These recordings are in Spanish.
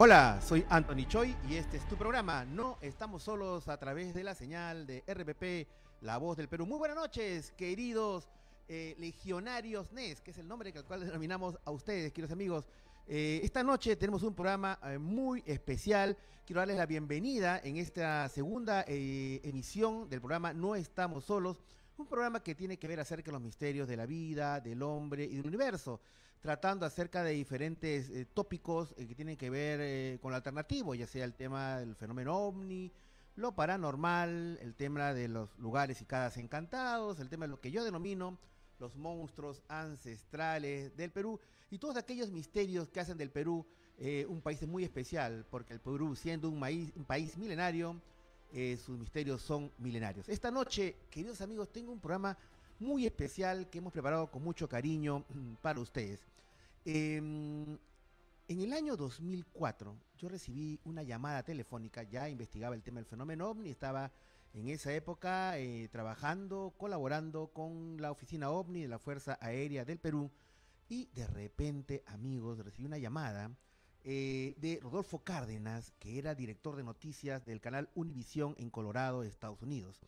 Hola, soy Anthony Choi y este es tu programa. No estamos solos a través de la señal de RPP, La Voz del Perú. Muy buenas noches, queridos eh, legionarios NES, que es el nombre al cual denominamos a ustedes, queridos amigos. Eh, esta noche tenemos un programa eh, muy especial. Quiero darles la bienvenida en esta segunda emisión del programa No Estamos Solos. Un programa que tiene que ver acerca de los misterios de la vida, del hombre y del universo tratando acerca de diferentes eh, tópicos eh, que tienen que ver eh, con lo alternativo, ya sea el tema del fenómeno ovni, lo paranormal, el tema de los lugares y cadas encantados, el tema de lo que yo denomino los monstruos ancestrales del Perú y todos aquellos misterios que hacen del Perú un país muy especial, porque el Perú siendo un país milenario, sus misterios son milenarios. Esta noche, queridos amigos, tengo un programa muy especial que hemos preparado con mucho cariño para ustedes. Em, en el año 2004 yo recibí una llamada telefónica, ya investigaba el tema del fenómeno ovni, estaba en esa época eh, trabajando, colaborando con la oficina ovni de la Fuerza Aérea del Perú y de repente, amigos, recibí una llamada eh, de Rodolfo Cárdenas, que era director de noticias del canal Univisión en Colorado, Estados Unidos.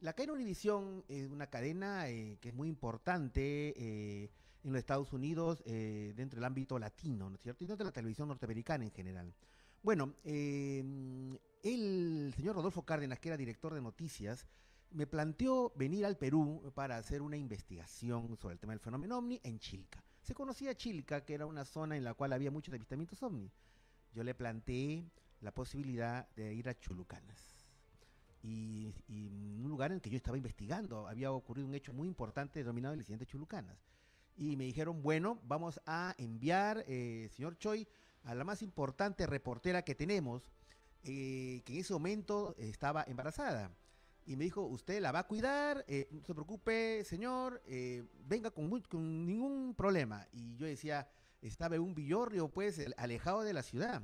La cadena Univisión es una cadena eh, que es muy importante eh, en los Estados Unidos eh, dentro del ámbito latino, ¿no es cierto? Y dentro de la televisión norteamericana en general. Bueno, el señor Rodolfo Cárdenas, que era director de noticias, me planteó venir al Perú para hacer una investigación sobre el tema del fenómeno ovni en Chilca. Se conocía Chilca, que era una zona en la cual había muchos avistamientos ovni. Yo le planteé la posibilidad de ir a Chulucanas y, en un lugar en el que yo estaba investigando. Había ocurrido un hecho muy importante denominado el incidente Chulucanas. Y me dijeron, bueno, vamos a enviar, eh, señor Choi, a la más importante reportera que tenemos, eh, que en ese momento estaba embarazada. Y me dijo, usted la va a cuidar, eh, no se preocupe, señor, venga con, con ningún problema. Y yo decía, estaba en un villorrio, pues, alejado de la ciudad.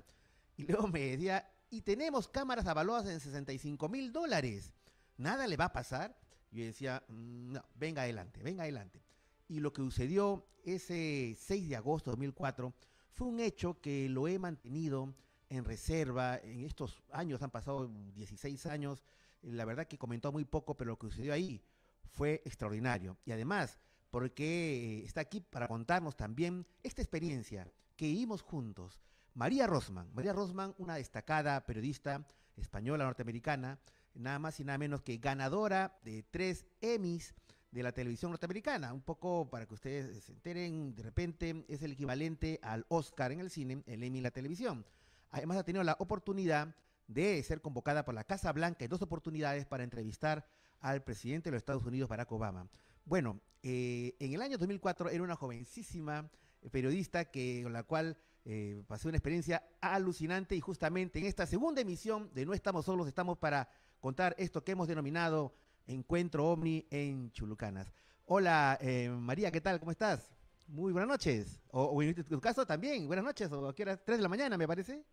Y luego me decía, y tenemos cámaras avaladas en 65 mil dólares. Nada le va a pasar. Yo decía, mm, no, venga adelante, venga adelante. Y lo que sucedió ese 6 de agosto de 2004 fue un hecho que lo he mantenido en reserva. En estos años, han pasado 16 años, la verdad que comentó muy poco, pero lo que sucedió ahí fue extraordinario. Y además, porque está aquí para contarnos también esta experiencia que vivimos juntos María Rosman. María Rosman, una destacada periodista española norteamericana, nada más y nada menos que ganadora de tres Emmys de la televisión norteamericana. Un poco para que ustedes se enteren, de repente es el equivalente al Oscar en el cine, el Emmy en la televisión. Además ha tenido la oportunidad de ser convocada por la Casa Blanca en dos oportunidades para entrevistar al presidente de los Estados Unidos, Barack Obama. Bueno, eh, en el año 2004 era una jovencísima periodista que, con la cual eh, pasé una experiencia alucinante y justamente en esta segunda emisión de No Estamos Solos estamos para contar esto que hemos denominado Encuentro OVNI en Chulucanas. Hola eh, María, ¿qué tal? ¿Cómo estás? Muy buenas noches. O, en tu caso también, buenas noches, o aquí era 3 de la mañana, me parece.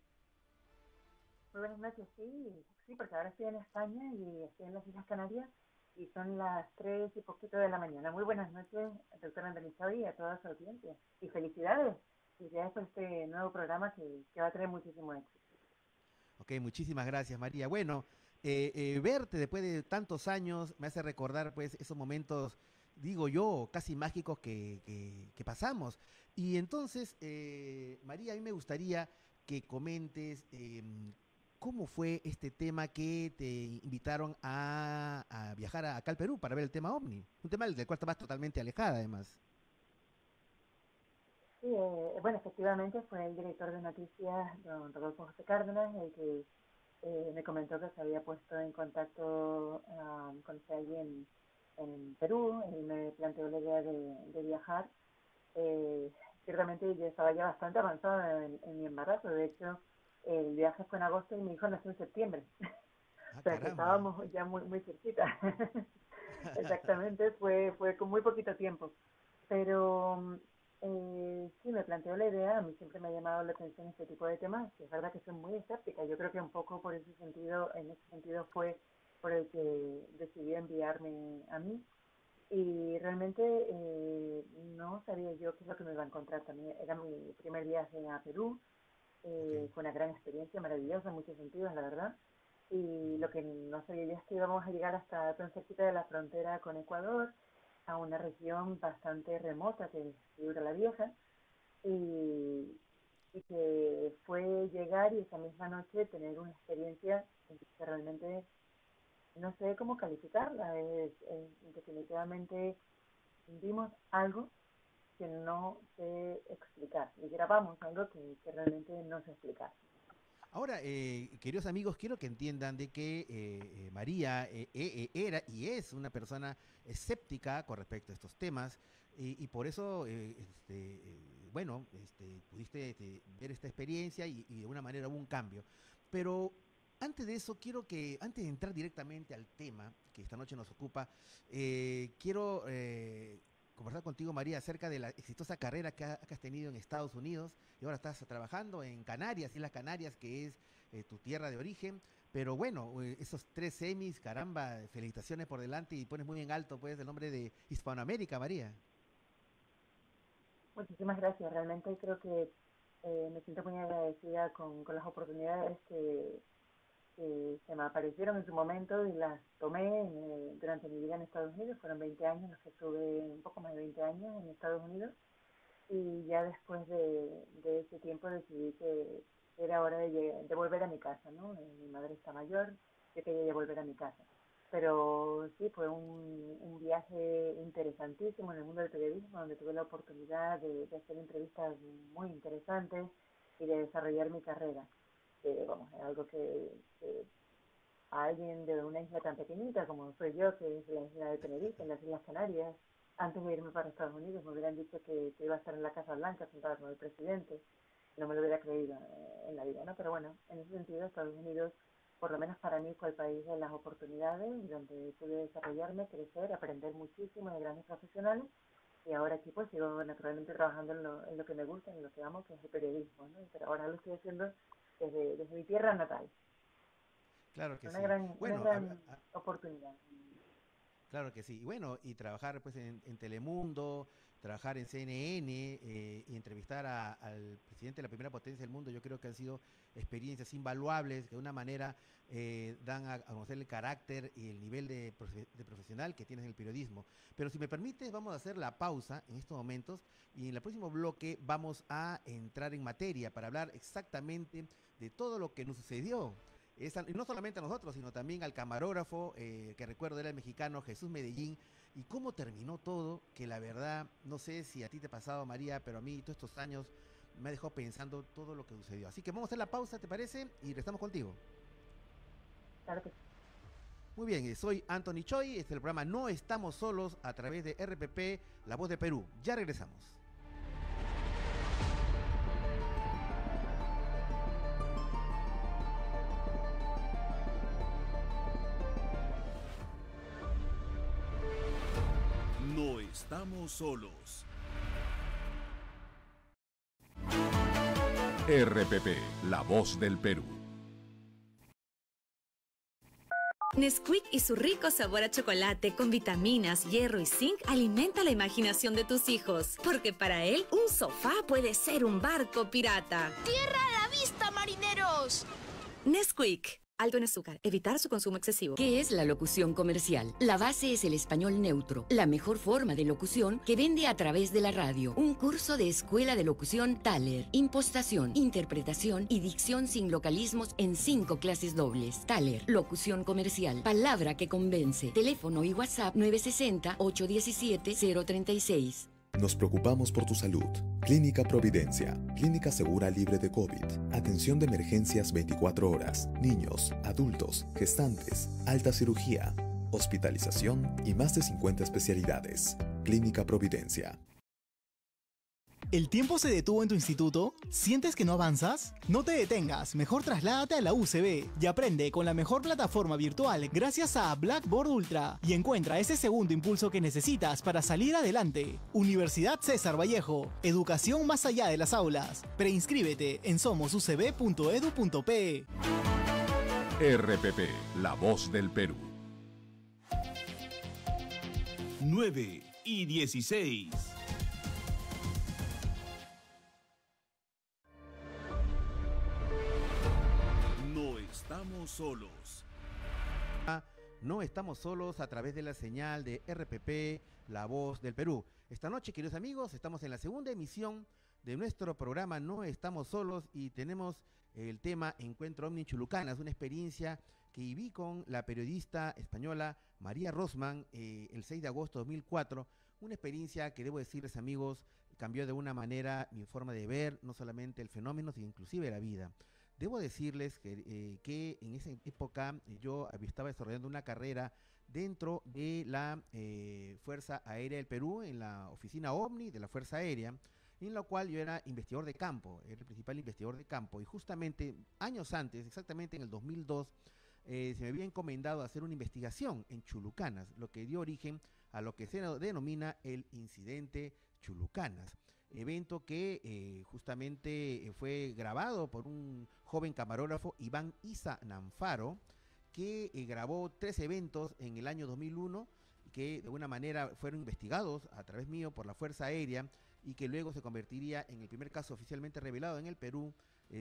Muy buenas noches, sí, sí, porque ahora estoy en España y estoy en las Islas Canarias y son las 3 y poquito de la mañana. Muy buenas noches, doctor Andrés y a toda su audiencia. Y felicidades ya es este nuevo programa que, va a traer muchísimo éxito. Ok, muchísimas gracias María. Bueno, eh, eh, verte después de tantos años me hace recordar pues esos momentos, digo yo, casi mágicos que, que, pasamos. Y entonces, eh, María, a mí me gustaría que comentes em, cómo fue este tema que te invitaron a, a viajar acá al Perú para ver el tema OVNI. Un tema del cual estabas totalmente alejada además. Sí, eh, bueno, efectivamente fue el director de noticias, don Rodolfo José Cárdenas, el que eh, me comentó que se había puesto en contacto um, con alguien en, Perú y me planteó la idea de, viajar. Eh, ciertamente yo estaba ya bastante avanzada en, mi embarazo, de hecho el viaje fue en agosto y mi hijo nació en septiembre. Ah, o sea que estábamos ya muy, muy cerquita. Exactamente, fue, fue con muy poquito tiempo. Pero eh, sí, me planteó la idea, a mí siempre me ha llamado la atención este tipo de temas, es verdad que soy muy escéptica, yo creo que un poco por ese sentido, en ese sentido fue por el que decidí enviarme a mí. Y realmente eh, no sabía yo qué es lo que me iba a encontrar también, era mi primer viaje a Perú Eh, fue una gran experiencia, maravillosa en muchos sentidos, la verdad. Y lo que no sabía yo es que íbamos a llegar hasta tan cerquita de la frontera con Ecuador, a una región bastante remota que es Figura la Vieja, y, y que fue llegar y esa misma noche tener una experiencia que realmente no sé cómo calificarla, es, definitivamente vimos algo que no sé explicar y grabamos algo que, realmente no sé explicar. Ahora, eh, queridos amigos, quiero que entiendan de que eh, eh, María era y es una persona escéptica con respecto a estos temas y, por eso, este, bueno, este, pudiste este, ver esta experiencia y, de alguna manera hubo un cambio. Pero antes de eso, quiero que, antes de entrar directamente al tema que esta noche nos ocupa, quiero conversar contigo, María, acerca de la exitosa carrera que, has tenido en Estados Unidos y ahora estás trabajando en Canarias, Islas Canarias, que es eh, tu tierra de origen. Pero bueno, esos tres semis, caramba, felicitaciones por delante y pones muy en alto pues el nombre de Hispanoamérica, María. Muchísimas gracias. Realmente creo que me siento muy agradecida con las oportunidades que, que se me aparecieron en su momento y las tomé eh, durante mi vida en Estados Unidos. Fueron 20 años los que estuve, un poco más de 20 años en Estados Unidos. Y ya después de, ese tiempo decidí que era hora de, volver a mi casa, ¿no? Eh, mi madre está mayor, yo quería volver a mi casa. Pero sí, fue un, un viaje interesantísimo en el mundo del periodismo, donde tuve la oportunidad de hacer entrevistas muy interesantes y de desarrollar mi carrera que vamos, es algo que, a alguien de una isla tan pequeñita como soy yo, que es la isla de Tenerife, en las Islas Canarias, antes de irme para Estados Unidos me hubieran dicho que, iba a estar en la Casa Blanca sentada con el presidente, no me lo hubiera creído eh, en la vida, ¿no? Pero bueno, en ese sentido Estados Unidos, por lo menos para mí, fue el país de las oportunidades, donde pude desarrollarme, crecer, aprender muchísimo de grandes profesionales y ahora aquí pues sigo naturalmente trabajando en lo, en lo que me gusta, en lo que amo, que es el periodismo, ¿no? Pero ahora lo estoy haciendo desde, mi tierra natal. Claro que una sí. Gran, una gran oportunidad. Claro que sí. Y bueno, y trabajar pues en, Telemundo, trabajar en CNN eh, y entrevistar al presidente de la primera potencia del mundo, yo creo que han sido experiencias invaluables que de una manera eh, dan a, conocer el carácter y el nivel de, de, profesional que tienes en el periodismo. Pero si me permites, vamos a hacer la pausa en estos momentos y en el próximo bloque vamos a entrar en materia para hablar exactamente de todo lo que nos sucedió. y no solamente a nosotros, sino también al camarógrafo, eh, que recuerdo era el mexicano Jesús Medellín, y cómo terminó todo, que la verdad, no sé si a ti te ha pasado, María, pero a mí todos estos años me ha dejado pensando todo lo que sucedió. Así que vamos a hacer la pausa, ¿te parece? Y estamos contigo. Claro que Muy bien, soy Anthony Choi, este es el programa No Estamos Solos a través de RPP, La Voz de Perú. Ya regresamos. Estamos solos. RPP, la voz del Perú. Nesquik y su rico sabor a chocolate con vitaminas, hierro y zinc alimenta la imaginación de tus hijos, porque para él un sofá puede ser un barco pirata. ¡Tierra a la vista, marineros! Nesquik alto en azúcar, evitar su consumo excesivo. ¿Qué es la locución comercial? La base es el español neutro, la mejor forma de locución que vende a través de la radio. Un curso de escuela de locución Taller, impostación, interpretación y dicción sin localismos en cinco clases dobles. Taller, locución comercial, palabra que convence. Teléfono y WhatsApp 960 817 036. Nos preocupamos por tu salud. Clínica Providencia, clínica segura libre de COVID. Atención de emergencias 24 horas. Niños, adultos, gestantes, alta cirugía, hospitalización y más de 50 especialidades. Clínica Providencia. ¿El tiempo se detuvo en tu instituto? ¿Sientes que no avanzas? No te detengas, mejor trasládate a la UCB y aprende con la mejor plataforma virtual gracias a Blackboard Ultra y encuentra ese segundo impulso que necesitas para salir adelante. Universidad César Vallejo, educación más allá de las aulas. Preinscríbete en somosucb.edu.pe. RPP, la voz del Perú. 9 y 16. Estamos solos. No estamos solos a través de la señal de RPP, La Voz del Perú. Esta noche, queridos amigos, estamos en la segunda emisión de nuestro programa No estamos solos y tenemos el tema Encuentro Omni Chulucanas, una experiencia que viví con la periodista española María Rosman eh, el 6 de agosto de 2004. Una experiencia que debo decirles amigos, cambió de una manera mi forma de ver no solamente el fenómeno, sino inclusive la vida. Debo decirles que, eh, que en esa época eh, yo estaba desarrollando una carrera dentro de la eh, Fuerza Aérea del Perú, en la oficina OVNI de la Fuerza Aérea, en la cual yo era investigador de campo, era el principal investigador de campo, y justamente años antes, exactamente en el 2002, se me había encomendado hacer una investigación en Chulucanas, lo que dio origen a lo que se denomina el incidente Chulucanas evento que eh, justamente eh, fue grabado por un joven camarógrafo, Iván Isa Nanfaro, que eh, grabó tres eventos en el año 2001 que de alguna manera fueron investigados a través mío por la Fuerza Aérea y que luego se convertiría en el primer caso oficialmente revelado en el Perú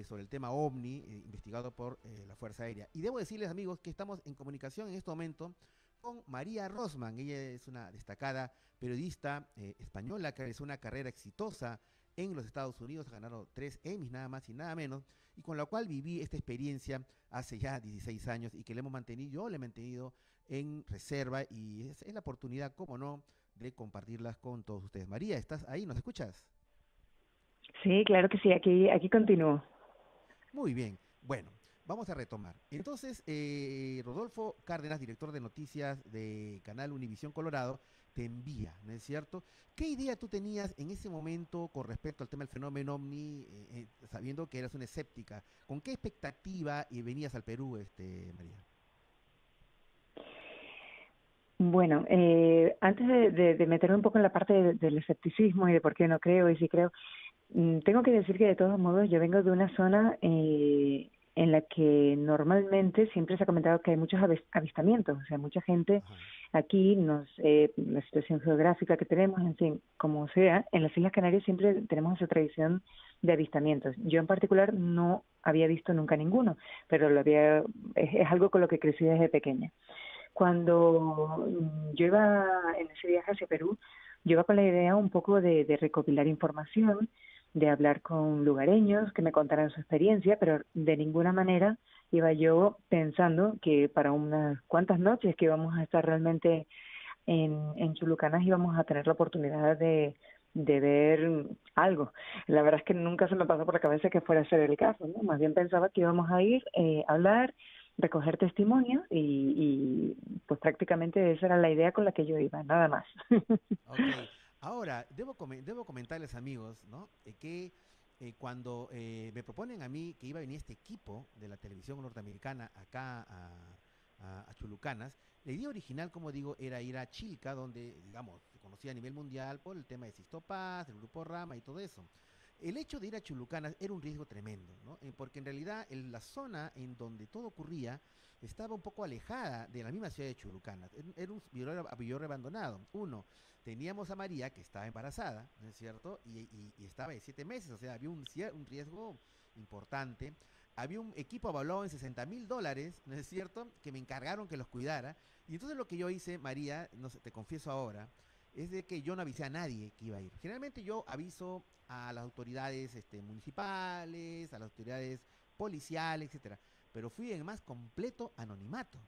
sobre el tema OVNI, investigado por la Fuerza Aérea. Y debo decirles amigos que estamos en comunicación en este momento con María Rosman. Ella es una destacada periodista eh, española que realizó una carrera exitosa en los Estados Unidos, ha ganado tres Emmys nada más y nada menos, y con la cual viví esta experiencia hace ya 16 años y que le hemos mantenido, yo le he mantenido en reserva y es, es la oportunidad, como no, de compartirlas con todos ustedes. María, ¿estás ahí? ¿Nos escuchas? Sí, claro que sí, aquí, aquí continúo. Muy bien. Bueno, Vamos a retomar. Entonces, eh, Rodolfo Cárdenas, director de noticias de Canal Univisión Colorado, te envía, ¿no es cierto? ¿Qué idea tú tenías en ese momento con respecto al tema del fenómeno OVNI, eh, eh, sabiendo que eras una escéptica? ¿Con qué expectativa venías al Perú, este María? Bueno, antes de, meterme un poco en la parte del escepticismo y de por qué no creo y si creo, mm, tengo que decir que de todos modos yo vengo de una zona eh, en la que normalmente siempre se ha comentado que hay muchos avistamientos, o sea, mucha gente aquí, nos, eh, la situación geográfica que tenemos, en fin, como sea, en las Islas Canarias siempre tenemos esa tradición de avistamientos. Yo en particular no había visto nunca ninguno, pero lo había, es, algo con lo que crecí desde pequeña. Cuando yo iba en ese viaje hacia Perú, yo iba con la idea un poco de, de recopilar información, de hablar con lugareños que me contaran su experiencia, pero de ninguna manera iba yo pensando que para unas cuantas noches que íbamos a estar realmente en, en Chulucanas íbamos a tener la oportunidad de, de ver algo. La verdad es que nunca se me pasó por la cabeza que fuera a ser el caso, ¿no? Más bien pensaba que íbamos a ir eh, a hablar, recoger testimonios y, y, pues prácticamente esa era la idea con la que yo iba, nada más. Ahora, debo, debo comentarles, amigos, ¿no? Eh, que eh, cuando eh, me proponen a mí que iba a venir este equipo de la televisión norteamericana acá a, a, Chulucanas, la idea original, como digo, era ir a Chilca, donde, digamos, se conocía a nivel mundial por el tema de Sisto Paz, el Grupo Rama y todo eso. El hecho de ir a Chulucanas era un riesgo tremendo, ¿no? porque en realidad la zona en donde todo ocurría estaba un poco alejada de la misma ciudad de Chulucanas. Era un villorrio abandonado. Uno, teníamos a María que estaba embarazada, ¿no es cierto? Y, estaba de siete meses, o sea, había un, un riesgo importante. Había un equipo avalado en 60 mil dólares, ¿no es cierto? Que me encargaron que los cuidara. Y entonces lo que yo hice, María, no sé, te confieso ahora, es de que yo no avisé a nadie que iba a ir. Generalmente yo aviso a las autoridades este, municipales, a las autoridades policiales, etcétera. Pero fui en más completo anonimato.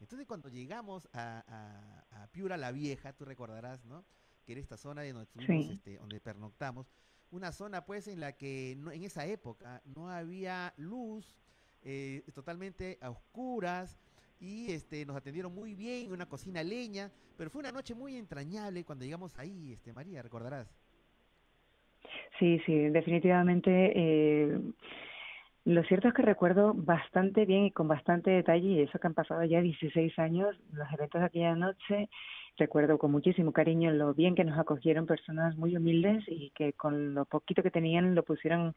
Entonces cuando llegamos a, Piura la Vieja, tú recordarás, ¿no? Que era esta zona de donde este, donde pernoctamos, una zona pues en la que en esa época no había luz, eh, totalmente a oscuras, y este, nos atendieron muy bien, una cocina leña, pero fue una noche muy entrañable cuando llegamos ahí, este, María, recordarás. Sí, sí, definitivamente. Eh, lo cierto es que recuerdo bastante bien y con bastante detalle, y eso que han pasado ya 16 años, los eventos de aquella noche, recuerdo con muchísimo cariño lo bien que nos acogieron personas muy humildes y que con lo poquito que tenían lo pusieron,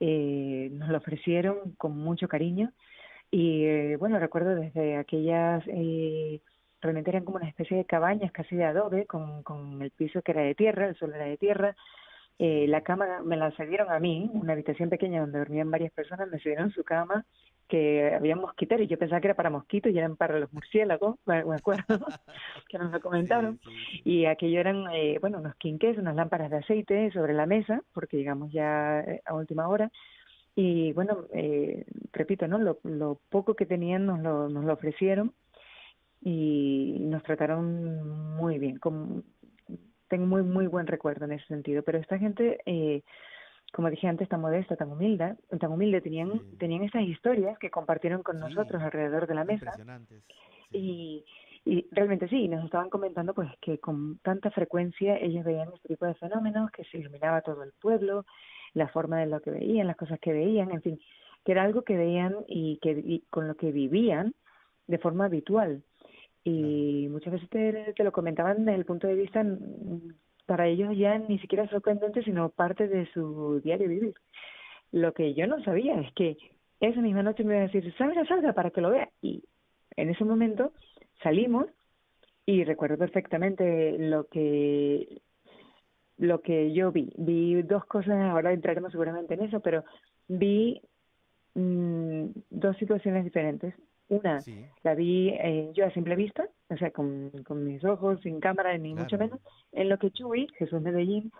eh, nos lo ofrecieron con mucho cariño. Y eh, bueno, recuerdo desde aquellas, eh, realmente eran como una especie de cabañas casi de adobe, con, con el piso que era de tierra, el suelo era de tierra, Eh, la cama me la cedieron a mí, una habitación pequeña donde dormían varias personas, me cedieron su cama, que había mosquiteros, yo pensaba que era para mosquitos y eran para los murciélagos, me acuerdo, que nos lo comentaron, y aquello eran, eh, bueno, unos quinqués, unas lámparas de aceite sobre la mesa, porque llegamos ya eh, a última hora, y bueno, eh, repito, ¿no? Lo, lo poco que tenían nos lo, nos lo ofrecieron y nos trataron muy bien, con, tengo muy, muy buen recuerdo en ese sentido. Pero esta gente, eh, como dije antes, tan modesta, tan humilde, tan humilde, tenían, tenían esas historias que compartieron con nosotros alrededor de la mesa. Y, y realmente sí, nos estaban comentando pues que con tanta frecuencia ellos veían este tipo de fenómenos, que se iluminaba todo el pueblo, la forma de lo que veían, las cosas que veían, en fin, que era algo que veían y que y con lo que vivían de forma habitual y muchas veces te, lo comentaban desde el punto de vista mm, para ellos ya ni siquiera sorprendente, sino parte de su diario vivir. Lo que yo no sabía es que esa misma noche me iba a decir, salga, salga, para que lo vea. Y en ese momento salimos y recuerdo perfectamente lo que lo que yo vi. Vi dos cosas, ahora entraremos seguramente en eso, pero vi mm, dos situaciones diferentes. Una, la vi eh, yo a simple vista, o sea, con, con mis ojos, sin cámara, ni mucho menos, en lo que Chuy, Jesús Medellín,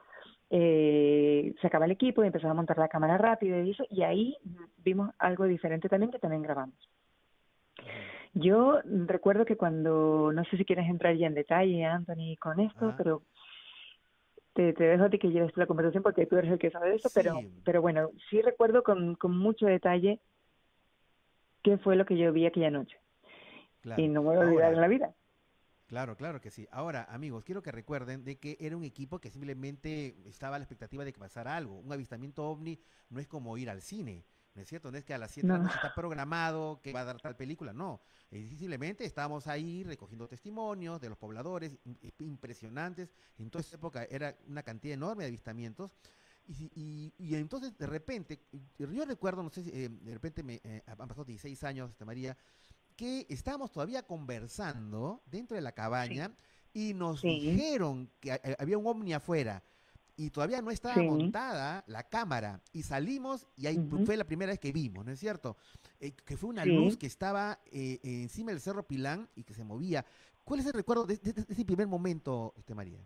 eh, sacaba el equipo y empezaba a montar la cámara rápido y eso, y ahí vimos algo diferente también que también grabamos. Yo recuerdo que cuando, no sé si quieres entrar ya en detalle, Anthony, con esto, pero te, te, dejo a ti que lleves la conversación porque tú eres el que sabe de esto, pero, pero bueno, sí recuerdo con, con mucho detalle qué fue lo que yo vi aquella noche. Y no me voy a olvidar en la vida. Claro, claro que sí. Ahora, amigos, quiero que recuerden de que era un equipo que simplemente estaba a la expectativa de que pasara algo. Un avistamiento ovni no es como ir al cine, ¿no es cierto? No es que a las 7 de la noche está programado que va a dar tal película, no. simplemente estábamos ahí recogiendo testimonios de los pobladores impresionantes. En toda esa época era una cantidad enorme de avistamientos. Y, y, entonces de repente, yo recuerdo, no sé si eh, de repente me eh, han pasado 16 años, esta María, que estábamos todavía conversando dentro de la cabaña y nos dijeron que eh, había un ovni afuera y todavía no estaba montada la cámara y salimos y ahí fue la primera vez que vimos, ¿no es cierto? que fue una luz que estaba encima del Cerro Pilán y que se movía. ¿Cuál es el recuerdo de, ese primer momento, este María?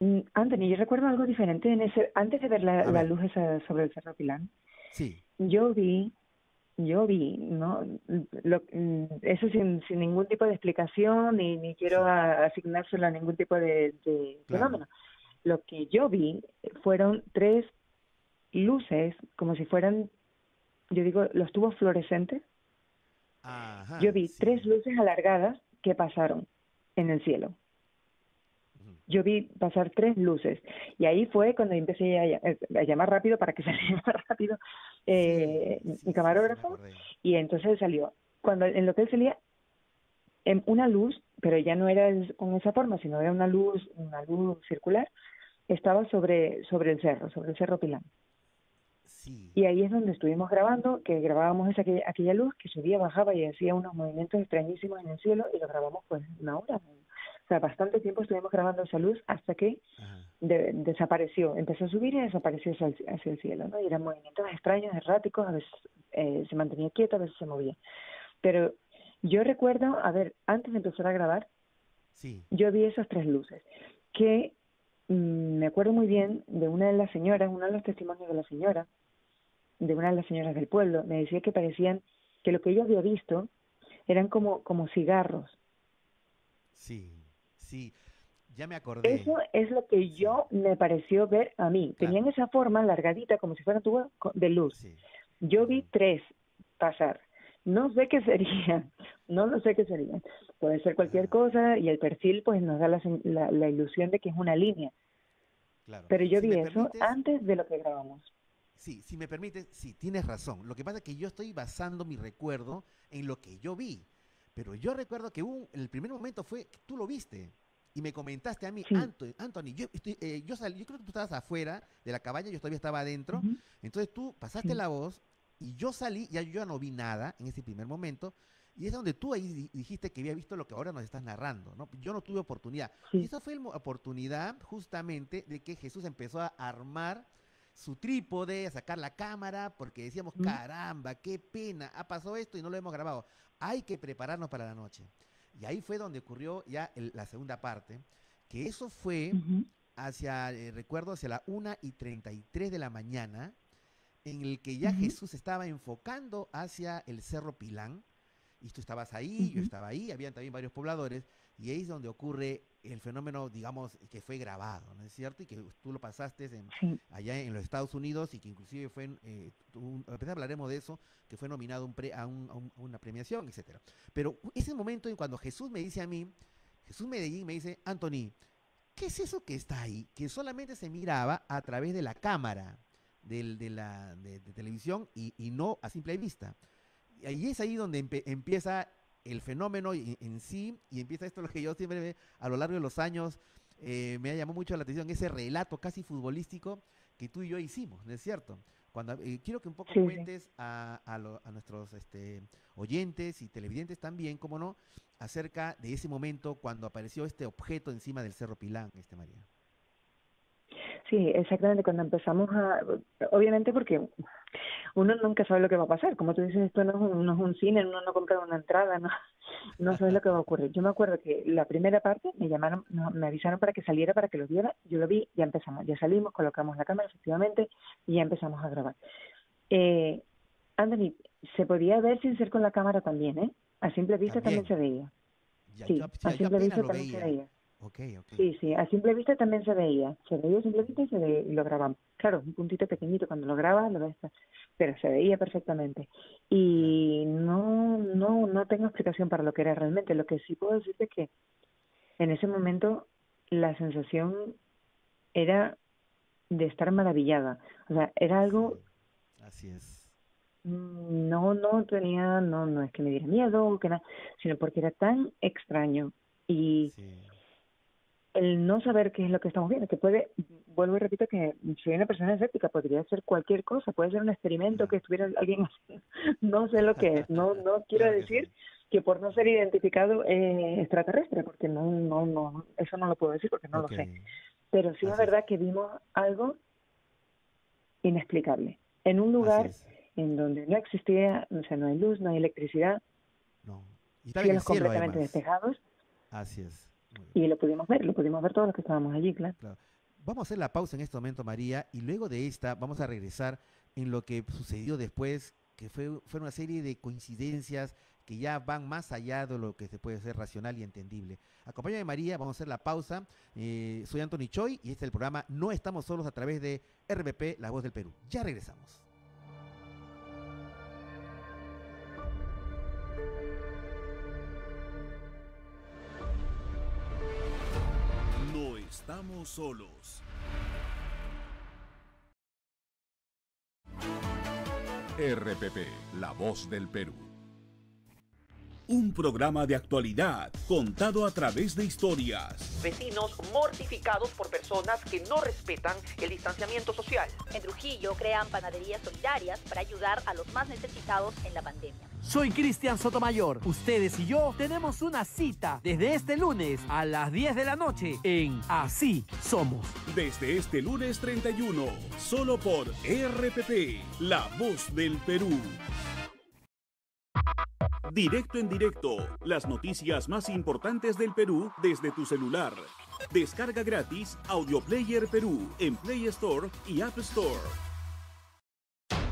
Mm, Anthony, yo recuerdo algo diferente en ese, antes de ver la, luz esa sobre el Cerro Pilán. Sí. Yo vi, yo vi, ¿no? Lo, mm, eso sin, sin ningún tipo de explicación ni, ni quiero asignárselo a ningún tipo de, fenómeno. Lo que yo vi fueron tres luces, como si fueran, yo digo, los tubos fluorescentes. yo vi tres luces alargadas que pasaron en el cielo. Yo vi pasar tres luces. Y ahí fue cuando empecé a, eh, llamar rápido para que saliera más rápido eh, mi camarógrafo. y entonces salió. Cuando en lo que él salía, en una luz, pero ya no era con esa forma, sino era una luz, una luz circular, estaba sobre, sobre el cerro, sobre el cerro Pilán. Y ahí es donde estuvimos grabando, que grabábamos esa, aquella, aquella luz que subía, bajaba y hacía unos movimientos extrañísimos en el cielo y lo grabamos pues una hora, o sea, bastante tiempo estuvimos grabando esa luz hasta que desapareció. Empezó a subir y desapareció hacia el, cielo, ¿no? Y eran movimientos extraños, erráticos, a veces eh, se mantenía quieto, a veces se movía. Pero yo recuerdo, a ver, antes de empezar a grabar, sí. yo vi esas tres luces, que mm, me acuerdo muy bien de una de las señoras, uno de los testimonios de la señora, de una de las señoras del pueblo, me decía que parecían que lo que ella había visto eran como, como cigarros. Sí. Sí, ya me acordé. Eso es lo que yo me pareció ver a mí. Tenían esa forma largadita, como si fuera tubo de luz. Yo vi tres pasar. No sé qué serían, no lo sé qué serían. Puede ser cualquier cosa y el perfil pues nos da la, la, ilusión de que es una línea. Claro. Pero yo vi eso antes de lo que grabamos. Sí, si me permites, sí, tienes razón. Lo que pasa es que yo estoy basando mi recuerdo en lo que yo vi. Pero yo recuerdo que un, el primer momento fue que tú lo viste y me comentaste a mí, Anthony, yo, estoy, eh, yo creo que tú estabas afuera de la cabaña, yo todavía estaba adentro, entonces tú pasaste la voz y yo salí, ya yo no vi nada en ese primer momento, Y es donde tú ahí dijiste que había visto lo que ahora nos estás narrando, ¿no? Yo no tuve oportunidad. Y esa fue la oportunidad justamente de que Jesús empezó a armar su trípode, a sacar la cámara, porque decíamos, caramba, qué pena, ha pasado esto y no lo hemos grabado. Hay que prepararnos para la noche. Y ahí fue donde ocurrió ya la segunda parte, que eso fue hacia, eh, recuerdo, hacia la 1 y 33 de la mañana, en el que ya Jesús estaba enfocando hacia el Cerro Pilán, y tú estabas ahí, yo estaba ahí, habían también varios pobladores, y ahí es donde ocurre el fenómeno, digamos, que fue grabado, ¿no es cierto? Y que tú lo pasaste allá en los Estados Unidos y que inclusive fue, eh, a pesar hablaremos de eso, que fue nominado un a, una premiación, etcétera. Pero ese momento en cuando Jesús me dice a mí, Jesús Medellín me dice, Anthony, ¿qué es eso que está ahí? Que solamente se miraba a través de la cámara de, la, de, televisión y, no a simple vista. Y es ahí donde empieza el fenómeno en, sí y empieza esto lo que yo siempre a lo largo de los años eh, me ha llamado mucho la atención, ese relato casi futbolístico que tú y yo hicimos, ¿no es cierto? Cuando, eh, quiero que un poco cuentes a, a, nuestros este, oyentes y televidentes también, como no, acerca de ese momento cuando apareció este objeto encima del Cerro Pilán, este María. Sí, exactamente, cuando empezamos a, obviamente porque uno nunca sabe lo que va a pasar, como tú dices, esto no es un, no es un cine, uno no compra una entrada, no, no sabes lo que va a ocurrir. Yo me acuerdo que la primera parte me llamaron, me avisaron para que saliera, para que lo viera, yo lo vi, ya empezamos, ya salimos, colocamos la cámara efectivamente y ya empezamos a grabar. Eh, Anthony, se podía ver sin ser con la cámara también, ¿eh? A simple vista también, se veía. sí, a simple vista también se veía. Sí, sí, a simple vista también se veía. Se veía a simple vista y, se y lo grabamos. Claro, un puntito pequeñito, cuando lo grabas lo ves, pero se veía perfectamente. Y no, no, no tengo explicación para lo que era realmente. Lo que sí puedo decirte es que en ese momento la sensación era de estar maravillada. O sea, era algo... Así es. Mm, no, no tenía, no, no es que me diera miedo, que nada, sino porque era tan extraño y el no saber qué es lo que estamos viendo, que puede, vuelvo y repito que soy una persona escéptica, podría ser cualquier cosa, puede ser un experimento que estuviera alguien haciendo, no sé lo que es, no, no quiero decir que por no ser identificado eh, extraterrestre, porque no, no, no, eso no lo puedo decir porque no lo sé, pero sí es verdad que vimos algo inexplicable, en un lugar en donde no existía, o sea, no hay luz, no hay electricidad, no. y cielos completamente despejados. Así es y lo pudimos ver, lo pudimos ver todos los que estábamos allí, claro. Vamos a hacer la pausa en este momento, María, y luego de esta vamos a regresar en lo que sucedió después, que fue, fue una serie de coincidencias que ya van más allá de lo que se puede ser racional y entendible. Acompáñame María, vamos a hacer la pausa. Eh, soy Anthony Choi y este es el programa No estamos solos a través de RBP, La Voz del Perú. Ya regresamos. Estamos solos. RPP, La Voz del Perú. Un programa de actualidad contado a través de historias. Vecinos mortificados por personas que no respetan el distanciamiento social. En Trujillo crean panaderías solidarias para ayudar a los más necesitados en la pandemia. Soy Cristian Sotomayor. Ustedes y yo tenemos una cita desde este lunes a las 10 de la noche en Así Somos. Desde este lunes 31, solo por RPP, La Voz del Perú. Directo en directo, las noticias más importantes del Perú desde tu celular. Descarga gratis Audio Player Perú en Play Store y App Store.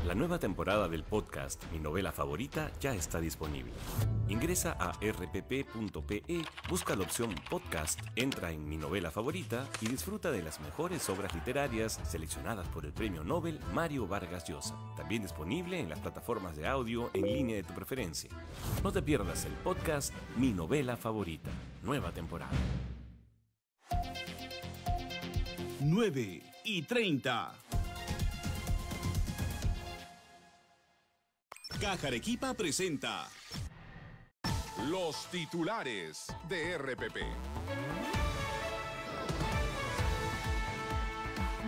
La nueva temporada del podcast Mi novela favorita ya está disponible. Ingresa a rpp.pe, busca la opción podcast, entra en Mi novela favorita y disfruta de las mejores obras literarias seleccionadas por el premio Nobel Mario Vargas Llosa. También disponible en las plataformas de audio en línea de tu preferencia. No te pierdas el podcast Mi novela favorita, nueva temporada. 9 y 30. Caja Arequipa presenta los titulares de RPP.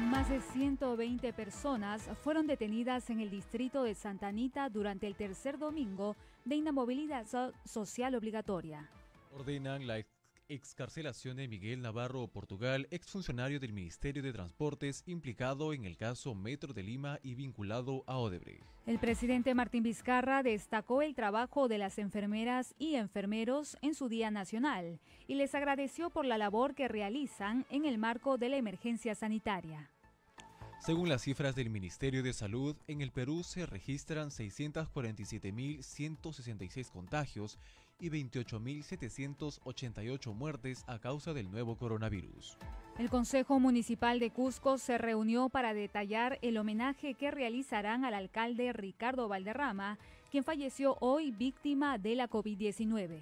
Más de 120 personas fueron detenidas en el distrito de Santa Anita durante el tercer domingo de inamovilidad social obligatoria. Ordenan la excarcelación de Miguel Navarro Portugal, exfuncionario del Ministerio de Transportes implicado en el caso Metro de Lima y vinculado a Odebrecht. El presidente Martín Vizcarra destacó el trabajo de las enfermeras y enfermeros en su Día Nacional y les agradeció por la labor que realizan en el marco de la emergencia sanitaria. Según las cifras del Ministerio de Salud, en el Perú se registran 647.166 contagios y 28.788 muertes a causa del nuevo coronavirus. El Consejo Municipal de Cusco se reunió para detallar el homenaje que realizarán al alcalde Ricardo Valderrama, quien falleció hoy víctima de la COVID-19.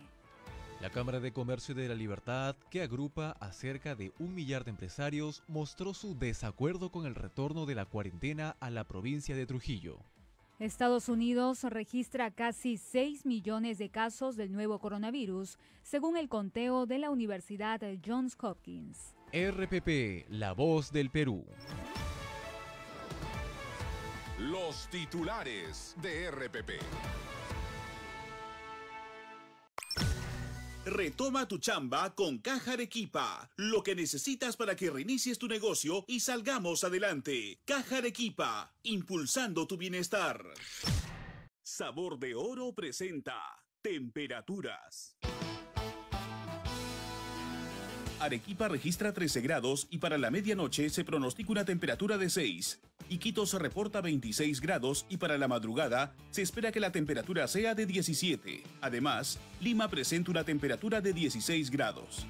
La Cámara de Comercio de la Libertad, que agrupa a cerca de un millar de empresarios, mostró su desacuerdo con el retorno de la cuarentena a la provincia de Trujillo. Estados Unidos registra casi 6 millones de casos del nuevo coronavirus, según el conteo de la Universidad Johns Hopkins. RPP, la voz del Perú. Los titulares de RPP. Retoma tu chamba con Caja Arequipa. Lo que necesitas para que reinicies tu negocio y salgamos adelante. Caja Arequipa, impulsando tu bienestar. Sabor de Oro presenta Temperaturas. Arequipa registra 13 grados y para la medianoche se pronostica una temperatura de 6. Iquitos reporta 26 grados y para la madrugada se espera que la temperatura sea de 17. Además, Lima presenta una temperatura de 16 grados.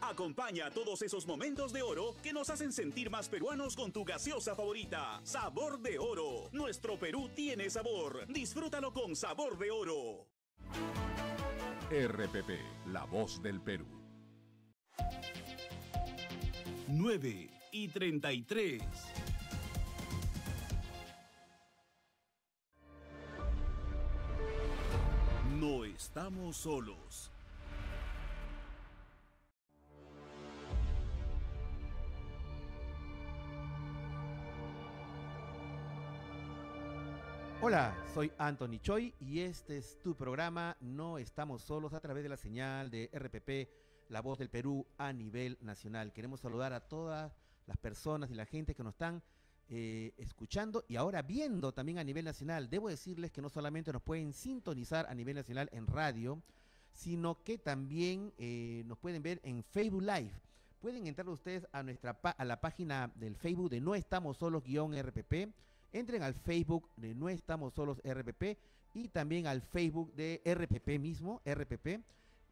Acompaña todos esos momentos de oro que nos hacen sentir más peruanos con tu gaseosa favorita. Sabor de Oro. Nuestro Perú tiene sabor. Disfrútalo con Sabor de Oro. RPP, la voz del Perú. 9 y 33. No estamos solos. Soy Anthony Choi y este es tu programa No estamos solos a través de la señal de RPP, La Voz del Perú a nivel nacional. Queremos saludar a todas las personas y la gente que nos están eh, escuchando y ahora viendo también a nivel nacional. Debo decirles que no solamente nos pueden sintonizar a nivel nacional en radio, sino que también eh, nos pueden ver en Facebook Live. Pueden entrar ustedes a nuestra a la página del Facebook de No estamos solos guion RPP entren al Facebook de No Estamos Solos RPP y también al Facebook de RPP mismo, RPP,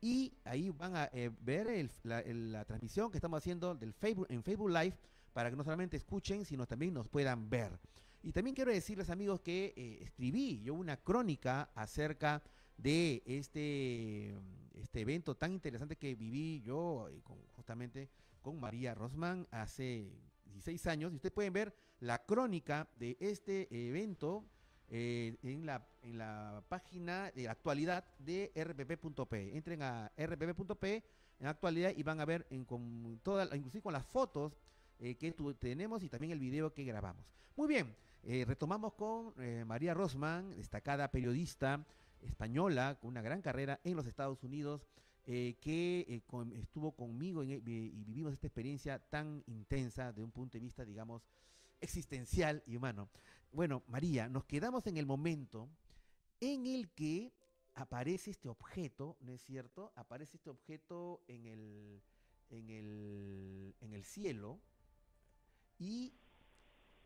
y ahí van a eh, ver la, transmisión que estamos haciendo del Facebook en Facebook Live para que no solamente escuchen, sino también nos puedan ver. Y también quiero decirles amigos que eh, escribí yo una crónica acerca de este, este evento tan interesante que viví yo eh, justamente con María Rosman hace 16 años. Y ustedes pueden ver la crónica de este evento eh, en, la, en la página de actualidad de rpp.p. Entren a rpp.p en actualidad y van a ver en, con toda, inclusive con las fotos eh, que tenemos y también el video que grabamos. Muy bien, eh, retomamos con María Rosman, destacada periodista española con una gran carrera en los Estados Unidos. Que estuvo conmigo y vivimos esta experiencia tan intensa de un punto de vista, digamos, existencial y humano. Bueno, María, nos quedamos en el momento en el que aparece este objeto, ¿no es cierto? Aparece este objeto en el, en el, en el cielo y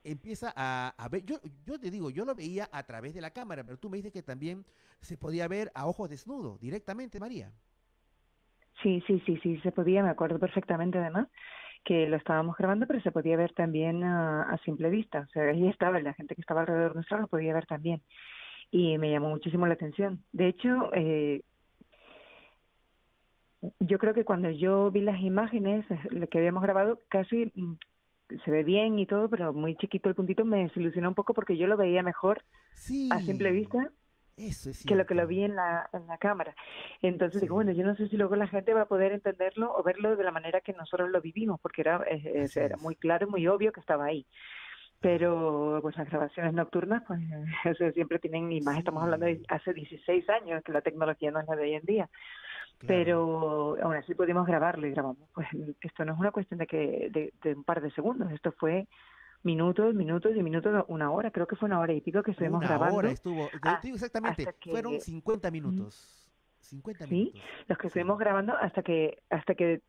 empieza a, ver, yo, yo te digo, yo lo veía a través de la cámara, pero tú me dices que también se podía ver a ojos desnudos, directamente, María. Sí, sí, sí, sí, se podía, me acuerdo perfectamente además que lo estábamos grabando, pero se podía ver también a, simple vista. O sea, ahí estaba, la gente que estaba alrededor nuestro lo podía ver también. Y me llamó muchísimo la atención. De hecho, eh, yo creo que cuando yo vi las imágenes, lo que habíamos grabado, casi mm, se ve bien y todo, pero muy chiquito el puntito me desilusionó un poco porque yo lo veía mejor a simple vista que lo que lo vi en la, en la cámara. Entonces digo, bueno, yo no sé si luego la gente va a poder entenderlo o verlo de la manera que nosotros lo vivimos, porque era, era muy claro, muy obvio que estaba ahí. pero pues las grabaciones nocturnas pues eso siempre tienen y más estamos hablando de hace 16 años que la tecnología no es la de hoy en día. Pero aún así pudimos grabarlo y grabamos pues esto no es una cuestión de que de, de un par de segundos esto fue minutos, minutos y minutos, una hora, creo que fue una hora y pico que estuvimos Una grabando. hora estuvo, Ah, exactamente, que- fueron 50 minutos. 50 Sí, minutos. los que estuvimos grabando hasta que hasta que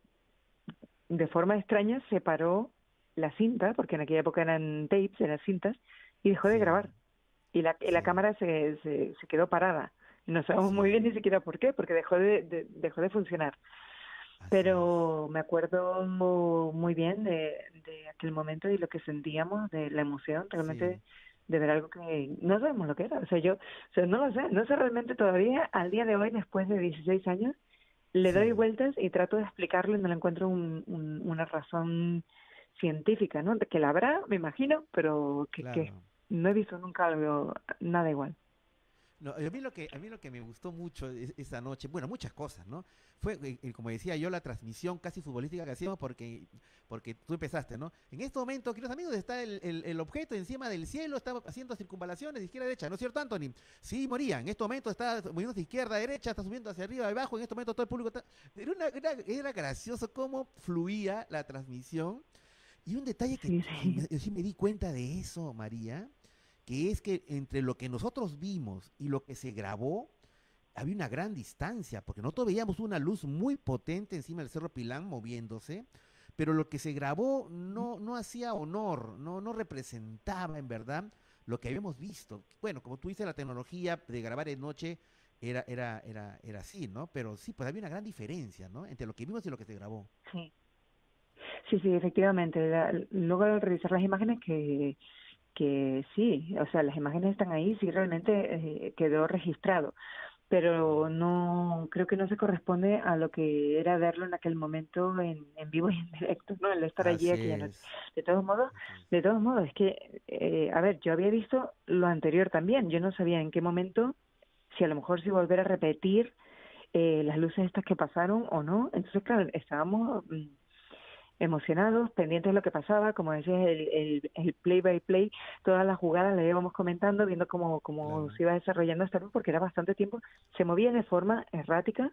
de forma extraña se paró la cinta, porque en aquella época eran tapes, eran cintas, y dejó de grabar. Y la, y la cámara se, se, se quedó parada. No sabemos muy bien ni siquiera por qué, porque dejó de, de- dejó de funcionar. Pero me acuerdo muy bien de, de aquel momento y lo que sentíamos, de la emoción realmente de ver algo que no sabemos lo que era. O sea, yo o sea, no lo sé, no sé realmente todavía, al día de hoy, después de 16 años, le doy vueltas y trato de explicarlo y no le encuentro un- un- una razón científica, ¿no? Que la habrá, me imagino, pero que, que no he visto nunca algo, nada igual. No, a mí lo que a mí lo que me gustó mucho es- esa noche, bueno, muchas cosas, ¿no? Fue eh, eh, como decía yo la transmisión casi futbolística que hacíamos porque porque tú empezaste, ¿no? En este momento, queridos amigos, está el, el- el objeto encima del cielo, está haciendo circunvalaciones de izquierda a derecha, ¿no es cierto, Anthony? Sí, Moría, en este momento está moviendo de izquierda a derecha, está subiendo hacia arriba y abajo, en este momento todo el público está... Era, una- era, era gracioso cómo fluía la transmisión y un detalle que yo sí me di cuenta de eso, María, que es que entre lo que nosotros vimos y lo que se grabó, había una gran distancia, porque nosotros veíamos una luz muy potente encima del Cerro Pilán moviéndose, pero lo que se grabó no, no hacía honor, no, no representaba en verdad lo que habíamos visto. Bueno, como tú dices, la tecnología de grabar de noche era, era, era, era así, ¿no? Pero sí, pues había una gran diferencia, ¿no? Entre lo que vimos y lo que se grabó. Sí. Sí, efectivamente. Luego al revisar las imágenes que, que sí, o sea, las imágenes están ahí, sí realmente eh, quedó registrado, pero no, creo que no se corresponde a lo que era verlo en aquel momento en, en vivo y en directo, ¿no? El estar allí Así noche. es. De todos modos, de todos modos, es que, eh, a ver, yo había visto lo anterior también, yo no sabía en qué momento, si a lo mejor si volver a repetir eh, las luces estas que pasaron o no, entonces claro, estábamos mm, emocionados, pendientes de lo que pasaba, como decías, el, el, el play by play, todas las jugadas las íbamos comentando, viendo cómo, cómo se iba desarrollando esta luz, porque era bastante tiempo, se movía de forma errática,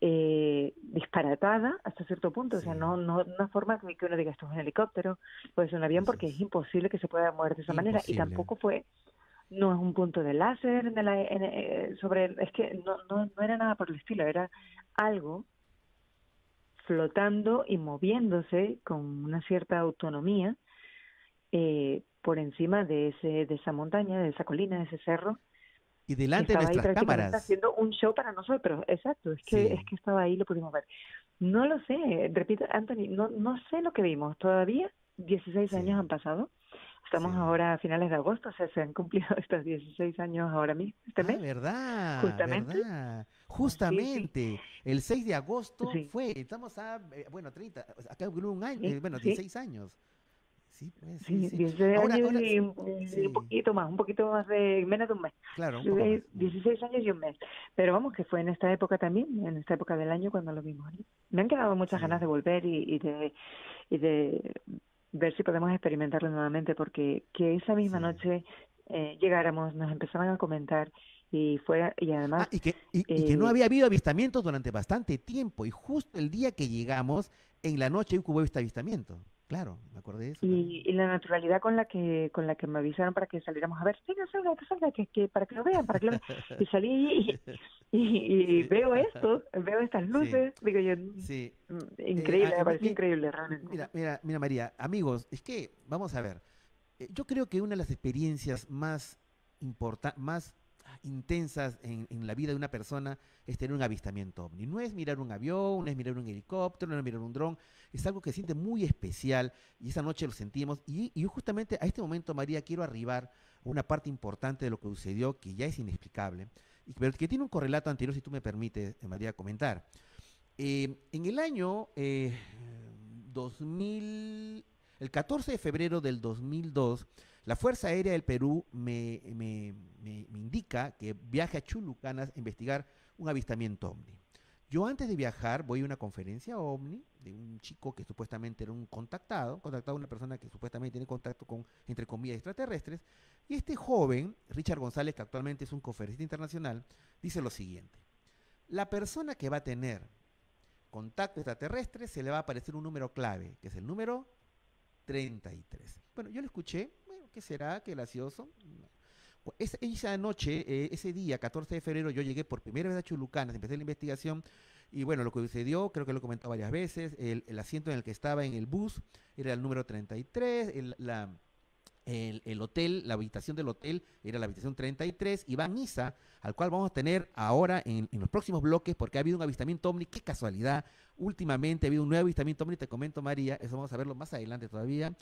eh, disparatada hasta cierto punto, o sea, no, no una forma que uno diga esto es un helicóptero, pues un avión, porque es imposible que se pueda mover de esa manera, y tampoco fue no es un punto de láser en la- en- eh, sobre es que no, no, no era nada por el estilo, era algo flotando y moviéndose con una cierta autonomía eh, por encima de ese de esa montaña, de esa colina, de ese cerro. Y delante de estaba ahí nuestras prácticamente cámaras. haciendo un show para nosotros, exacto, es que Sí. es que estaba ahí, lo pudimos ver. No lo sé, repito, Anthony, no no sé lo que vimos, todavía 16 años han pasado. Estamos ahora a finales de agosto, o sea, se han cumplido estos 16 años ahora mismo, este Ah, mes. verdad, Justamente. verdad. Justamente, el 6 de agosto fue, estamos a, eh, bueno, 30, acá un año, Sí, eh, bueno, sí. 16 años. Sí, pues, sí, Sí, sí. 16 Ahora- años ahora- y, un- un poquito más, un poquito más de menos de un mes. Claro, un poco 16, 16 años y un mes. Pero vamos, que fue en esta época también, en esta época del año cuando lo vimos. ¿no? Me han quedado muchas ganas de volver y, y de y de ver si podemos experimentarlo nuevamente, porque que esa misma noche eh, llegáramos, nos empezaban a comentar y fue y además y, que, y, y que no eh, había habido avistamientos durante bastante tiempo. Y justo el día que llegamos, en la noche hubo este avistamiento. Claro, me acordé de eso. y, y la naturalidad con la que con la que me avisaron para que saliéramos a ver, venga, salga, que salga, que, que para que lo vean, para que lo vean. Y salí y, y, y veo esto, veo estas luces, digo yo, Sí. mm, increíble, Eh, me pareció increíble realmente. Mira, mira, mira, María, amigos, es que, vamos a ver, eh, yo creo que una de las experiencias más importa más intensas en, en la vida de una persona es tener un avistamiento ovni. No es mirar un avión, no es mirar un helicóptero, no es mirar un dron, es algo que se siente muy especial y esa noche lo sentimos. Y, y justamente a este momento, María, quiero arribar a una parte importante de lo que sucedió que ya es inexplicable, y pero que tiene un correlato anterior, si tú me permites, eh, María, comentar. Eh, en el año eh, 2000, el 14 de febrero del 2002, la Fuerza Aérea del Perú me, indica que viaje a Chulucanas a investigar un avistamiento ovni. Yo antes de viajar voy a una conferencia OVNI de un chico que supuestamente era un contactado, contactado una persona que supuestamente tiene contacto con, entre comillas, extraterrestres. Y este joven, Richard González, que actualmente es un conferencista internacional, dice lo siguiente. La persona que va a tener contacto extraterrestre se le va a aparecer un número clave, que es el número 33. Bueno, yo lo escuché, ¿qué será? ¿Qué gracioso? Esa, esa noche, eh, ese día, 14 de febrero, yo llegué por primera vez a Chulucanas, empecé la investigación y bueno, lo que sucedió, creo que lo he comentado varias veces, el, asiento en el que estaba en el bus era el número 33, el, la, el, el, hotel, la habitación del hotel era la habitación 33, Iván Isa, al cual vamos a tener ahora en, en, los próximos bloques, porque ha habido un avistamiento ovni, qué casualidad, últimamente ha habido un nuevo avistamiento ovni, te comento María, eso vamos a verlo más adelante todavía.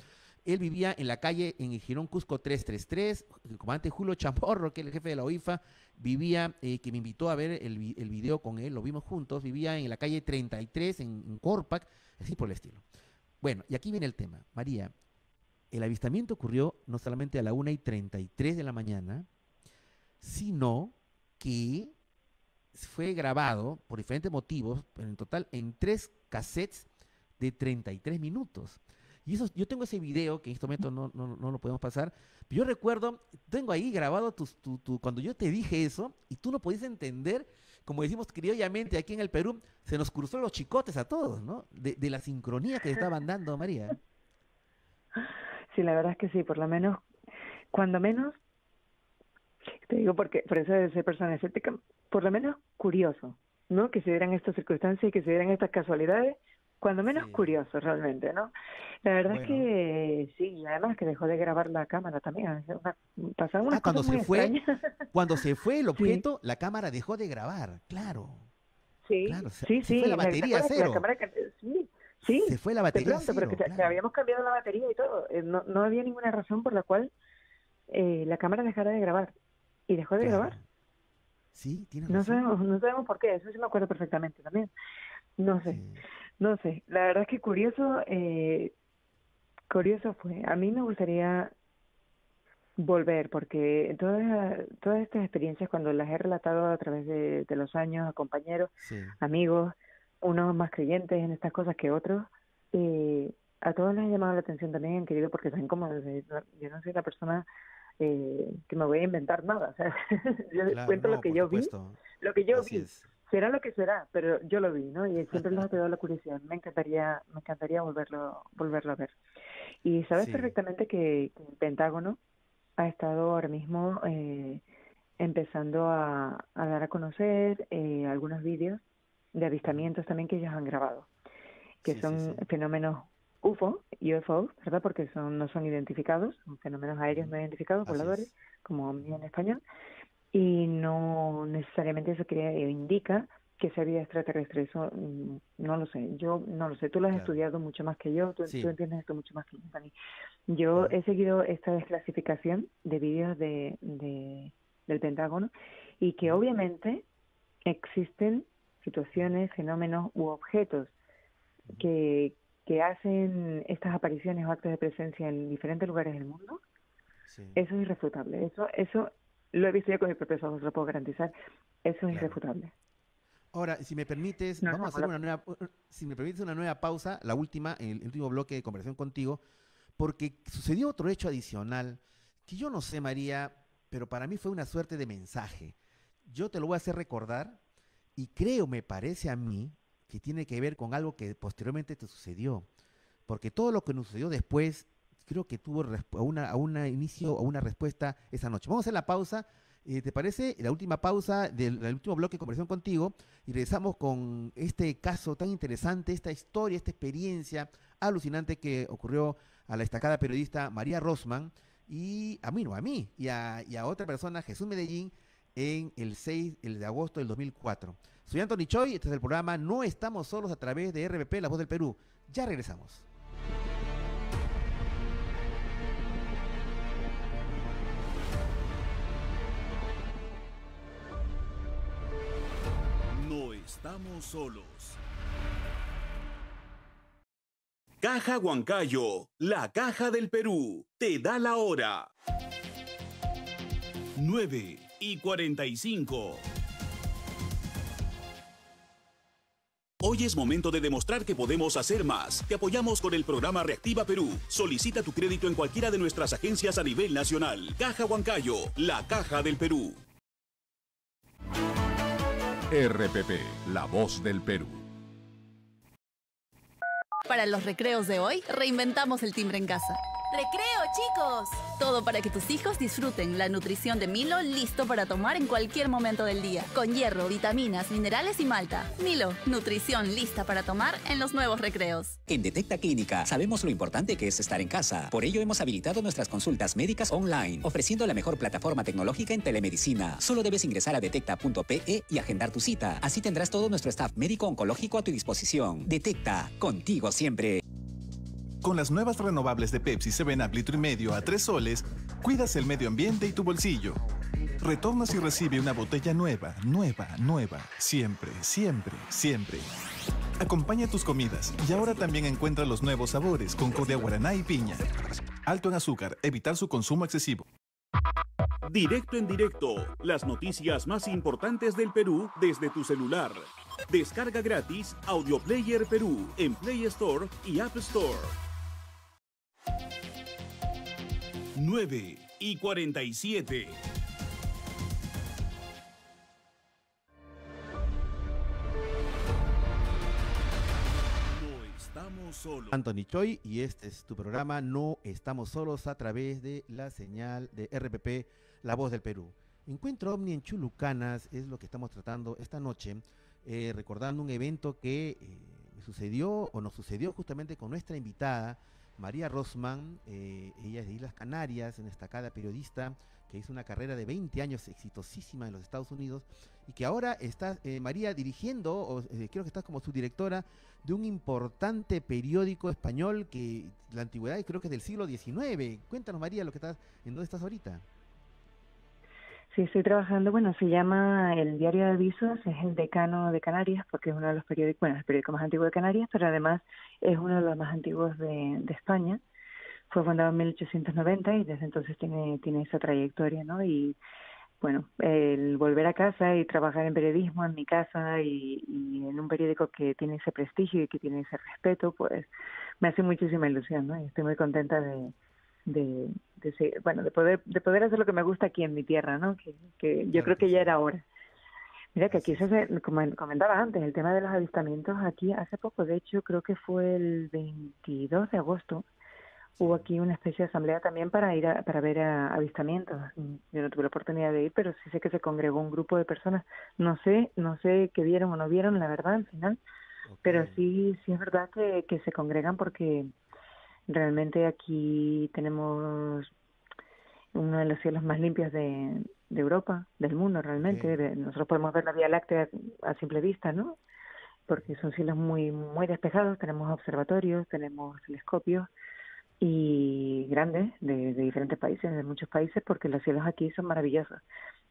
Él vivía en la calle en el Girón Cusco 333. El comandante Julio Chamorro, que es el jefe de la OIFA, vivía, eh, que me invitó a ver el, video con él, lo vimos juntos, vivía en la calle 33 en, en Corpac, así por el estilo. Bueno, y aquí viene el tema. María, el avistamiento ocurrió no solamente a la 1 y 33 de la mañana, sino que fue grabado por diferentes motivos, pero en total en tres cassettes de 33 minutos. Y eso, yo tengo ese video que en este momento no, no, no lo podemos pasar. Yo recuerdo, tengo ahí grabado tu, tu, tu, cuando yo te dije eso y tú no podías entender, como decimos criollamente aquí en el Perú, se nos cruzó los chicotes a todos, ¿no? De, de la sincronía que estaban dando, María. Sí, la verdad es que sí, por lo menos, cuando menos, te digo porque por eso de ser persona escéptica, por lo menos curioso, ¿no? Que se dieran estas circunstancias y que se dieran estas casualidades cuando menos sí. curioso realmente, ¿no? La verdad bueno. es que sí, además que dejó de grabar la cámara también. Una, pasaron unas ah, cuando se fue, extrañas. cuando se fue el objeto, sí. la cámara dejó de grabar, claro. Sí, claro, sí, se sí. fue la batería la, cero. La cámara, sí, sí. Se fue la batería pronto, cero, pero que, claro. que, habíamos cambiado la batería y todo. Eh, no, no había ninguna razón por la cual eh, la cámara dejara de grabar. Y dejó de claro. grabar. Sí, tiene no razón. sabemos, no sabemos por qué, eso sí me acuerdo perfectamente también. No sé. Sí. No sé, la verdad es que curioso, eh, curioso fue. A mí me gustaría volver, porque todas, todas estas experiencias, cuando las he relatado a través de, de los años a compañeros, sí. amigos, unos más creyentes en estas cosas que otros, eh, a todos les ha llamado la atención también, querido, porque saben como yo no soy una persona eh, que me voy a inventar nada, o sea, yo claro, cuento no, lo que yo supuesto. vi, lo que yo Así vi. Es será lo que será, pero yo lo vi, ¿no? Y siempre les ha quedado la curiosidad. Me encantaría, me encantaría volverlo, volverlo a ver. Y sabes Sí. perfectamente que, que el Pentágono ha estado ahora mismo eh, empezando a, a dar a conocer eh, algunos vídeos de avistamientos también que ellos han grabado, que Sí, son sí. fenómenos UFO, UFO, ¿verdad? Porque son no son identificados, son fenómenos aéreos no identificados, Así voladores, es. como en español, y no necesariamente eso quiere, indica que sea vida extraterrestre, eso mm, no lo sé, yo no lo sé, tú lo has Claro. estudiado mucho más que yo, tú, Sí. tú entiendes esto mucho más que yo, Dani. Yo he seguido esta desclasificación de vídeos de, de, del Pentágono y que obviamente existen situaciones, fenómenos u objetos que, que hacen estas apariciones o actos de presencia en diferentes lugares del mundo, Sí. eso es irrefutable. Eso, eso lo he visto yo con mis propios ojos, lo puedo garantizar. Eso es Claro. irrefutable. Ahora, si me permites, No, vamos no, a hacer hola. una nueva, si me permites una nueva pausa, la última, el, el último bloque de conversación contigo, porque sucedió otro hecho adicional que yo no sé, María, pero para mí fue una suerte de mensaje. Yo te lo voy a hacer recordar y creo, me parece a mí, que tiene que ver con algo que posteriormente te sucedió, porque todo lo que nos sucedió después creo que tuvo a una, a una inicio o una respuesta esa noche. Vamos a hacer la pausa. eh, ¿Te parece? La última pausa del, último bloque de conversación contigo y regresamos con este caso tan interesante, esta historia, esta experiencia alucinante que ocurrió a la destacada periodista María Rosman y a mí, no, a mí, y a, y a otra persona, Jesús Medellín, en el 6 el de agosto del 2004. Soy Anthony Choi, este es el programa No Estamos Solos a través de RBP, La Voz del Perú. Ya regresamos. Estamos solos. Caja Huancayo, la caja del Perú, te da la hora. 9 y 45. Hoy es momento de demostrar que podemos hacer más. Te apoyamos con el programa Reactiva Perú. Solicita tu crédito en cualquiera de nuestras agencias a nivel nacional. Caja Huancayo, la caja del Perú. RPP, la voz del Perú. Para los recreos de hoy, reinventamos el timbre en casa. ¡Recreo, chicos! Todo para que tus hijos disfruten la nutrición de Milo listo para tomar en cualquier momento del día. Con hierro, vitaminas, minerales y malta. Milo, nutrición lista para tomar en los nuevos recreos. En Detecta Clínica sabemos lo importante que es estar en casa. Por ello hemos habilitado nuestras consultas médicas online, ofreciendo la mejor plataforma tecnológica en telemedicina. Solo debes ingresar a detecta.pe y agendar tu cita. Así tendrás todo nuestro staff médico oncológico a tu disposición. Detecta, contigo siempre. Con las nuevas renovables de Pepsi 7 litro y medio a 3 soles, cuidas el medio ambiente y tu bolsillo. Retornas y recibe una botella nueva, nueva, nueva, siempre, siempre, siempre. Acompaña tus comidas y ahora también encuentra los nuevos sabores con de guaraná y piña. Alto en azúcar, evitar su consumo excesivo. Directo en directo, las noticias más importantes del Perú desde tu celular. Descarga gratis Audio Player Perú en Play Store y App Store. 9 y 47. No estamos solos. Anthony Choi y este es tu programa No estamos solos a través de la señal de RPP La Voz del Perú. Encuentro OVNI en Chulucanas es lo que estamos tratando esta noche, eh, recordando un evento que eh, sucedió o nos sucedió justamente con nuestra invitada, María Rosman, eh, ella es de Islas Canarias, una destacada periodista que hizo una carrera de 20 años exitosísima en los Estados Unidos y que ahora está, eh, María, dirigiendo, o, eh, creo que estás como subdirectora de un importante periódico español que la antigüedad creo que es del siglo XIX. Cuéntanos, María, lo que estás, en dónde estás ahorita. Sí, estoy trabajando, bueno, se llama el Diario de Avisos, es el decano de Canarias, porque es uno de los periódicos, bueno, periódico más antiguo de Canarias, pero además es uno de los más antiguos de, de España. Fue fundado en 1890 y desde entonces tiene, tiene esa trayectoria, ¿no? Y bueno, el volver a casa y trabajar en periodismo en mi casa y, y en un periódico que tiene ese prestigio y que tiene ese respeto, pues me hace muchísima ilusión, ¿no? Y estoy muy contenta de, de, de bueno, de poder, de poder hacer lo que me gusta aquí en mi tierra, ¿no? Que, que yo creo que ya era hora. Mira que aquí se hace, como comentaba antes, el tema de los avistamientos aquí hace poco, de hecho creo que fue el 22 de agosto, hubo aquí una especie de asamblea también para ir a, para ver a, avistamientos. Yo no tuve la oportunidad de ir, pero sí sé que se congregó un grupo de personas. No sé, no sé qué vieron o no vieron, la verdad, al final, pero sí, sí es verdad que, que se congregan porque Realmente aquí tenemos uno de los cielos más limpios de, de Europa, del mundo realmente. Nosotros podemos ver la Vía Láctea a simple vista, ¿no? Porque son cielos muy muy despejados, tenemos observatorios, tenemos telescopios y grandes de, de diferentes países, de muchos países, porque los cielos aquí son maravillosos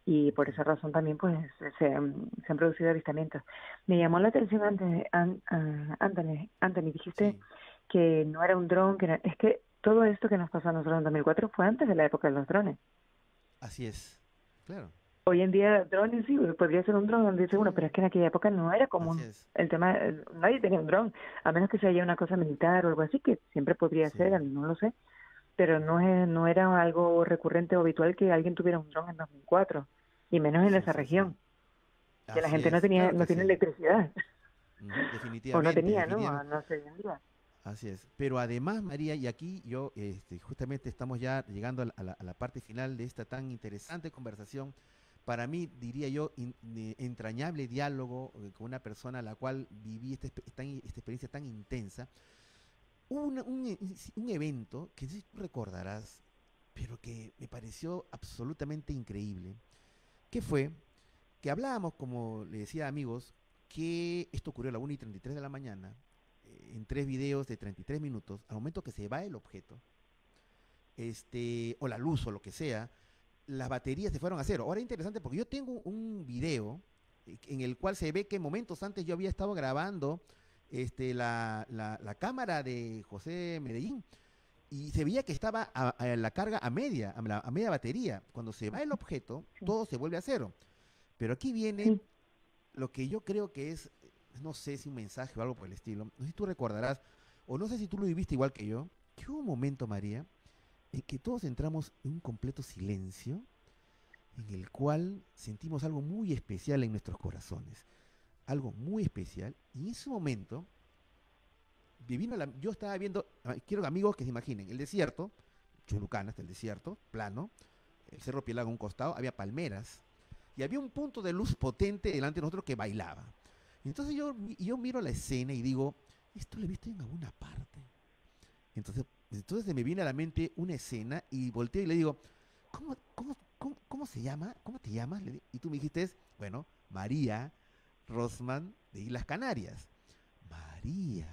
y por esa razón también pues se, han, se han producido avistamientos. Me llamó la atención antes, an, Anthony, Anthony, dijiste que no era un dron, que era, es que todo esto que nos pasó a nosotros en 2004 fue antes de la época de los drones. Así es, claro. Hoy en día drones sí, podría ser un dron, dice uno, pero es que en aquella época no era común. El tema, nadie tenía un dron, a menos que se haya una cosa militar o algo así, que siempre podría ser, no lo sé, pero no, es, no era algo recurrente o habitual que alguien tuviera un dron en 2004, y menos en esa región, que la gente no tenía no tiene electricidad. definitivamente. o no tenía, ¿no? No sé, Así es. Pero además, María, y aquí yo este, justamente estamos ya llegando a la, parte final de esta tan interesante conversación. Para mí, diría yo, entrañable diálogo eh, con una persona a la cual viví esta, experiencia tan intensa. Un, un, un, evento que recordarás, pero que me pareció absolutamente increíble, que fue que hablábamos, como le decía amigos, que esto ocurrió a la 1 y 33 de la mañana, en tres videos de 33 minutos, al momento que se va el objeto, este, o la luz o lo que sea, las baterías se fueron a cero. Ahora es interesante porque yo tengo un video en el cual se ve que momentos antes yo había estado grabando este, la, la, cámara de José Medellín y se veía que estaba a, la carga a media, a, media batería. Cuando se va el objeto, todo se vuelve a cero. Pero aquí viene lo que yo creo que es no sé si un mensaje o algo por el estilo. No sé si tú recordarás, o no sé si tú lo viviste igual que yo, que hubo un momento, María, en que todos entramos en un completo silencio, en el cual sentimos algo muy especial en nuestros corazones. Algo muy especial. Y en ese momento, la, yo estaba viendo, ah, quiero amigos que se imaginen, el desierto, Chulucana, hasta el desierto, plano, el Cerro Pielago a un costado, había palmeras, y había un punto de luz potente delante de nosotros que bailaba. Entonces yo, yo miro la escena y digo, esto lo he visto en alguna parte. Entonces, entonces me viene a la mente una escena y volteo y le digo, ¿cómo, cómo, se llama? ¿Cómo te llamas? Y tú me dijiste, bueno, María Rosman de Islas Canarias. María.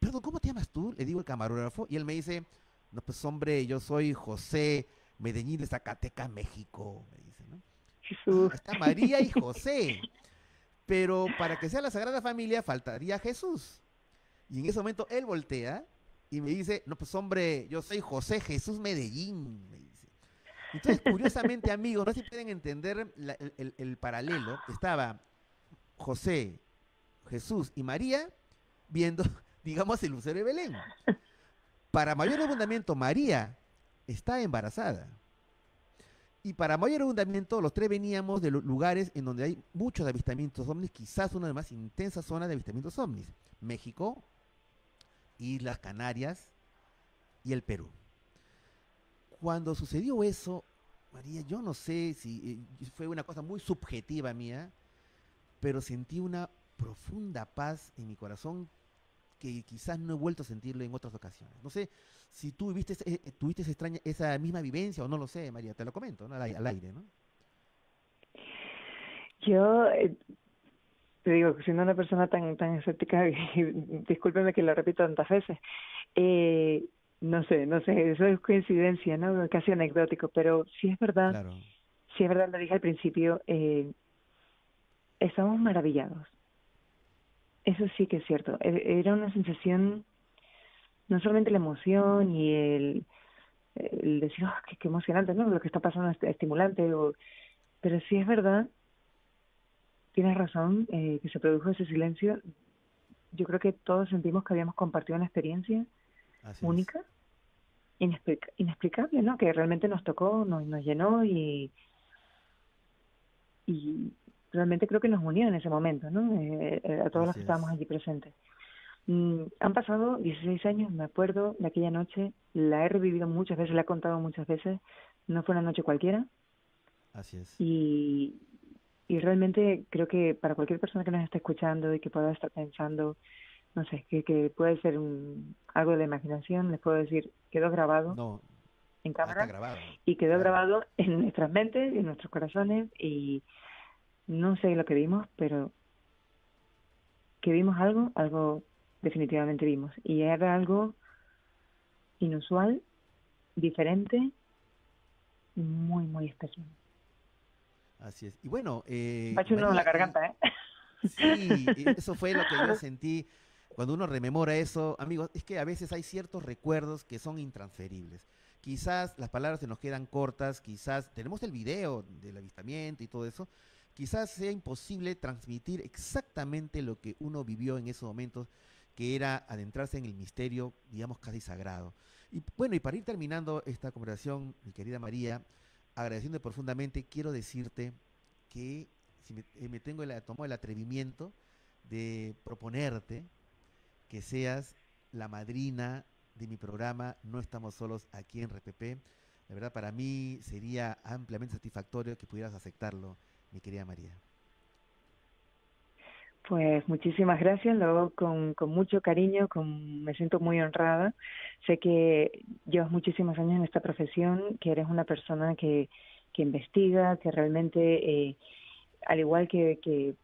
Perdón, ¿cómo te llamas tú? Le digo el camarógrafo y él me dice, no, pues hombre, yo soy José Medellín de Zacatecas, México. Me dice, ¿no? Jesús. Ah, está María y José. Pero para que sea la Sagrada Familia faltaría Jesús. Y en ese momento él voltea y me dice, no, pues hombre, yo soy José Jesús Medellín. Entonces, curiosamente, amigos, no sé si pueden entender el, paralelo. Estaba José, Jesús y María viendo, digamos, el lucero de Belén. Para mayor abundamiento, María está embarazada. Y para mayor abundamiento, los tres veníamos de lugares en donde hay muchos avistamientos ovnis, quizás una de las más intensas zonas de avistamientos ovnis. México, Islas Canarias y el Perú. Cuando sucedió eso, María, yo no sé si eh, fue una cosa muy subjetiva mía, pero sentí una profunda paz en mi corazón que quizás no he vuelto a sentirlo en otras ocasiones. No sé si tú viviste, eh, tuviste esa, extraña, esa misma vivencia o no lo sé, María, te lo comento al, aire, ¿no? Yo eh, te digo, siendo una persona tan tan escéptica, discúlpeme que lo repito tantas veces, eh, no sé, no sé, eso es coincidencia, ¿no? Casi anecdótico, pero sí es verdad, sí es verdad, lo dije al principio, eh, estamos maravillados eso sí que es cierto. E, era una sensación, no solamente la emoción y el, el decir, oh, qué, emocionante, ¿no? Lo que está pasando es estimulante, o, pero sí es verdad, tienes razón, eh, que se produjo ese silencio. Yo creo que todos sentimos que habíamos compartido una experiencia única, inexplicable, ¿no? Que realmente nos tocó, nos, nos llenó y, y realmente creo que nos unió en ese momento, ¿no? Eh, eh, a todos los que estábamos allí presentes. Mm, han pasado 16 años, me acuerdo de aquella noche, la he revivido muchas veces, la he contado muchas veces, no fue una noche cualquiera. Así es. Y, y realmente creo que para cualquier persona que nos esté escuchando y que pueda estar pensando, no sé, que, que puede ser un, algo de imaginación, les puedo decir, quedó grabado en cámara y quedó grabado en nuestras mentes y en nuestros corazones y no sé lo que vimos, pero que vimos algo, algo definitivamente vimos. Y era algo inusual, diferente, muy, muy especial. Así es. Y bueno... Eh, uno la garganta, ¿eh? Sí, eso fue lo que yo sentí cuando uno rememora eso. Amigos, es que a veces hay ciertos recuerdos que son intransferibles. Quizás las palabras se nos quedan cortas, quizás tenemos el video del avistamiento y todo eso, quizás sea imposible transmitir exactamente lo que uno vivió en esos momentos, que era adentrarse en el misterio, digamos, casi sagrado. Y bueno, y para ir terminando esta conversación, mi querida María, agradeciendo profundamente, quiero decirte que si me, eh, tengo el, tomo el atrevimiento de proponerte que seas la madrina de mi programa No estamos solos aquí en RPP. La verdad, para mí sería ampliamente satisfactorio que pudieras aceptarlo mi querida María? Pues muchísimas gracias, luego con, con mucho cariño, con, me siento muy honrada. Sé que llevas muchísimos años en esta profesión, que eres una persona que, que investiga, que realmente, eh, al igual que, que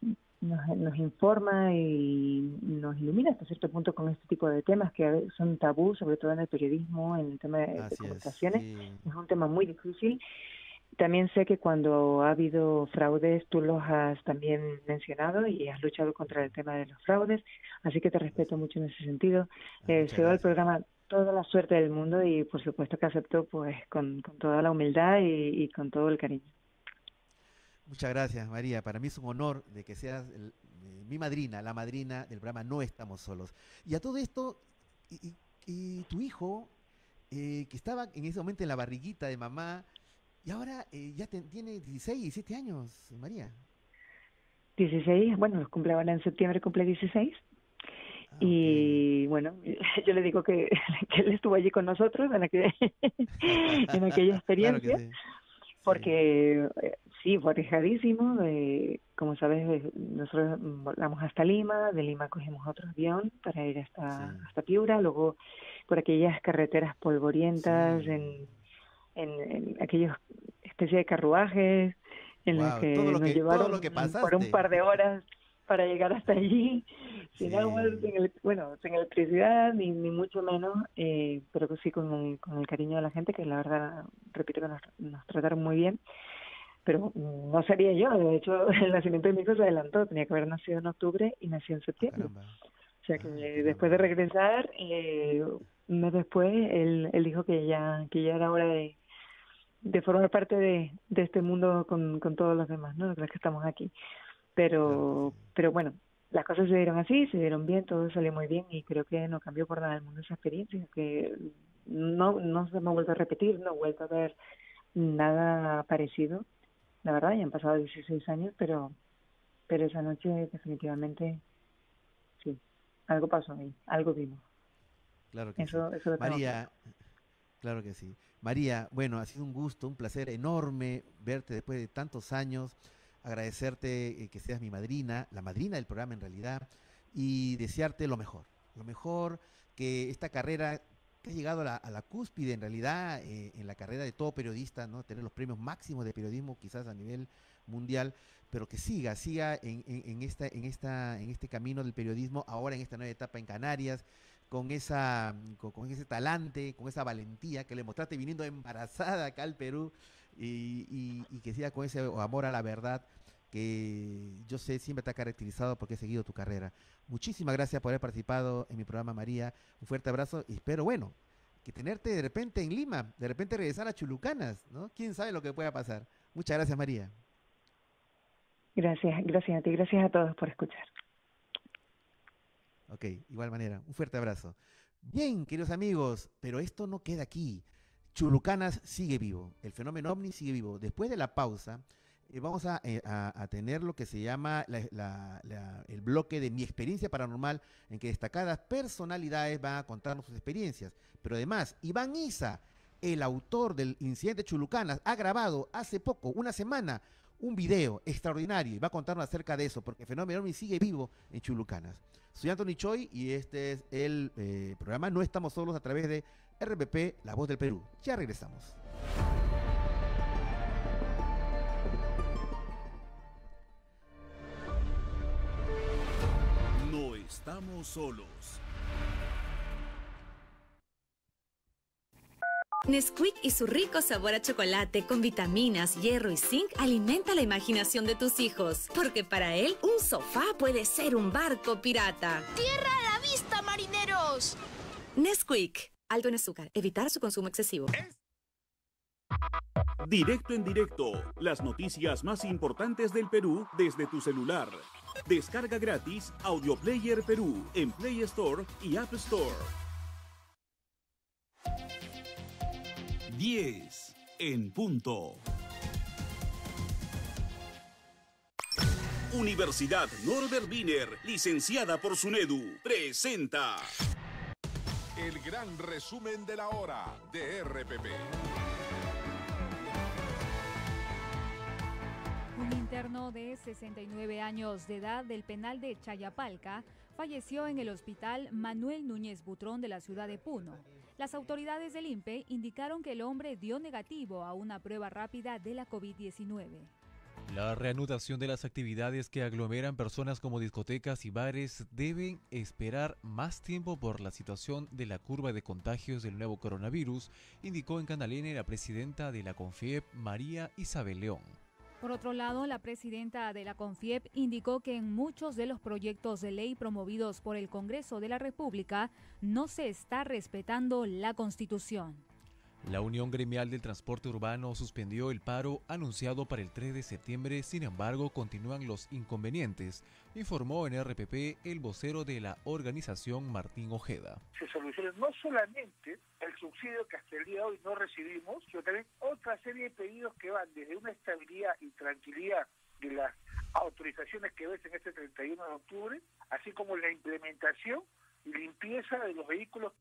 nos, nos, informa y nos ilumina hasta cierto punto con este tipo de temas que son tabú, sobre todo en el periodismo, en el tema de, comunicaciones. es un tema muy difícil también sé que cuando ha habido fraudes, tú los has también mencionado y has luchado contra el tema de los fraudes, así que te respeto mucho en ese sentido. Ah, eh, se da el programa toda la suerte del mundo y por supuesto que acepto pues con, toda la humildad y, con todo el cariño. Muchas gracias, María. Para mí es un honor de que seas mi madrina, la madrina del programa No Estamos Solos. Y a todo esto, y, y- y tu hijo, eh, que estaba en ese momento en la barriguita de mamá, y ahora eh, ya te- tiene 16, 17 años, María. 16, bueno, los cumple ahora en septiembre, cumple 16. Y bueno, yo le digo que, que él estuvo allí con nosotros en, aquel- en aquella experiencia, sí. porque eh, sí, fue arriesgadísimo. eh, como sabes, eh, nosotros volamos hasta Lima, de Lima cogimos otro avión para ir hasta, hasta Piura, luego por aquellas carreteras polvorientas, en, en, en aquellos especie de carruajes en los que nos que- llevaron lo que por un par de horas para llegar hasta allí, sin Sí. agua, sin bueno, sin electricidad, ni, ni mucho menos, eh, pero que sí con el, con el cariño de la gente, que la verdad, repito que nos, nos trataron muy bien. Pero no sería yo, de hecho, el nacimiento de mi hijo se adelantó, tenía que haber nacido en octubre y nació en septiembre. O sea que después de regresar, eh, un mes después, él, él dijo que ya, que ya era hora de, de formar parte de, de este mundo con, con todos los demás, ¿no? Los que estamos aquí. Pero, pero bueno, las cosas se dieron así, se dieron bien, todo salió muy bien y creo que no cambió por nada el mundo esa experiencia, que no, no se me ha vuelto a repetir, no he vuelto a ver nada parecido. La verdad, ya han pasado 16 años, pero, pero esa noche definitivamente sí, algo pasó ahí, algo vimos. Claro que Eso- sí. eso lo tengo María, claro que sí. María, bueno, ha sido un gusto, un placer enorme verte después de tantos años, agradecerte eh, que seas mi madrina, la madrina del programa en realidad, y desearte lo mejor, lo mejor, que esta carrera que ha llegado a la, cúspide en realidad, eh, en la carrera de todo periodista, ¿no? Tener los premios máximos de periodismo quizás a nivel mundial, pero que siga, siga en- en esta, en, esta, en este camino del periodismo, ahora en esta nueva etapa en Canarias, con esa con, ese talante, con esa valentía que le mostraste viniendo embarazada acá al Perú y, y- y que siga con ese amor a la verdad que yo sé siempre te ha caracterizado porque he seguido tu carrera. Muchísimas gracias por haber participado en mi programa María. Un fuerte abrazo y espero, bueno, que tenerte de repente en Lima, de repente regresar a Chulucanas, ¿no? ¿Quién sabe lo que pueda pasar? Muchas gracias, María. Gracias, gracias a ti, gracias a todos por escuchar. Ok, igual manera, un fuerte abrazo. Bien, queridos amigos, pero esto no queda aquí. Chulucanas sigue vivo, el fenómeno ovni sigue vivo. Después de la pausa, eh, vamos a, eh, a- tener lo que se llama la- la- la- el bloque de mi experiencia paranormal, en que destacadas personalidades van a contarnos sus experiencias. Pero además, Iván Isa, el autor del incidente Chulucanas, ha grabado hace poco, una semana, un video extraordinario y va a contarnos acerca de eso, porque el fenómeno ovni sigue vivo en Chulucanas. Soy Anthony Choi y este es el eh, programa No Estamos Solos a través de RPP, La Voz del Perú. Ya regresamos. No estamos solos. Nesquik y su rico sabor a chocolate con vitaminas, hierro y zinc alimenta la imaginación de tus hijos. Porque para él, un sofá puede ser un barco pirata. ¡Tierra a la vista, marineros! Nesquik. Alto en azúcar. Evitar su consumo excesivo. Directo en directo, las noticias más importantes del Perú desde tu celular. Descarga gratis Audio Player Perú en Play Store y App Store. 10 en punto. Universidad Norbert Wiener, licenciada por SUNEDU, presenta El gran resumen de la hora de RPP. Un interno de 69 años de edad del penal de Chayapalca falleció en el hospital Manuel Núñez Butrón de la ciudad de Puno. Las autoridades del INPE indicaron que el hombre dio negativo a una prueba rápida de la COVID-19. La reanudación de las actividades que aglomeran personas como discotecas y bares deben esperar más tiempo por la situación de la curva de contagios del nuevo coronavirus, indicó en Canal N la presidenta de la CONFIEP, María Isabel León. Por otro lado, la presidenta de la CONFIEP indicó que en muchos de los proyectos de ley promovidos por el Congreso de la República no se está respetando la Constitución. La Unión Gremial del Transporte Urbano suspendió el paro anunciado para el 3 de septiembre, sin embargo continúan los inconvenientes, informó en RPP el vocero de la organización Martín Ojeda. Se soluciona no solamente el subsidio que hasta el día de hoy no recibimos, sino también otra serie de pedidos que van desde una estabilidad y tranquilidad de las autorizaciones que ves en este 31 de octubre, así como la implementación y limpieza de los vehículos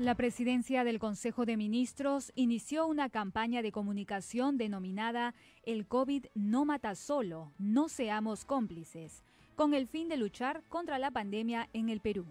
la presidencia del Consejo de Ministros inició una campaña de comunicación denominada El COVID no mata solo, no seamos cómplices, con el fin de luchar contra la pandemia en el Perú.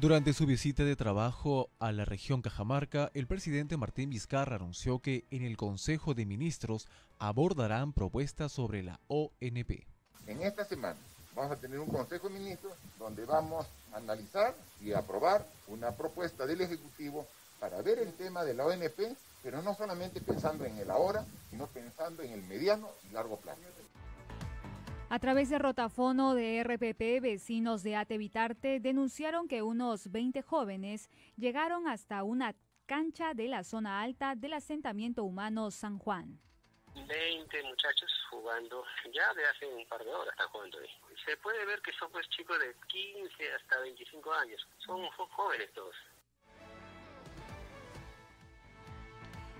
Durante su visita de trabajo a la región Cajamarca, el presidente Martín Vizcarra anunció que en el Consejo de Ministros abordarán propuestas sobre la ONP. En esta semana vamos a tener un Consejo de Ministros donde vamos a analizar y aprobar una propuesta del Ejecutivo para ver el tema de la ONP, pero no solamente pensando en el ahora, sino pensando en el mediano y largo plazo. A través de rotafono de RPP, vecinos de Atevitarte denunciaron que unos 20 jóvenes llegaron hasta una cancha de la zona alta del asentamiento humano San Juan. 20 muchachos jugando, ya de hace un par de horas están jugando ahí. Se puede ver que son pues chicos de 15 hasta 25 años, son, jóvenes todos.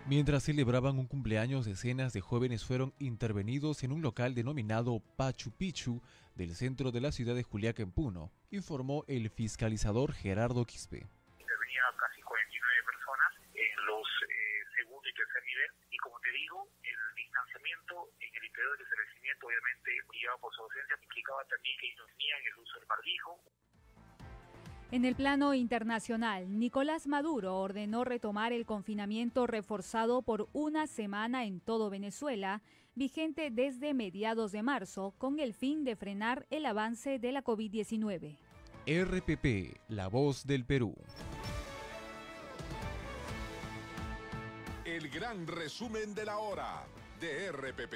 Mientras celebraban un cumpleaños, decenas de jóvenes fueron intervenidos en un local denominado Pachu Picchu del centro de la ciudad de Juliaca Puno, informó el fiscalizador Gerardo Quispe. Casi 49 personas en los eh, segundo y tercer nivel y como te digo, el en el interior del establecimiento obviamente llevaba por su ausencia, implicaba también que ellos tenían el uso del barbijo. En el plano internacional, Nicolás Maduro ordenó retomar el confinamiento reforzado por una semana en todo Venezuela, vigente desde mediados de marzo, con el fin de frenar el avance de la COVID-19. RPP, la voz del Perú. El gran resumen de la hora de RPP.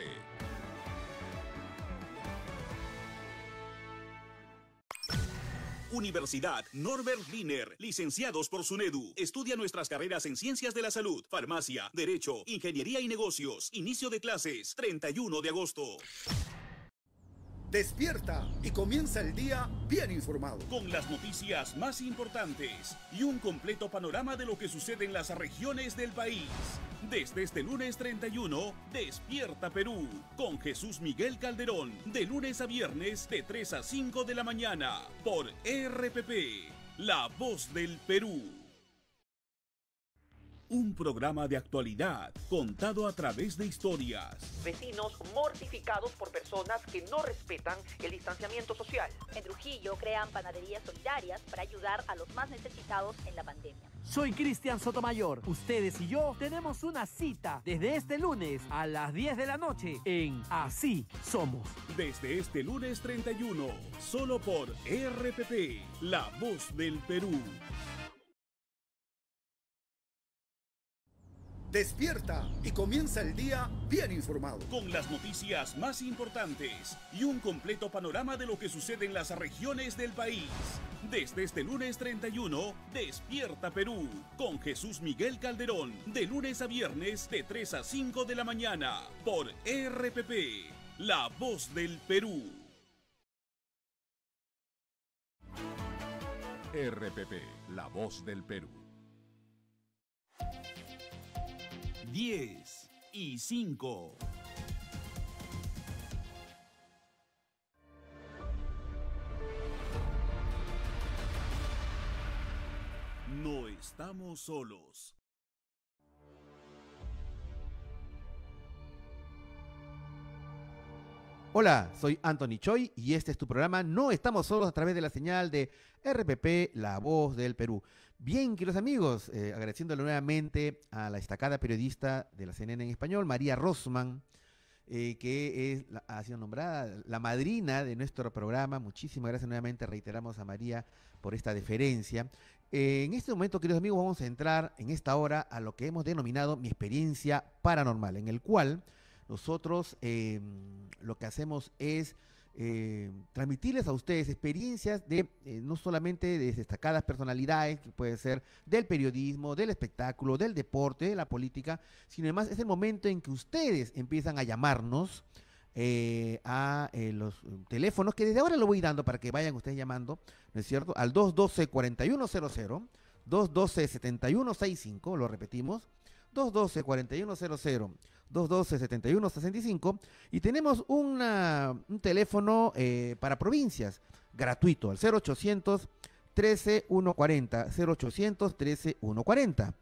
Universidad Norbert Wiener, licenciados por SUNEDU. Estudia nuestras carreras en Ciencias de la Salud, Farmacia, Derecho, Ingeniería y Negocios. Inicio de clases, 31 de agosto. Despierta y comienza el día bien informado. Con las noticias más importantes y un completo panorama de lo que sucede en las regiones del país. Desde este lunes 31, Despierta Perú, con Jesús Miguel Calderón, de lunes a viernes de 3 a 5 de la mañana, por RPP, La Voz del Perú. Un programa de actualidad contado a través de historias. Vecinos mortificados por personas que no respetan el distanciamiento social. En Trujillo crean panaderías solidarias para ayudar a los más necesitados en la pandemia. Soy Cristian Sotomayor. Ustedes y yo tenemos una cita desde este lunes a las 10 de la noche en Así Somos. Desde este lunes 31, solo por RPP, La Voz del Perú. Despierta y comienza el día bien informado. Con las noticias más importantes y un completo panorama de lo que sucede en las regiones del país. Desde este lunes 31, Despierta Perú, con Jesús Miguel Calderón, de lunes a viernes de 3 a 5 de la mañana, por RPP, La Voz del Perú. RPP, La Voz del Perú. 10 y 5. No estamos solos. Hola, soy Anthony Choi y este es tu programa No estamos solos a través de la señal de RPP, La Voz del Perú. Bien, queridos amigos, eh, agradeciéndole nuevamente a la destacada periodista de la CNN en español, María Rosman, eh, que es, ha sido nombrada la madrina de nuestro programa. Muchísimas gracias nuevamente, reiteramos a María por esta deferencia. Eh, en este momento, queridos amigos, vamos a entrar en esta hora a lo que hemos denominado mi experiencia paranormal, en el cual nosotros em, lo que hacemos es eh, transmitirles a ustedes experiencias de eh, no solamente de destacadas personalidades, que puede ser del periodismo, del espectáculo, del deporte, de la política, sino además es el momento en que ustedes empiezan a llamarnos eh, a los teléfonos que desde ahora lo voy dando para que vayan ustedes llamando, ¿no es cierto? Al 212-4100, 212-7165, lo repetimos, 212-4100, 212-7165 y tenemos una, un teléfono eh, para provincias gratuito al 0800 13 140 0800 13 140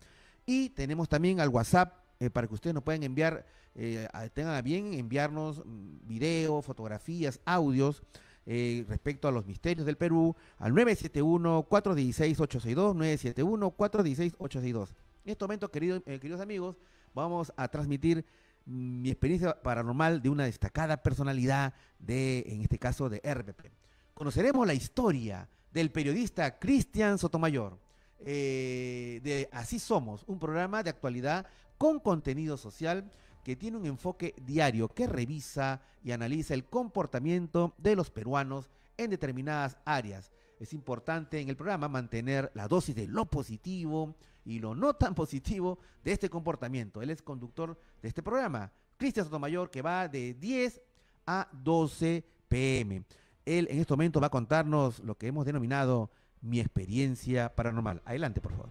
y tenemos también al WhatsApp eh, para que ustedes nos puedan enviar eh, tengan a bien enviarnos mm, video, fotografías, audios eh, respecto a los misterios del Perú al 971-416-862, 971-416-862. En este momento, querido- eh, queridos amigos, vamos a transmitir mi experiencia paranormal de una destacada personalidad de, en este caso, de RPP. Conoceremos la historia del periodista Cristian Sotomayor, eh, de Así Somos, un programa de actualidad con contenido social que tiene un enfoque diario que revisa y analiza el comportamiento de los peruanos en determinadas áreas. Es importante en el programa mantener la dosis de lo positivo y lo no tan positivo de este comportamiento. Él es conductor de este programa, Cristian Sotomayor, que va de 10 a 12 pm. Él en este momento va a contarnos lo que hemos denominado mi experiencia paranormal. Adelante, por favor.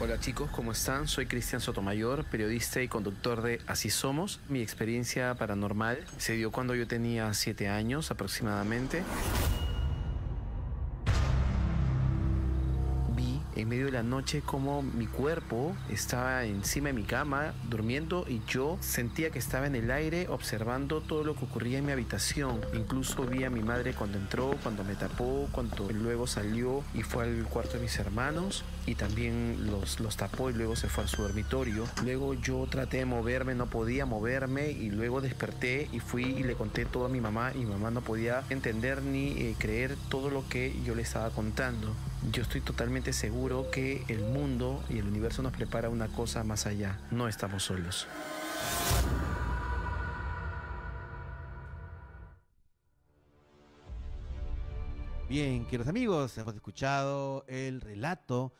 Hola chicos, ¿cómo están? Soy Cristian Sotomayor, periodista y conductor de Así Somos. Mi experiencia paranormal se dio cuando yo tenía 7 años aproximadamente. En medio de la noche como mi cuerpo estaba encima de mi cama durmiendo y yo sentía que estaba en el aire observando todo lo que ocurría en mi habitación. Incluso vi a mi madre cuando entró, cuando me tapó, cuando luego salió y fue al cuarto de mis hermanos y también los, los tapó y luego se fue a su dormitorio. Luego yo traté de moverme, no podía moverme y luego desperté y fui y le conté todo a mi mamá y mi mamá no podía entender ni eh, creer todo lo que yo le estaba contando. Yo estoy totalmente seguro que el mundo y el universo nos prepara una cosa más allá. No estamos solos. Bien, queridos amigos, hemos escuchado el relato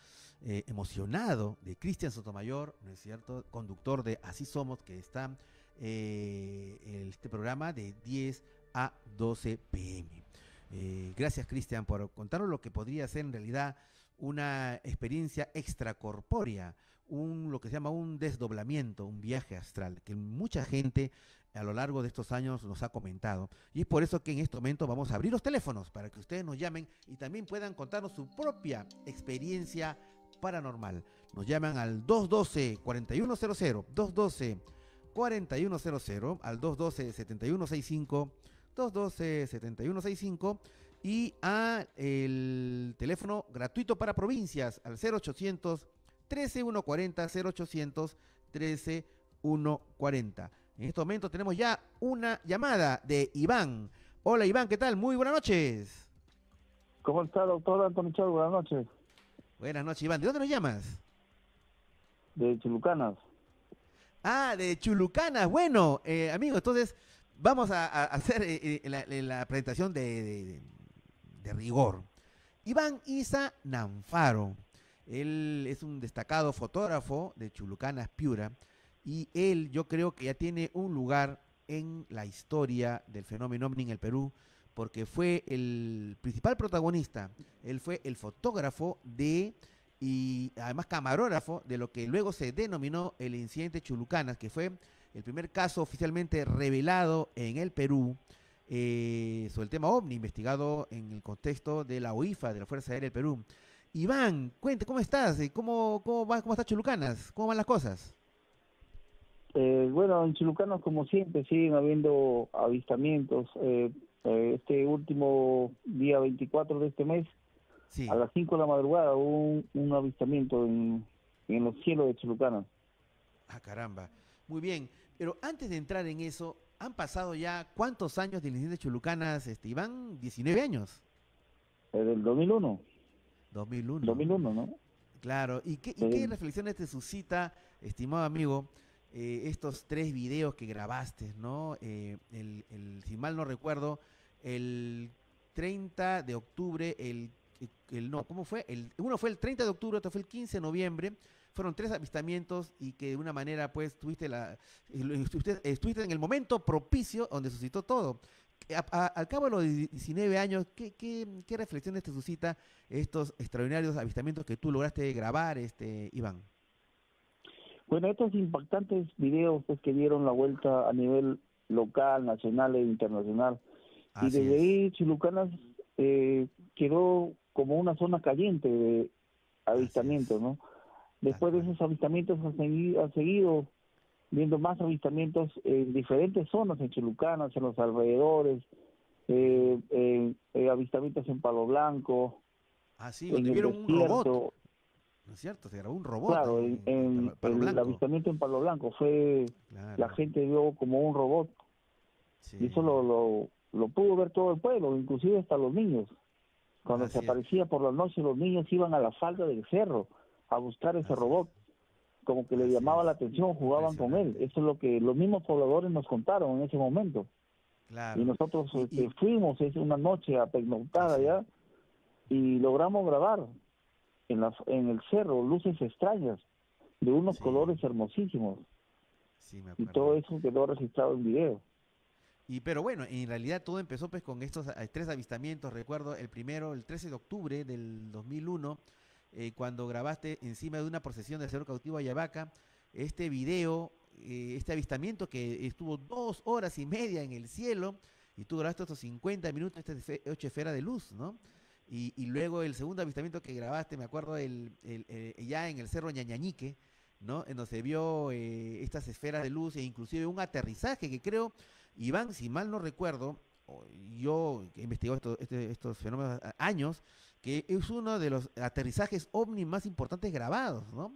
eh, emocionado de Cristian Sotomayor, ¿no es cierto? Conductor de Así Somos, que está eh, este programa de 10 a 12 pm. Eh, gracias, Cristian, por contarnos lo que podría ser en realidad una experiencia extracorpórea, un, lo que se llama un desdoblamiento, un viaje astral, que mucha gente a lo largo de estos años nos ha comentado. Y es por eso que en este momento vamos a abrir los teléfonos para que ustedes nos llamen y también puedan contarnos su propia experiencia paranormal. Nos llaman al 212-4100, 212-4100, al 212-7165, 212-7165 y a el teléfono gratuito para provincias al 0800 13140 0800 13140. En este momento tenemos ya una llamada de Iván. Hola Iván, ¿qué tal? Muy buenas noches. ¿Cómo está, doctor Antonio? Buenas noches. Buenas noches, Iván. ¿De dónde nos llamas? De Chulucanas. Ah, de Chulucanas. Bueno, eh, amigo, entonces vamos a, a hacer eh, eh, la, la presentación de, de- de- de rigor. Iván Isa Nanfaro. Él es un destacado fotógrafo de Chulucanas, Piura. Y él, yo creo que ya tiene un lugar en la historia del fenómeno ovni en el Perú, porque fue el principal protagonista. Él fue el fotógrafo de y además camarógrafo de lo que luego se denominó el incidente Chulucanas, que fue el primer caso oficialmente revelado en el Perú eh, sobre el tema ovni, investigado en el contexto de la OIFA, de la Fuerza Aérea del Perú. Iván, cuente, ¿cómo estás? ¿Cómo, cómo, va, ¿Cómo está Chulucanas? ¿Cómo van las cosas? Eh, bueno, en Chulucanas, como siempre, siguen habiendo avistamientos. Eh, este último día 24 de este mes, a las 5 de la madrugada, hubo un, un avistamiento en, en los cielos de Chulucanas. Ah, caramba. Muy bien. Pero antes de entrar en eso, han pasado ya cuántos años del incidente Chulucanas, este, Iván? 19 años. Eh, del 2001. 2001. 2001, ¿no? Claro. ¿Y qué, y Sí. qué reflexiones te suscita, estimado amigo, eh, estos tres videos que grabaste, ¿no? Eh, el, si mal no recuerdo, el 30 de octubre, el, no, ¿cómo fue? El, uno fue el 30 de octubre, otro fue el 15 de noviembre. Fueron tres avistamientos y que de una manera, pues, tuviste, la, estuviste, en el momento propicio donde suscitó todo. al cabo de los 19 años, ¿qué, qué, qué reflexiones te suscita estos extraordinarios avistamientos que tú lograste grabar, este Iván? Bueno, estos impactantes videos pues, que dieron la vuelta a nivel local, nacional e internacional. Y desde ahí Chilucanas eh, quedó como una zona caliente de avistamientos, ¿no? Después de esos avistamientos han seguido, seguido viendo más avistamientos en diferentes zonas, en Chilucanas, en los alrededores, eh, eh, avistamientos en Palo Blanco. Ah, sí, donde vieron un robot. ¿No es cierto? Se grabó un robot. Claro, en, el avistamiento en Palo Blanco fue, la gente vio como un robot. Y eso lo, lo, pudo ver todo el pueblo, inclusive hasta los niños. Cuando se aparecía por la noche, los niños iban a la falda del cerro a buscar ese robot. Como que le llamaba la atención, jugaban con él. Eso es lo que los mismos pobladores nos contaron en ese momento. Y nosotros este, fuimos esa una noche a allá y logramos grabar en, la, en el cerro luces extrañas de unos colores hermosísimos. y todo eso quedó registrado en video. Y pero bueno, en realidad todo empezó pues con estos tres avistamientos. Recuerdo el primero, el 13 de octubre del 2001, eh, cuando grabaste encima de una procesión del Cerro Cautivo Ayabaca, este video, eh, este avistamiento que estuvo dos horas y media en el cielo, y tú grabaste estos 50 minutos, esta ocho esfera de luz, ¿no? Y, luego el segundo avistamiento que grabaste, me acuerdo, el, eh, ya en el Cerro Ñañañique, ¿no? En donde se vio eh, estas esferas de luz e inclusive un aterrizaje que creo, Iván, si mal no recuerdo, yo he investigado este, estos fenómenos años, que es uno de los aterrizajes ovni más importantes grabados, ¿no?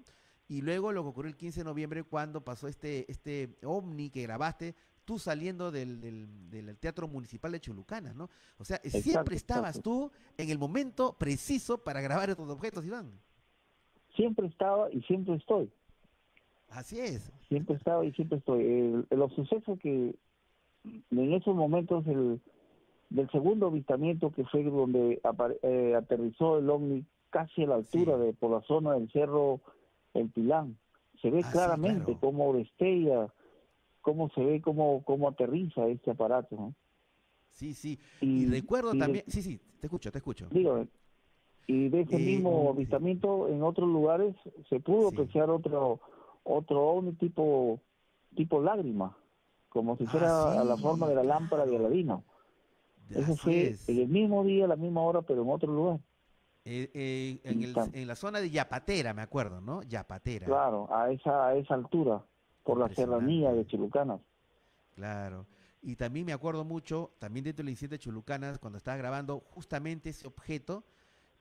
Y luego lo que ocurrió el 15 de noviembre cuando pasó este, este ovni que grabaste tú saliendo del, del, Teatro Municipal de Chulucanas, ¿no? O sea, siempre estabas tú en el momento preciso para grabar estos objetos, Iván. Siempre estaba y siempre estoy. Así es. Siempre estaba y siempre estoy. El, los sucesos que en esos momentos el del segundo avistamiento que fue donde eh, aterrizó el ovni casi a la altura de por la zona del cerro El Pilán. Se ve ah, claramente cómo destella cómo se ve, cómo, cómo aterriza este aparato. ¿no? Sí, sí. Y, recuerdo también, sí, sí, te escucho, te escucho. Digo, y de ese eh, mismo avistamiento en otros lugares se pudo apreciar otro otro tipo tipo lágrima, como si fuera ah, a la forma de la lámpara de Aladino. Eso fue en el mismo día, a la misma hora, pero en otro lugar. Eh, eh, en, el, en, la zona de Yapatera, me acuerdo, ¿no? Yapatera. Claro, a esa, a esa altura por la serranía de Chulucanas. Claro. Y también me acuerdo mucho, también dentro del incidente de Chulucanas, cuando estaba grabando justamente ese objeto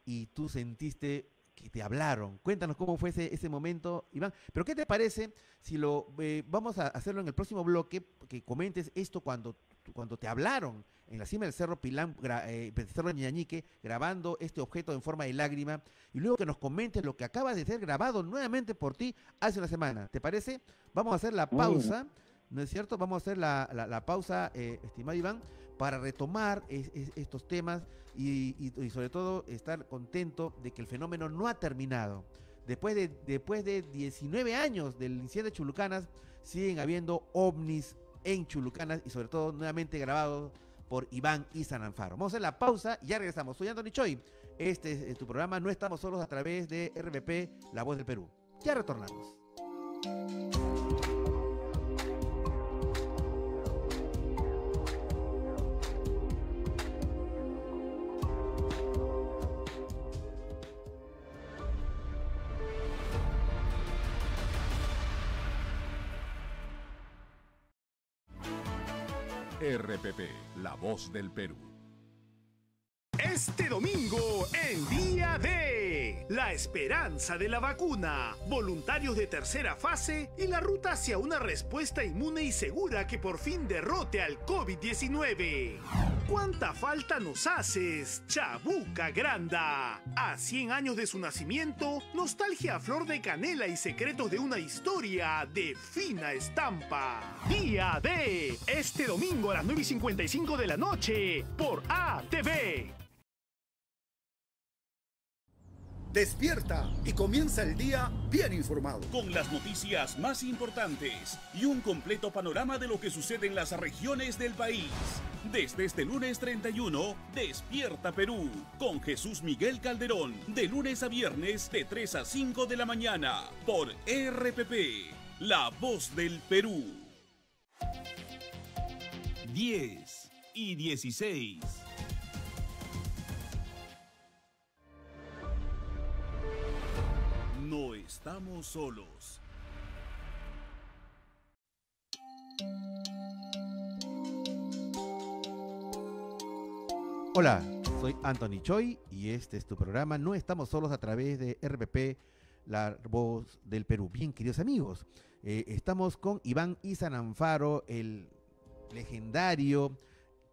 y tú sentiste que te hablaron. Cuéntanos cómo fue ese, ese momento, Iván. Pero ¿qué te parece si lo eh, vamos a hacerlo en el próximo bloque, que comentes esto cuando, cuando te hablaron en la cima del Cerro Pilán, eh, Cerro Ñañique, grabando este objeto en forma de lágrima, y luego que nos comentes lo que acaba de ser grabado nuevamente por ti hace una semana. ¿Te parece? Vamos a hacer la pausa, ¿no es cierto? Vamos a hacer la, pausa, eh, estimado Iván, para retomar estos temas y, sobre todo estar contento de que el fenómeno no ha terminado. Después de, después de 19 años del incidente de Chulucanas, siguen habiendo ovnis en Chulucanas y sobre todo nuevamente grabados por Iván y Sananfaro. Vamos a hacer la pausa y ya regresamos. Soy Anthony Choi. Este es tu programa. No estamos solos a través de RBP, La Voz del Perú. Ya retornamos. RPP, La Voz del Perú. Este domingo, el día de la esperanza de la vacuna, voluntarios de tercera fase y la ruta hacia una respuesta inmune y segura que por fin derrote al COVID-19. ¿Cuánta falta nos haces, Chabuca Granda? A 100 años de su nacimiento, nostalgia a flor de canela y secretos de una historia de fina estampa. Día de este domingo a las 9 y 55 de la noche por ATV. Despierta y comienza el día bien informado. Con las noticias más importantes y un completo panorama de lo que sucede en las regiones del país. Desde este lunes 31, Despierta Perú, con Jesús Miguel Calderón, de lunes a viernes de 3 a 5 de la mañana, por RPP, La Voz del Perú. 10 y 16. No estamos solos. Hola, soy Anthony Choi y este es tu programa. No estamos solos a través de RPP, la voz del Perú. Bien, queridos amigos, eh, estamos con Iván Izananfaro, el legendario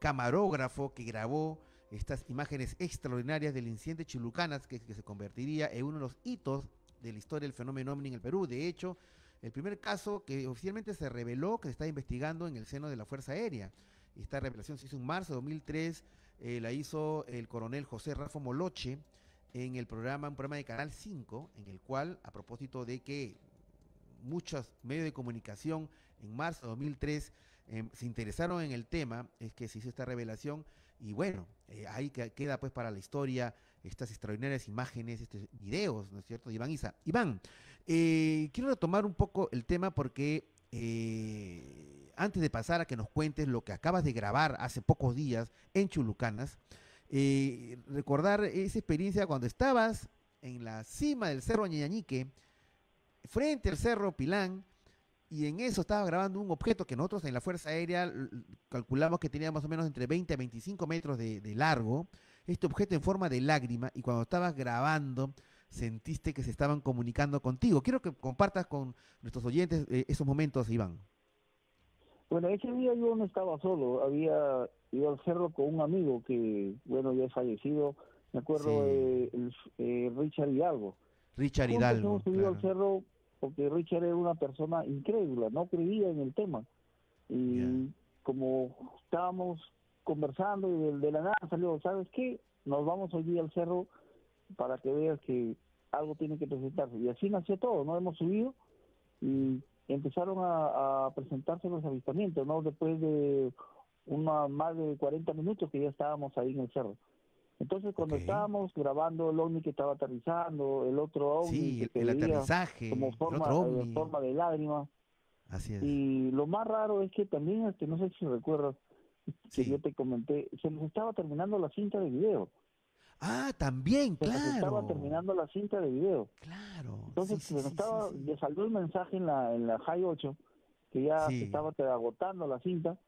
camarógrafo que grabó estas imágenes extraordinarias del incidente Chulucanas, que, que se convertiría en uno de los hitos de la historia del fenómeno ovni en el Perú. De hecho, el primer caso que oficialmente se reveló que se está investigando en el seno de la Fuerza Aérea. Esta revelación se hizo en marzo de 2003, eh, la hizo el coronel José Rafa Moloche en el programa, un programa de Canal 5, en el cual, a propósito de que muchos medios de comunicación en marzo de 2003 em, se interesaron en el tema, es que se hizo esta revelación y bueno, eh, ahí queda pues para la historia estas extraordinarias imágenes, estos videos, ¿no es cierto? Iván Isa. Iván, eh, quiero retomar un poco el tema porque eh, antes de pasar a que nos cuentes lo que acabas de grabar hace pocos días en Chulucanas, eh, recordar esa experiencia cuando estabas en la cima del Cerro Ñañique, frente al Cerro Pilán, y en eso estaba grabando un objeto que nosotros en la Fuerza Aérea calculamos que tenía más o menos entre 20 a 25 metros de largo, este objeto en forma de lágrima y cuando estabas grabando sentiste que se estaban comunicando contigo. Quiero que compartas con nuestros oyentes eh, esos momentos, Iván. Bueno, ese día yo no estaba solo, había ido al cerro con un amigo que, bueno, ya es fallecido, me acuerdo de eh, Richard Hidalgo. Richard Hidalgo. Hemos subido al cerro porque Richard era una persona incrédula, no creía en el tema. Y como estábamos conversando y de, la nada salió, ¿sabes qué? Nos vamos hoy al cerro para que veas que algo tiene que presentarse. Y así nació todo, ¿no? Hemos subido y empezaron a, presentarse los avistamientos, ¿no? Después de una más de 40 minutos que ya estábamos ahí en el cerro. Entonces, cuando estábamos grabando el ovni que estaba aterrizando, el otro ovni que el, aterrizaje, como forma, de forma de lágrima. Así es. Y lo más raro es que también, este, no sé si recuerdas, que yo te comenté, se nos estaba terminando la cinta de video. Ah, también, claro. Se estaba terminando la cinta de video. Claro. Entonces se nos estaba, le salió el mensaje en la, en la High 8 que ya se estaba agotando la cinta.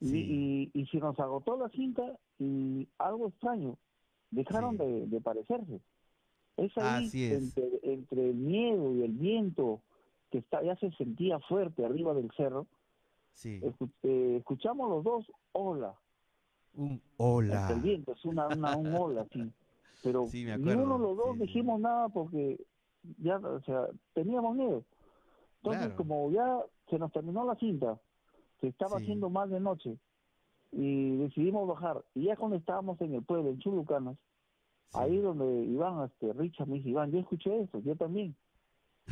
Y, y, y, nos agotó la cinta y algo extraño, dejaron de, de, parecerse. Es ahí Entre, entre el miedo y el viento que está, ya se sentía fuerte arriba del cerro, Sí. Eh, escuchamos los dos, hola. Un hola. El viento es una, un hola, sí. Pero sí, ni uno los dos dijimos nada porque ya, o sea, teníamos miedo. Entonces, como ya se nos terminó la cinta, se estaba haciendo más de noche y decidimos bajar. Y ya cuando estábamos en el pueblo, en Chulucanas, ahí donde Iván, este, Richard me dice, Iván, yo escuché eso, yo también.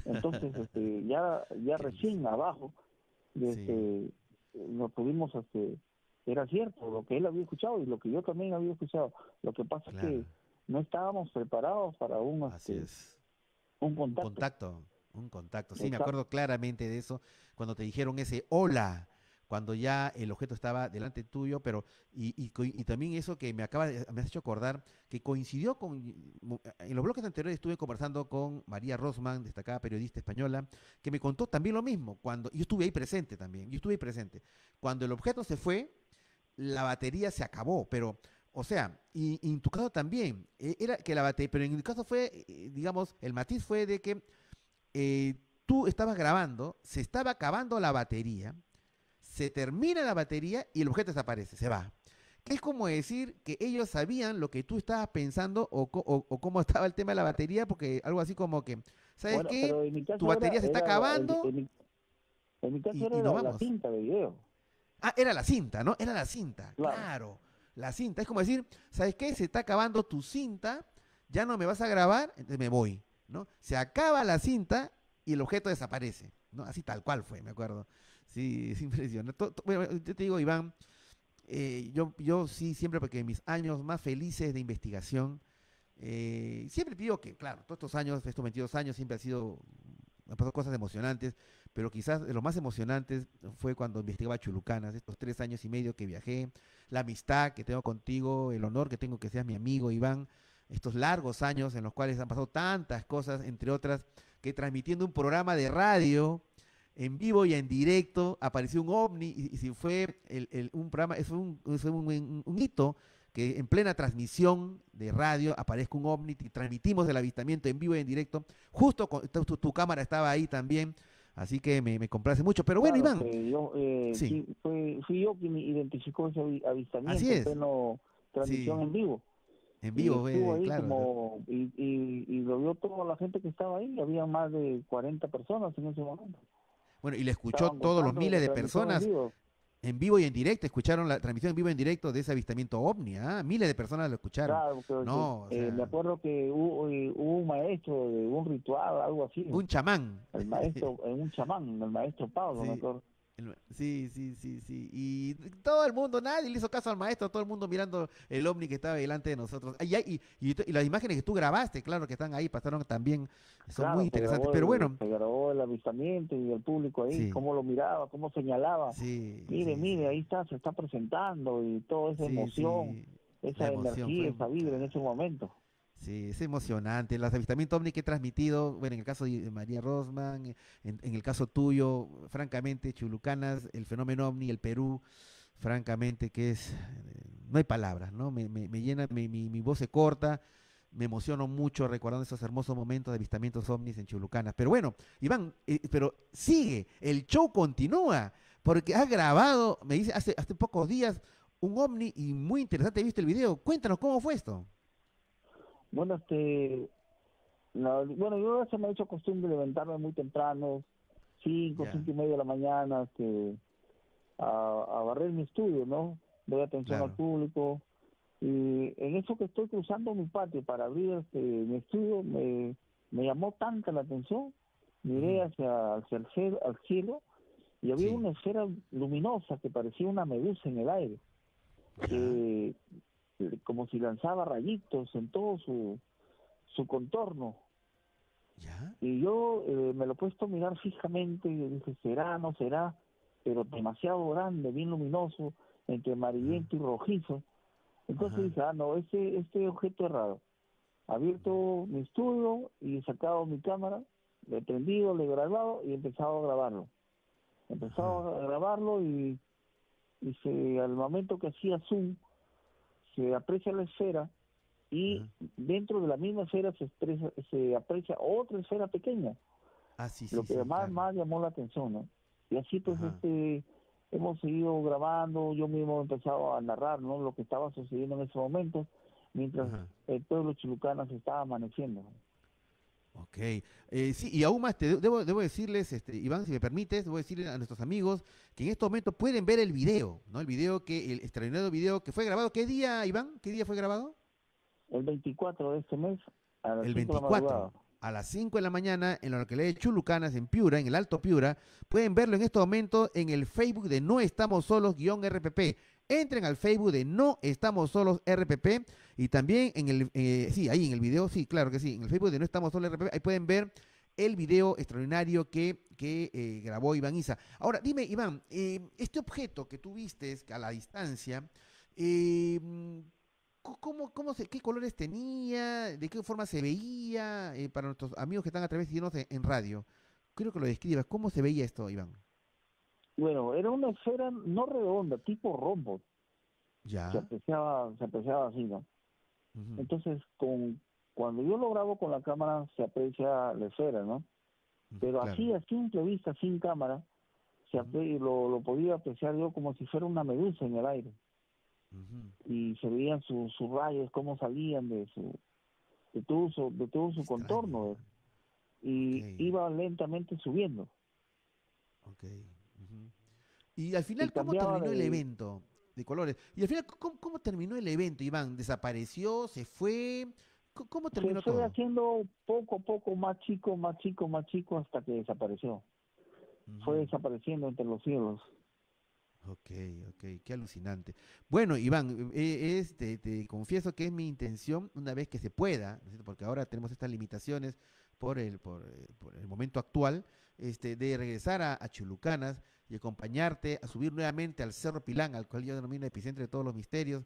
Entonces, este, ya, ya recién abajo, este, nos pudimos, este, era cierto lo que él había escuchado y lo que yo también había escuchado. Lo que pasa es que no estábamos preparados para un, este, un contacto. Un contacto, un contacto. Sí, me acuerdo claramente de eso cuando te dijeron ese hola cuando ya el objeto estaba delante tuyo, pero y, y, también eso que me acaba me has hecho acordar que coincidió con en los bloques anteriores estuve conversando con María Rosman, destacada periodista española, que me contó también lo mismo cuando yo estuve ahí presente también, yo estuve ahí presente. Cuando el objeto se fue, la batería se acabó, pero o sea, y, en tu caso también, e, era que la batería, pero en mi caso fue, eh, digamos, el matiz fue de que eh, tú estabas grabando, se estaba acabando la batería, se termina la batería y el objeto desaparece, se va. que es como decir que ellos sabían lo que tú estabas pensando o, cómo estaba el tema de la batería, porque algo así como que, ¿sabes qué? Tu batería se está acabando. En, mi caso era la, cinta de video. Ah, era la cinta, ¿no? Era la cinta, claro. La cinta, es como decir, ¿sabes qué? Se está acabando tu cinta, ya no me vas a grabar, entonces me voy, ¿no? Se acaba la cinta y el objeto desaparece, ¿no? Así tal cual fue, me acuerdo. Sí, es impresionante. Bueno, yo te digo, Iván, eh, yo, yo sí, siempre porque mis años más felices de investigación, eh, siempre digo que, claro, todos estos años, estos 22 años, siempre ha sido, han pasado cosas emocionantes, pero quizás lo más emocionantes fue cuando investigaba Chulucanas, estos tres años y medio que viajé, la amistad que tengo contigo, el honor que tengo que seas mi amigo, Iván, estos largos años en los cuales han pasado tantas cosas, entre otras, que transmitiendo un programa de radio, en vivo y en directo, apareció un ovni y, si fue el, un programa, es un, un, hito que en plena transmisión de radio aparezca un ovni y transmitimos el avistamiento en vivo y en directo. Justo tu, cámara estaba ahí también, así que me, me complace mucho. Pero bueno, Iván. Yo, eh, sí. fui, yo quien identificó ese avistamiento así es. en transmisión en vivo. En vivo, y, ahí como, y, y, y, lo vio toda la gente que estaba ahí, había más de 40 personas en ese momento. Bueno, y le escuchó todos los miles de personas en vivo y en directo, escucharon la transmisión en vivo y en directo de ese avistamiento ovni, ¿ah? Miles de personas lo escucharon. Claro, no, eh, me acuerdo que hubo, eh, hubo, un maestro de un ritual, algo así. Un chamán. El maestro, un chamán, el maestro Pablo, me acuerdo. Sí, sí, sí, sí. Y todo el mundo, nadie le hizo caso al maestro, todo el mundo mirando el ovni que estaba delante de nosotros. Y, y, las imágenes que tú grabaste, claro, que están ahí, pasaron también, son muy interesantes. Pero bueno. Se grabó el avistamiento y el público ahí, cómo lo miraba, cómo señalaba. Sí, mire, mire, ahí está, se está presentando y toda esa emoción, esa energía, esa vibra en ese momento. Sí, es emocionante. Los avistamientos ovni que he transmitido, bueno, en el caso de María Rosman, en, el caso tuyo, francamente, Chulucanas, el fenómeno ovni, el Perú, francamente, que es, no hay palabras, ¿no? Me, llena, mi, mi, voz se corta, me emociono mucho recordando esos hermosos momentos de avistamientos ovnis en Chulucanas. Pero bueno, Iván, eh, pero sigue, el show continúa, porque has grabado, me dice, hace, hace pocos días, un ovni y muy interesante, visto el video. Cuéntanos, ¿cómo fue esto? Bueno, este, bueno, yo se me ha hecho costumbre levantarme muy temprano, cinco, cinco y media de la mañana, este, a, barrer mi estudio, ¿no? Doy atención al público. Y en eso que estoy cruzando mi patio para abrir este, mi estudio, me, me llamó tanta la atención, miré hacia, hacia el cielo, al cielo y había una esfera luminosa que parecía una medusa en el aire. Que como si lanzaba rayitos en todo su, su contorno. Y yo eh, me lo he puesto a mirar fijamente y dije, ¿será, no será? Pero demasiado grande, bien luminoso, entre amarillento y rojizo. Entonces dije, ah, no, este, este objeto es raro. Abierto mi estudio y he sacado mi cámara, le he prendido, le he grabado y he empezado a grabarlo. He empezado a grabarlo y, y al momento que hacía zoom, se aprecia la esfera y dentro de la misma esfera se, se aprecia otra esfera pequeña. Ah, sí, lo que más, más llamó la atención, ¿no? Y así pues este hemos seguido grabando, yo mismo he empezado a narrar ¿no? lo que estaba sucediendo en ese momento, mientras el pueblo chilucano se estaba amaneciendo. Ok, eh, sí, y aún más, te debo, debo decirles, este, Iván, si me permites, debo decirle a nuestros amigos que en estos momentos pueden ver el video, ¿no? El video que, el extraordinario video que fue grabado, ¿qué día, Iván? ¿Qué día fue grabado? El 24 de este mes, a las el 24, a las 5 de la mañana, en la lee Chulucanas, en Piura, en el Alto Piura, pueden verlo en estos momentos en el Facebook de No Estamos Solos, guion RPP. Entren al Facebook de No Estamos Solos RPP y también en el, eh, sí, ahí en el video, sí, claro que sí, en el Facebook de No Estamos Solos RPP, ahí pueden ver el video extraordinario que, que eh, grabó Iván Isa. Ahora, dime, Iván, eh, este objeto que tú viste a la distancia, ¿cómo, cómo se, ¿qué colores tenía? ¿De qué forma se veía? para nuestros amigos que están a través de en radio, quiero que lo describas. ¿Cómo se veía esto, Iván? Bueno, era una esfera no redonda, tipo rombo. Ya. Se apreciaba, se apreciaba así, ¿no? Entonces, con cuando yo lo grabo con la cámara, se aprecia la esfera, ¿no? Pero así, a simple vista, sin cámara, se lo, lo podía apreciar yo como si fuera una medusa en el aire. y se veían sus rayos, cómo salían de su de todo su, de todo su contorno y iba lentamente subiendo. Y al final, ¿cómo terminó el evento de colores? Y al final, ¿cómo, terminó el evento, Iván? ¿Desapareció? ¿Se fue? ¿Cómo terminó se fue haciendo poco a poco más chico, más chico, más chico hasta que desapareció. Fue desapareciendo entre los cielos. Ok, ok, qué alucinante. Bueno, Iván, eh, este, te confieso que es mi intención, una vez que se pueda, porque ahora tenemos estas limitaciones por el, por, eh, el momento actual, este, de regresar a, Chulucanas y acompañarte a subir nuevamente al Cerro Pilán, al cual yo denomino epicentro de todos los misterios,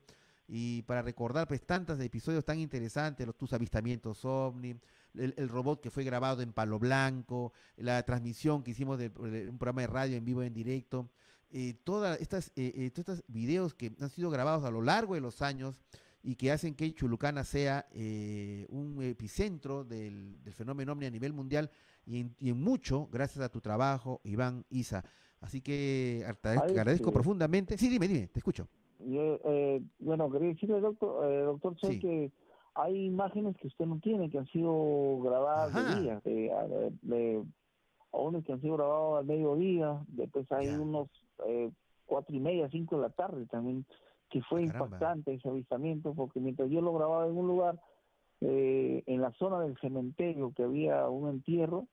y para recordar pues tantos episodios tan interesantes, los tus avistamientos ovni, el, robot que fue grabado en Palo Blanco, la transmisión que hicimos de, un programa de radio en vivo en directo, eh, todas estas, eh, eh, todos estos videos que han sido grabados a lo largo de los años y que hacen que Chulucana sea eh, un epicentro del, fenómeno OVNI a nivel mundial y en, mucho gracias a tu trabajo, Iván Isa. Así que te agradezco profundamente. Sí, dime, dime, te escucho. bueno, quería decirle, doctor, doctor Soy, que hay imágenes que usted no tiene, que han sido grabadas de día, de, de, unos que han sido grabados al mediodía, después hay unos eh, cuatro y media, cinco de la tarde también, que fue impactante ese avistamiento, porque mientras yo lo grababa en un lugar, eh, en la zona del cementerio, que había un entierro,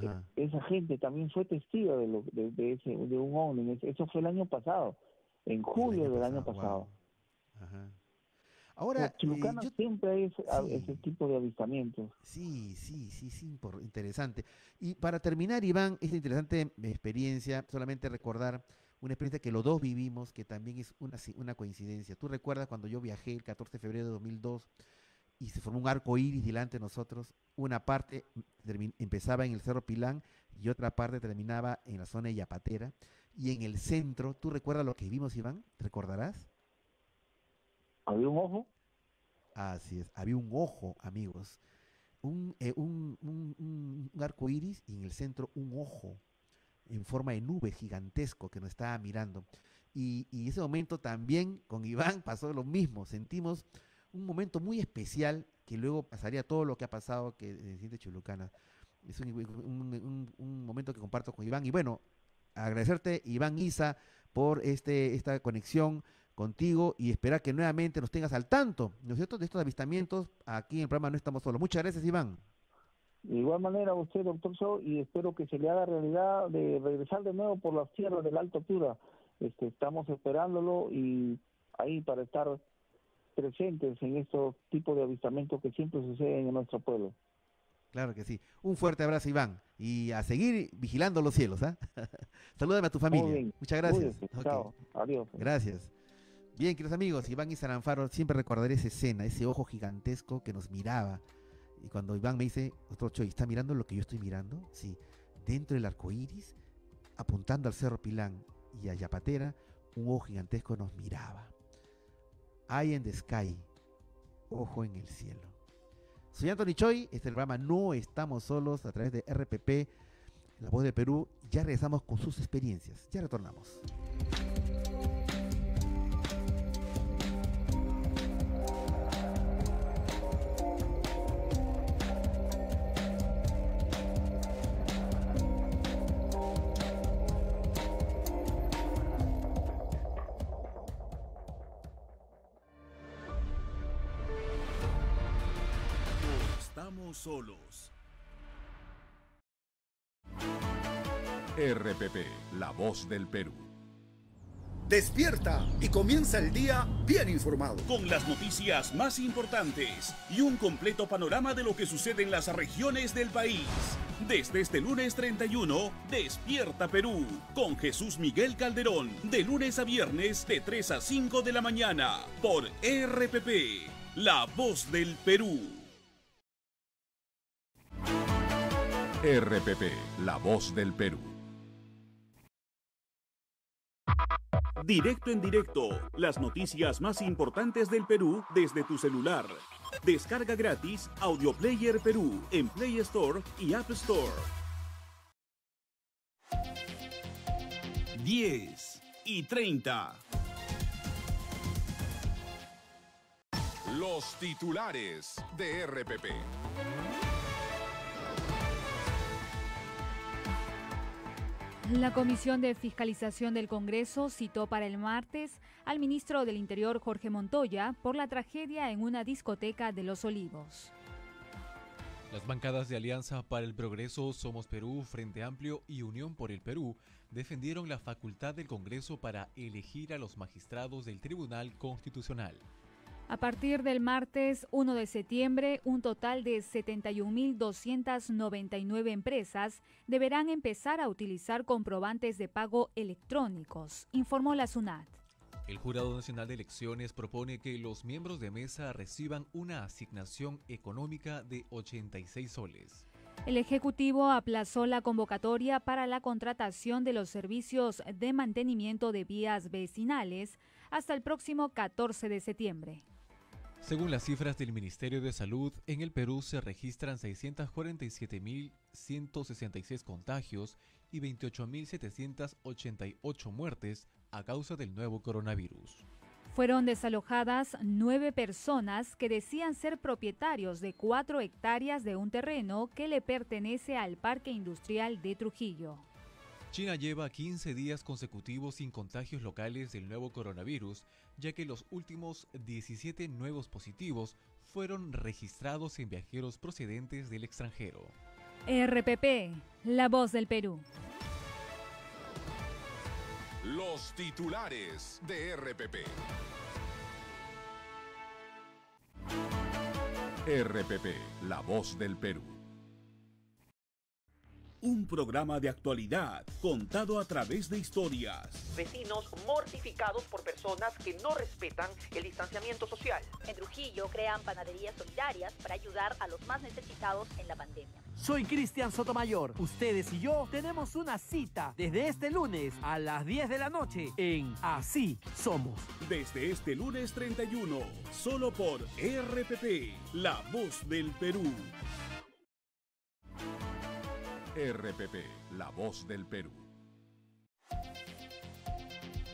eh, esa gente también fue testigo de, lo, de, ese, de un ovni. Eso fue el año pasado, en julio del año pasado. Ahora, Chulucana siempre hay ese, tipo de avistamientos. Sí, sí, sí, sí, interesante. Y para terminar, Iván, esta interesante experiencia, solamente recordar una experiencia que los dos vivimos, que también es una, una coincidencia. Tú recuerdas cuando yo viajé el 14 de febrero de 2002 y se formó un arco iris delante de nosotros. Una parte empezaba en el Cerro Pilán y otra parte terminaba en la zona de Yapatera. Y en el centro, ¿tú recuerdas lo que vimos, Iván? ¿Recordarás? ¿Había un ojo? Así es, había un ojo, amigos. Un, eh, un, un, arco iris y en el centro un ojo en forma de nube gigantesco que nos estaba mirando. Y, y ese momento también con Iván pasó lo mismo. Sentimos un momento muy especial que luego pasaría todo lo que ha pasado que siente Chulucana. Es un, un, momento que comparto con Iván. Y bueno, agradecerte, Iván Isa, por este, esta conexión contigo y esperar que nuevamente nos tengas al tanto, ¿no es cierto?, de estos avistamientos aquí en el programa No Estamos Solos. Muchas gracias, Iván. De igual manera, usted, doctor Show, y espero que se le haga realidad de regresar de nuevo por las tierras de la alta altura. Este, estamos esperándolo y ahí para estar presentes en estos tipos de avistamientos que siempre suceden en nuestro pueblo. Claro que sí. Un fuerte abrazo, Iván. Y a seguir vigilando los cielos. ¿ah? Salúdame a tu familia. Muchas gracias. Chao. Adiós. Gracias. Bien, queridos amigos, Iván y Saranfaro, siempre recordaré esa escena, ese ojo gigantesco que nos miraba. Y cuando Iván me dice, otro Choy, ¿está mirando lo que yo estoy mirando? Sí, dentro del arco iris, apuntando al Cerro Pilán y a Yapatera, un ojo gigantesco nos miraba. Eye in the sky, ojo en el cielo. Soy Anthony Choi, este es el programa No Estamos Solos a través de RPP, La Voz de Perú. Ya regresamos con sus experiencias. Ya retornamos. RPP, la voz del Perú. Despierta y comienza el día bien informado. Con las noticias más importantes y un completo panorama de lo que sucede en las regiones del país. Desde este lunes 31, Despierta Perú, con Jesús Miguel Calderón, de lunes a viernes de 3 a 5 de la mañana, por RPP, la voz del Perú. RPP, la voz del Perú. Directo en directo, las noticias más importantes del Perú desde tu celular. Descarga gratis Audio Player Perú en Play Store y App Store. 10 y 30. Los titulares de RPP. La Comisión de Fiscalización del Congreso citó para el martes al ministro del Interior Jorge Montoya por la tragedia en una discoteca de Los Olivos. Las bancadas de Alianza para el Progreso, Somos Perú, Frente Amplio y Unión por el Perú defendieron la facultad del Congreso para elegir a los magistrados del Tribunal Constitucional. A partir del martes 1 de septiembre, un total de 71.299 empresas deberán empezar a utilizar comprobantes de pago electrónicos, informó la SUNAT. El Jurado Nacional de Elecciones propone que los miembros de mesa reciban una asignación económica de 86 soles. El Ejecutivo aplazó la convocatoria para la contratación de los servicios de mantenimiento de vías vecinales hasta el próximo 14 de septiembre. Según las cifras del Ministerio de Salud, en el Perú se registran 647.166 contagios y 28.788 muertes a causa del nuevo coronavirus. Fueron desalojadas nueve personas que decían ser propietarios de cuatro hectáreas de un terreno que le pertenece al Parque Industrial de Trujillo. China lleva 15 días consecutivos sin contagios locales del nuevo coronavirus, ya que los últimos 17 nuevos positivos fueron registrados en viajeros procedentes del extranjero. RPP, la voz del Perú. Los titulares de RPP. RPP, la voz del Perú. Un programa de actualidad contado a través de historias. Vecinos mortificados por personas que no respetan el distanciamiento social. En Trujillo crean panaderías solidarias para ayudar a los más necesitados en la pandemia. Soy Cristian Sotomayor. Ustedes y yo tenemos una cita desde este lunes a las 10 de la noche en Así Somos. Desde este lunes 31, solo por RPP, la voz del Perú. RPP, la voz del Perú.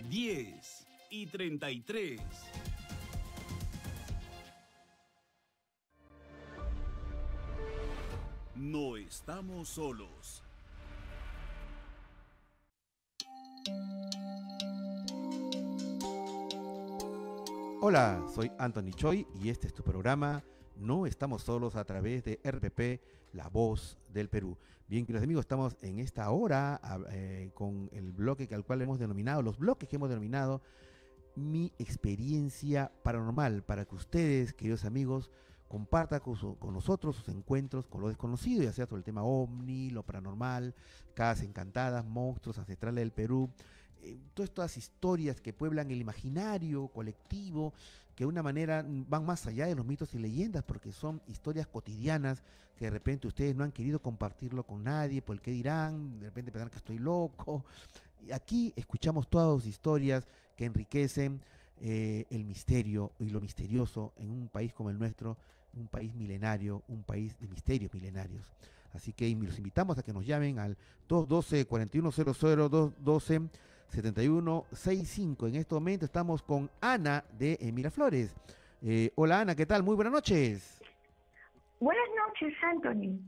10 y 33. No estamos solos. Hola, soy Anthony Choi y este es tu programa No estamos solos a través de RPP, La Voz del Perú. Bien, queridos amigos, estamos en esta hora eh, con el bloque al cual hemos denominado, los bloques que hemos denominado mi experiencia paranormal, para que ustedes, queridos amigos, compartan con, con, nosotros sus encuentros con lo desconocido, ya sea sobre el tema ovni, lo paranormal, casas encantadas, monstruos ancestrales del Perú, eh, todas estas historias que pueblan el imaginario colectivo, que de una manera van más allá de los mitos y leyendas, porque son historias cotidianas que de repente ustedes no han querido compartirlo con nadie, por el que dirán, de repente pensarán que estoy loco. Y aquí escuchamos todas historias que enriquecen eh, el misterio y lo misterioso en un país como el nuestro, un país milenario, un país de misterios milenarios. Así que los invitamos a que nos llamen al 212 4100 212 7165. En este momento estamos con Ana de Miraflores. Eh, hola Ana, ¿qué tal? Muy buenas noches. Buenas noches, Anthony.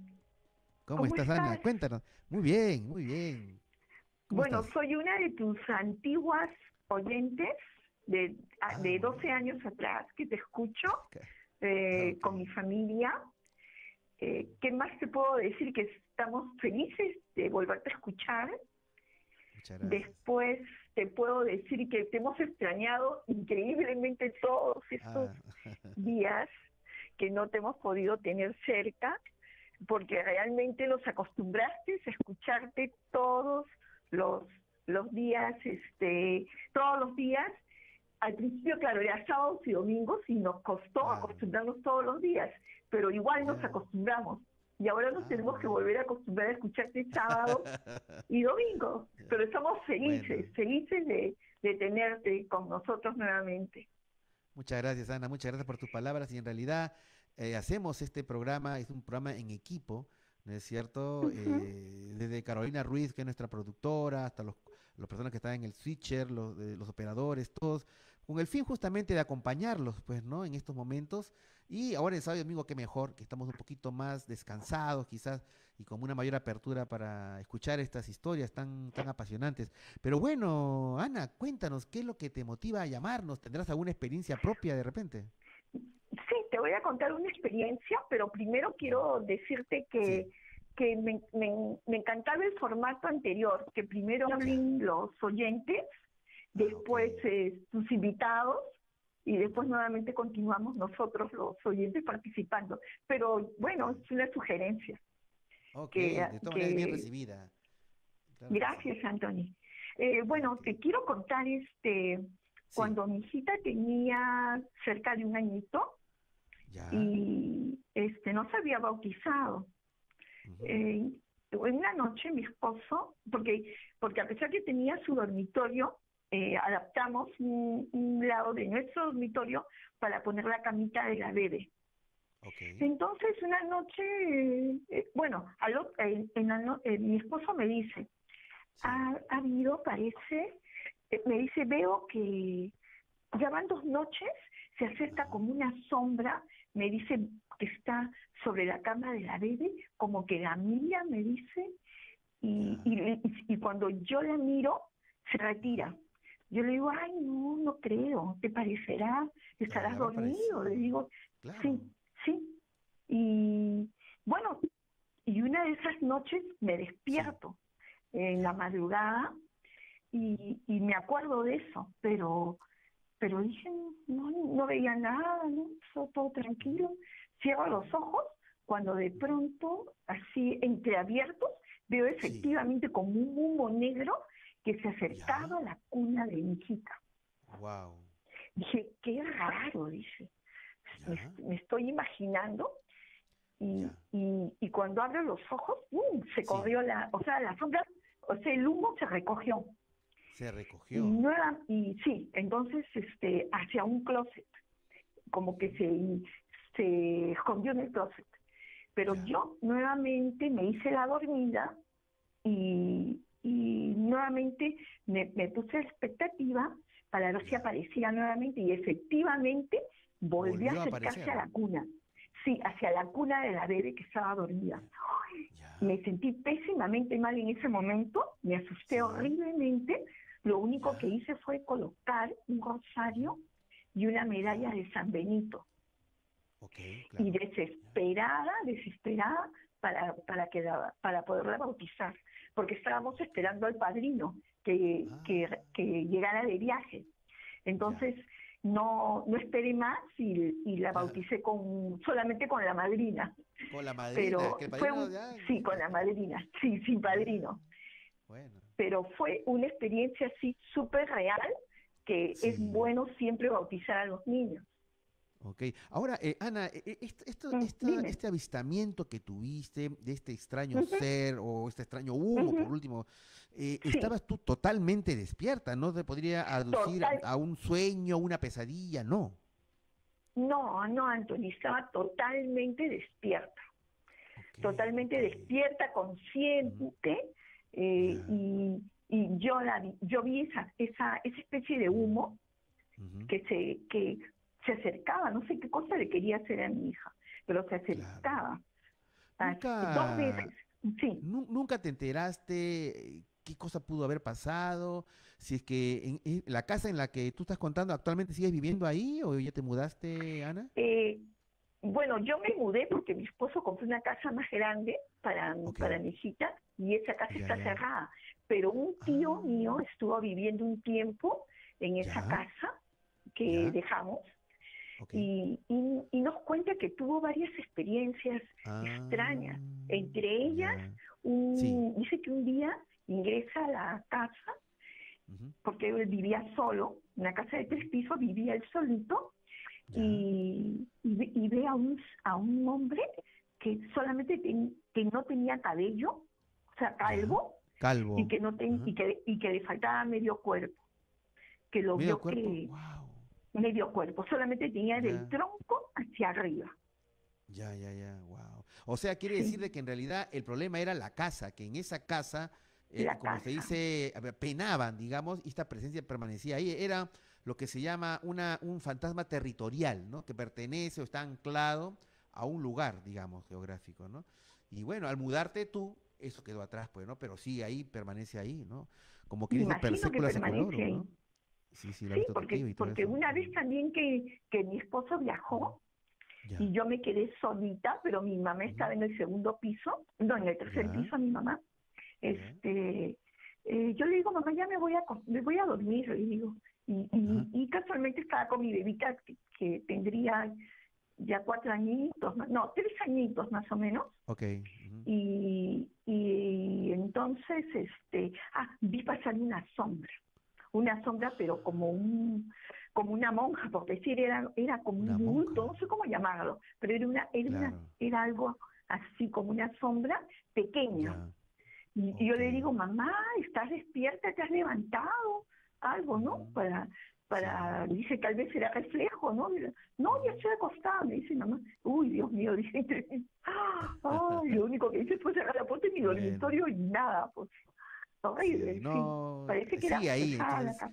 ¿Cómo, estás, Ana? Cuéntanos. Muy bien, muy bien. Bueno, soy una de tus antiguas oyentes de, de 12 ah. años atrás que te escucho eh, con mi familia. Eh, ¿Qué más te puedo decir? Que estamos felices de volverte a escuchar Después te puedo decir que te hemos extrañado increíblemente todos estos ah. días que no te hemos podido tener cerca, porque realmente nos acostumbraste a escucharte todos los, los días, este, todos los días. Al principio, claro, era sábados y domingos y nos costó acostumbrarnos todos los días, pero igual nos acostumbramos y ahora nos tenemos que ah. volver a acostumbrar a escucharte sábado y domingo. Pero estamos felices, felices de, tenerte con nosotros nuevamente. Muchas gracias, Ana. Muchas gracias por tus palabras. Y en realidad eh, hacemos este programa, es un programa en equipo, ¿no es cierto? Eh, desde Carolina Ruiz, que es nuestra productora, hasta los, las personas que están en el switcher, los, los operadores, todos con el fin justamente de acompañarlos, pues, ¿no? En estos momentos. Y ahora el sábado domingo, qué mejor, que estamos un poquito más descansados, quizás, y con una mayor apertura para escuchar estas historias tan, tan apasionantes. Pero bueno, Ana, cuéntanos, ¿qué es lo que te motiva a llamarnos? ¿Tendrás alguna experiencia propia de repente? Sí, te voy a contar una experiencia, pero primero quiero decirte que, que me, me, encantaba el formato anterior, que primero hablen los oyentes, después eh, tus invitados y después nuevamente continuamos nosotros los oyentes participando. Pero bueno, es una sugerencia. Ok, de todas maneras bien recibida. gracias, Anthony. Eh, bueno, te quiero contar, este, cuando mi hijita tenía cerca de un añito y este no se había bautizado. Eh, en una noche mi esposo, porque, porque a pesar que tenía su dormitorio, eh, adaptamos un, lado de nuestro dormitorio para poner la camita de la bebé. Entonces, una noche, eh, bueno, en, mi esposo me dice, ha, habido, parece, eh, me dice, veo que ya van dos noches, se acerca como una sombra, me dice que está sobre la cama de la bebé, como que la mira, me dice, y, y cuando yo la miro, se retira. Yo le digo, ay, no, no creo, ¿te parecerá? ¿Estarás dormido? Le digo, sí, sí. Y bueno, y una de esas noches me despierto en la madrugada y, y me acuerdo de eso, pero pero dije, no, no veía nada, ¿no? todo tranquilo. Cierro los ojos cuando de pronto, así entreabiertos, veo efectivamente como un humo negro que se acercaba a la cuna de mi hijita. Wow. Dije, qué raro, dice. Me, estoy imaginando y, y, cuando abro los ojos, se corrió la, o sea, la sombra, o sea, el humo se recogió. Se recogió. Y, y sí, entonces, este, hacia un closet, como que se, se escondió en el closet. Pero yo nuevamente me hice la dormida y, y nuevamente me, puse expectativa para ver si aparecía nuevamente y efectivamente volvió, a acercarse a, la cuna. Sí, hacia la cuna de la bebé que estaba dormida. me sentí pésimamente mal en ese momento, me asusté horriblemente. Lo único que hice fue colocar un rosario y una medalla de San Benito. Y desesperada, desesperada, para, para, que para poderla bautizar porque estábamos esperando al padrino que, ah. que, llegara de viaje. Entonces, no, no esperé más y, la bauticé con solamente con la madrina. Con la madrina, Pero fue sí, con la madrina, sí, sin padrino. Pero fue una experiencia así súper real que es bueno siempre bautizar a los niños. Ok, ahora eh, Ana, eh, eh, esto, mm, este avistamiento que tuviste de este extraño ser o este extraño humo, por último, estabas tú totalmente despierta, no te podría aducir a, un sueño, una pesadilla, no. No, no, Anthony, estaba totalmente despierta, totalmente despierta, consciente, y, y, yo la yo vi esa, esa, esa especie de humo que se que se acercaba, no sé qué cosa le quería hacer a mi hija, pero se acercaba. Nunca, dos veces, sí. ¿Nunca te enteraste qué cosa pudo haber pasado? Si es que en, la casa en la que tú estás contando actualmente sigues viviendo ahí o ya te mudaste, Ana? Eh, bueno, yo me mudé porque mi esposo compró una casa más grande para, para mi hijita y esa casa está cerrada. Pero un tío ah. mío estuvo viviendo un tiempo en esa casa que dejamos y, y, nos cuenta que tuvo varias experiencias extrañas. Ah, Entre ellas, dice que un día ingresa a la casa, porque él vivía solo, en una casa de tres pisos, vivía él solito, y, y, ve a un, a un hombre que solamente que no tenía cabello, o sea, calvo, calvo. Y, que no y, que, y que le faltaba medio cuerpo. Que lo vio que medio cuerpo, solamente tenía del tronco hacia arriba. Ya, ya, ya, wow. O sea, quiere decir de que en realidad el problema era la casa, que en esa casa, eh, como se dice, penaban, digamos, y esta presencia permanecía ahí. Era lo que se llama una, un fantasma territorial, ¿no? Que pertenece o está anclado a un lugar, digamos, geográfico, ¿no? Y bueno, al mudarte tú, eso quedó atrás, pues, ¿no? Pero sí, ahí permanece ahí, ¿no? Como que dice Perséculas ¿no? Sí, sí, sí porque, porque una vez también que, que mi esposo viajó, y yo me quedé solita, pero mi mamá estaba en el segundo piso, no, en el tercer piso mi mamá. Este, eh, yo le digo, mamá, ya me voy a, me voy a dormir, le digo. Y, y, casualmente estaba con mi bebita que, tendría ya cuatro añitos, no, tres añitos más o menos. Ok. y, y entonces, este, ah, vi pasar una sombra, una sombra, pero como un, como una monja, por decir, era, era como un bulto, no sé cómo llamarlo, pero era una, era, era algo así como una sombra pequeña. Y, yo le digo, mamá, estás despierta, te has levantado, algo, ¿no? Para, para, dice, tal vez era reflejo, ¿no? No, ya estoy acostada, me dice mamá. Uy, Dios mío, dice, ay, lo único que hice fue cerrar la puerta de mi dormitorio y nada, pues. Horrible, no, parece que era ahí, pesada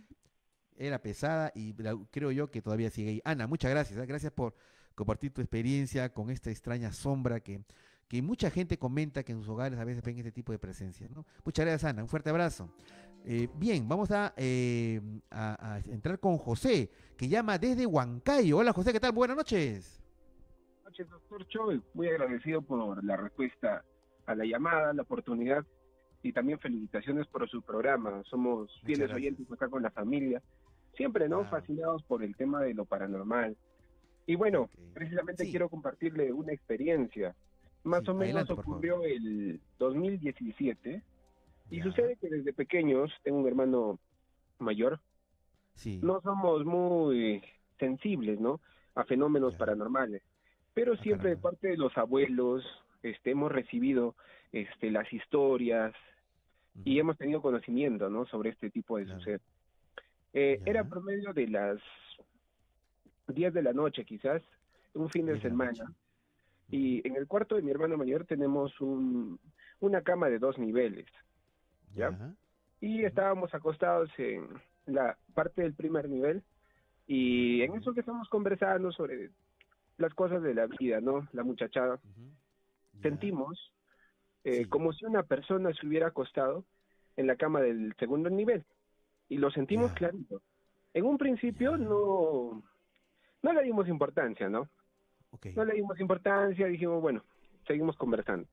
Era pesada y creo yo que todavía sigue ahí. Ana, muchas gracias, ¿eh? gracias por compartir tu experiencia con esta extraña sombra que que mucha gente comenta que en sus hogares a veces ven este tipo de presencia. ¿no? Muchas gracias, Ana. Un fuerte abrazo. Eh, bien, vamos eh, a, entrar con José, que llama desde Huancayo. Hola, José, ¿qué tal? Buenas noches. Buenas noches, doctor Choi. Muy agradecido por la respuesta a la llamada, la oportunidad y también felicitaciones por su programa. Somos fieles oyentes acá con la familia. Siempre, ¿no? Fascinados por el tema de lo paranormal. Y bueno, precisamente quiero compartirle una experiencia. Más o menos ocurrió el 2017 y sucede que desde pequeños, tengo un hermano mayor, sí. no somos muy sensibles, ¿no? A fenómenos paranormales, pero ah, siempre de parte de los abuelos este, hemos recibido este, las historias y hemos tenido conocimiento, ¿no? Sobre este tipo de sucesos. Eh, era promedio de las 10 de la noche, quizás, un fin de semana. Y en el cuarto de mi hermano mayor tenemos un, una cama de dos niveles, ¿ya? Y estábamos acostados en la parte del primer nivel y en eso que estamos conversando sobre las cosas de la vida, ¿no? La muchachada, sentimos eh, como si una persona se hubiera acostado en la cama del segundo nivel y lo sentimos clarito. En un principio no, no le dimos importancia, ¿no? No le dimos importancia, dijimos, bueno, seguimos conversando.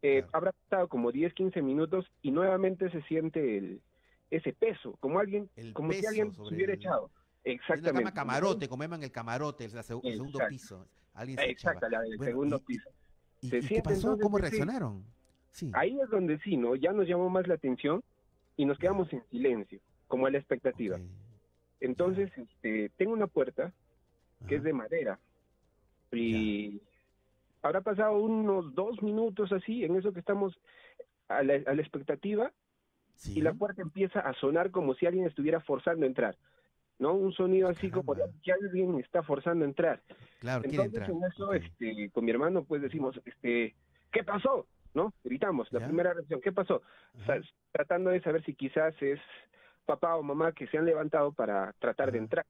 Eh, habrá pasado como 10, 15 minutos y nuevamente se siente el, ese peso, como alguien, como si alguien se hubiera echado. Exactamente. Una camarote, como llaman el camarote, el, segundo piso. Alguien se Exacto, la del segundo piso. ¿Y, qué pasó? ¿Cómo reaccionaron? Sí. Ahí es donde sí, ¿no? Ya nos llamó más la atención y nos quedamos en silencio, como a la expectativa. Entonces, este, tengo una puerta que es de madera, y habrá pasado unos dos minutos así, en eso que estamos a la, expectativa, y la puerta empieza a sonar como si alguien estuviera forzando a entrar. ¿no? Un sonido así como que alguien está forzando a entrar. Claro, Entonces, en eso, este, con mi hermano, pues decimos, este, ¿qué pasó? ¿No? Gritamos, la primera reacción, ¿qué pasó? tratando de saber si quizás es papá o mamá que se han levantado para tratar de entrar.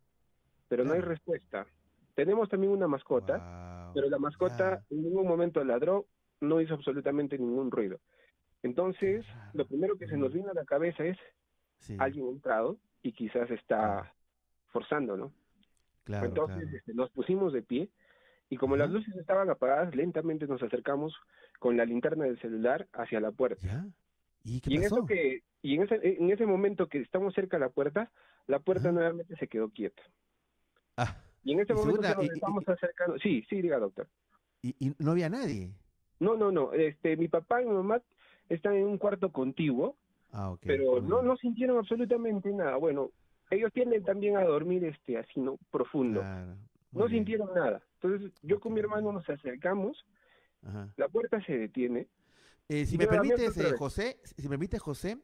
Pero no hay respuesta. Tenemos también una mascota, pero la mascota en ningún momento ladró, no hizo absolutamente ningún ruido. Entonces, lo primero que se nos vino a la cabeza es alguien entrado y quizás está forzando, ¿no? Claro, Entonces este, nos pusimos de pie y como las luces estaban apagadas, lentamente nos acercamos con la linterna del celular hacia la puerta. ¿Y, en eso que y en ese en ese momento que estamos cerca de la puerta, la puerta nuevamente se quedó quieta. Ah. Y en este momento nos estamos acercando. Sí, sí, diga, doctor. ¿Y, no había nadie? No, no, no. Este, mi papá y mi mamá están en un cuarto contiguo. Ah, Pero no, no sintieron absolutamente nada. Bueno, ellos tienden también a dormir este así, ¿no? Profundo. no sintieron nada. Entonces, yo con mi hermano nos acercamos. La puerta se detiene. Eh, si me permites, eh, José, si me permite, José,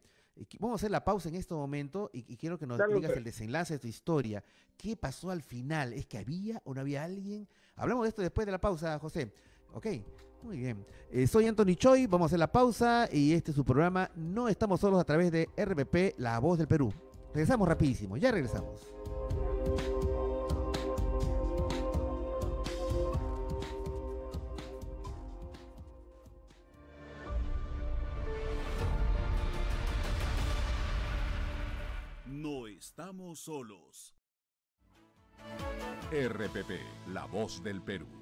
Vamos a hacer la pausa en este momento y, quiero que nos digas el desenlace de tu historia. ¿Qué pasó al final? ¿Es que había o no había alguien? Hablamos de esto después de la pausa, José. Ok, muy bien. Eh, soy Anthony Choi, vamos a hacer la pausa y este es su programa No estamos solos a través de RPP, La Voz del Perú. Regresamos rapidísimo, ya regresamos. Estamos solos. RPP, la voz del Perú.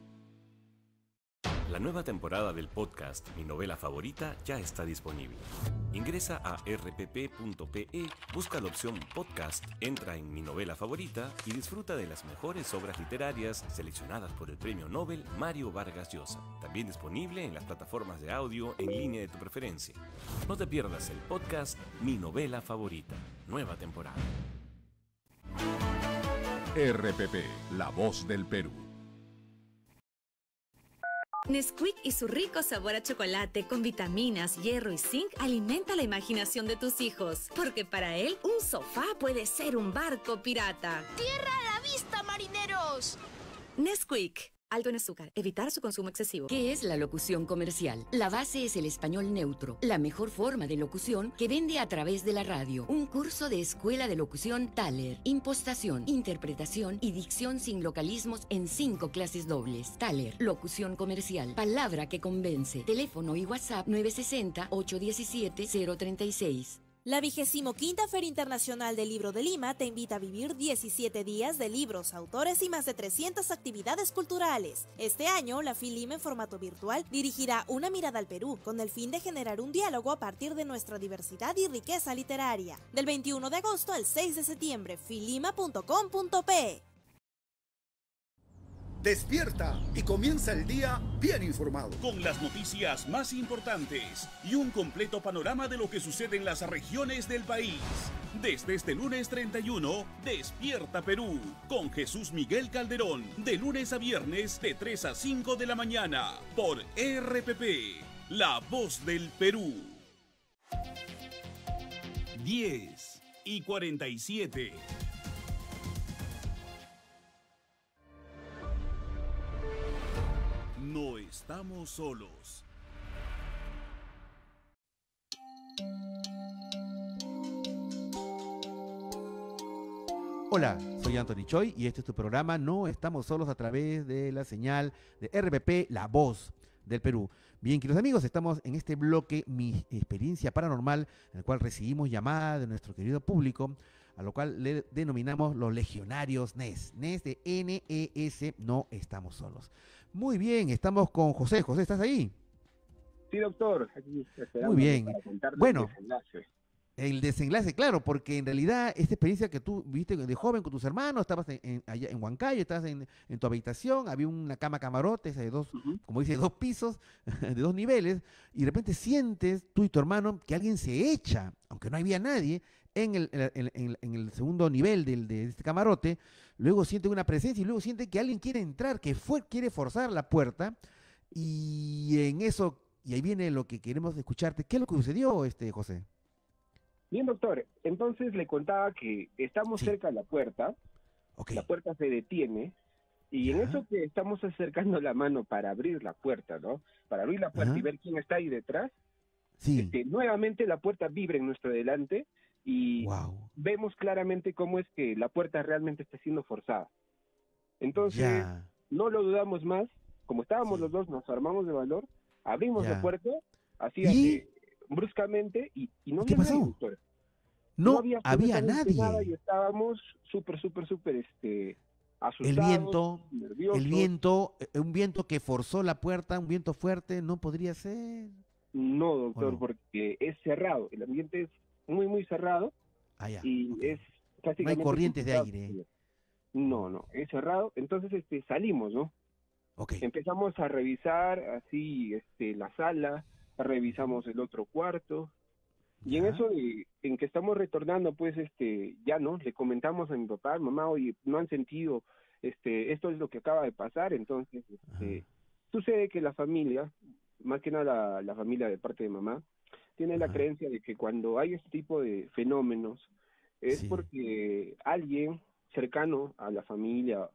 La nueva temporada del podcast Mi novela favorita ya está disponible. Ingresa a rpp.pe, busca la opción podcast, entra en Mi novela favorita y disfruta de las mejores obras literarias seleccionadas por el Premio Nobel Mario Vargas Llosa. También disponible en las plataformas de audio en línea de tu preferencia. No te pierdas el podcast Mi novela favorita, nueva temporada. RPP, la voz del Perú. Nesquik y su rico sabor a chocolate con vitaminas, hierro y zinc alimenta la imaginación de tus hijos. Porque para él, un sofá puede ser un barco pirata. ¡Tierra a la vista, marineros! Nesquik. Alto en azúcar. Evitar su consumo excesivo. ¿Qué es la locución comercial? La base es el español neutro, la mejor forma de locución que vende a través de la radio. Un curso de escuela de locución Thaler. Impostación, interpretación y dicción sin localismos en cinco clases dobles. Thaler, locución comercial. Palabra que convence. Teléfono y WhatsApp 960-817-036. La vigésimo quinta Feria Internacional del Libro de Lima te invita a vivir 17 días de libros, autores y más de 300 actividades culturales. Este año, la FILIMA en formato virtual dirigirá una mirada al Perú con el fin de generar un diálogo a partir de nuestra diversidad y riqueza literaria. Del 21 de agosto al 6 de septiembre, filima.com.pe. Despierta y comienza el día bien informado. Con las noticias más importantes y un completo panorama de lo que sucede en las regiones del país. Desde este lunes 31, Despierta Perú, con Jesús Miguel Calderón, de lunes a viernes de 3 a 5 de la mañana, por RPP, La Voz del Perú. 10 y 47. No estamos solos. Hola, soy Anthony Choi y este es tu programa No estamos solos a través de la señal de RPP La Voz del Perú. Bien, queridos amigos, estamos en este bloque Mi experiencia paranormal, en el cual recibimos llamadas de nuestro querido público, a lo cual le denominamos los legionarios NES. NES de N-E-S, no estamos solos. Muy bien, estamos con José. José, ¿estás ahí? Sí, doctor. Muy bien. Bueno, el desenlace, claro, porque en realidad esta experiencia que tú viste de joven con tus hermanos, estabas en, allá en Huancayo, estabas en, tu habitación, había una cama camarote de dos, como dice, dos pisos, de dos niveles, y de repente sientes tú y tu hermano que alguien se echa, aunque no había nadie, en el, en el segundo nivel del, de este camarote, luego siente una presencia y luego siente que alguien quiere entrar, que fue, quiere forzar la puerta, y en eso, y ahí viene lo que queremos escucharte, ¿qué es lo que sucedió, este José? Bien, doctor. Entonces le contaba que estamos cerca de la puerta. La puerta se detiene. Y en eso que estamos acercando la mano para abrir la puerta, ¿no? Para abrir la puerta y ver quién está ahí detrás. Sí. Este, nuevamente la puerta vibra en nuestro delante y vemos claramente cómo es que la puerta realmente está siendo forzada. Entonces, no lo dudamos más. Como estábamos los dos, nos armamos de valor, abrimos la puerta, así que bruscamente y, no ¿Qué pasó? No, había, nadie. y estábamos súper, súper, súper este, asustados. El viento, el viento, eh, un viento que forzó la puerta, un viento fuerte, no podría ser. No, doctor, porque es cerrado. El ambiente es muy, muy cerrado. Ah, y es No hay corrientes de aire. No, no, es cerrado. Entonces este, salimos, ¿no? Okay. Empezamos a revisar así este, la sala, revisamos el otro cuarto y en eso en que estamos retornando pues este ya no le comentamos a mi papá mamá oye no han sentido este esto es lo que acaba de pasar entonces este, sucede que la familia más que nada la, familia de parte de mamá tiene la creencia de que cuando hay este tipo de fenómenos es porque alguien cercano a la familia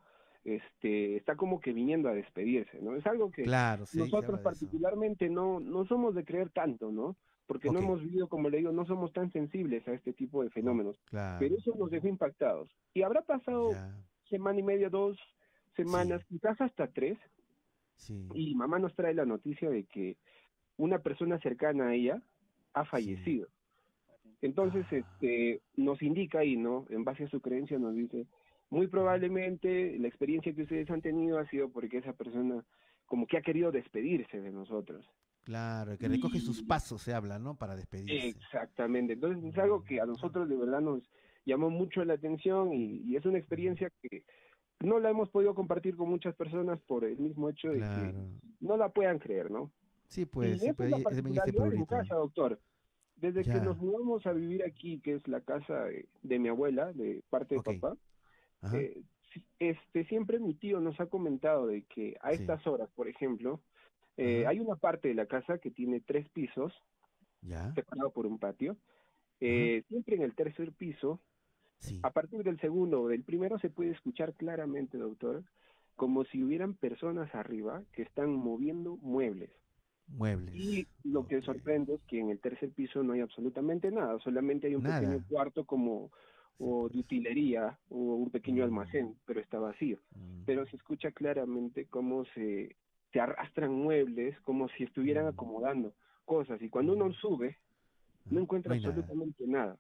este está como que viniendo a despedirse, ¿no? Es algo que nosotros particularmente no no somos de creer tanto, ¿no? porque no hemos vivido, como le digo, no somos tan sensibles a este tipo de fenómenos. Pero eso nos dejó impactados. Y habrá pasado semana y media, dos semanas, quizás hasta tres. Y mamá nos trae la noticia de que una persona cercana a ella ha fallecido. Entonces, ah. este, nos indica ahí, ¿no? En base a su creencia nos dice, muy probablemente la experiencia que ustedes han tenido ha sido porque esa persona como que ha querido despedirse de nosotros. Claro, que recoge sus pasos, se habla, ¿no? Para despedirse. Exactamente. Entonces es algo que a nosotros de verdad nos llamó mucho la atención y, es una experiencia que no la hemos podido compartir con muchas personas por el mismo hecho de que no la puedan creer, ¿no? Sí, pues, sí, pues, en casa, doctor. Desde que nos mudamos a vivir aquí, que es la casa de, mi abuela, de parte de papá, eh, este siempre mi tío nos ha comentado de que a estas horas, por ejemplo, eh, hay una parte de la casa que tiene tres pisos, ¿Ya? separado por un patio. Eh, siempre en el tercer piso, a partir del segundo o del primero se puede escuchar claramente, doctor, como si hubieran personas arriba que están moviendo muebles. Muebles. Y lo que sorprende es que en el tercer piso no hay absolutamente nada, solamente hay un pequeño cuarto como o de utilería o un pequeño mm. almacén, pero está vacío. Mm. Pero se escucha claramente cómo se se arrastran muebles como si estuvieran mm. acomodando cosas y cuando uno sube no encuentra absolutamente nada.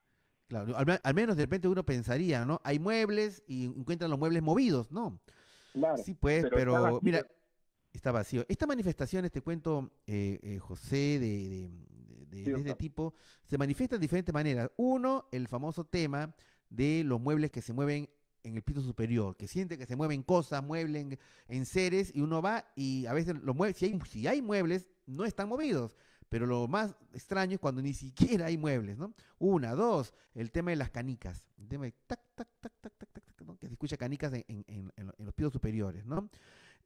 Claro, al, menos de repente uno pensaría, ¿no? Hay muebles y encuentran los muebles movidos, ¿no? Claro. Sí, pues, pero, mira, está vacío. Esta manifestación, este cuento, eh, eh, José, de, de, este tipo, se manifiesta de diferentes maneras. Uno, el famoso tema de los muebles que se mueven en el piso superior, que siente que se mueven cosas, muebles en, seres, y uno va y a veces los muebles, si hay, si hay muebles, no están movidos. Pero lo más extraño es cuando ni siquiera hay muebles, ¿no? Una, dos, el tema de las canicas. El tema de tac, tac, tac, tac, tac, tac, ¿no? que se escucha canicas en, en, en, los pisos superiores, ¿no?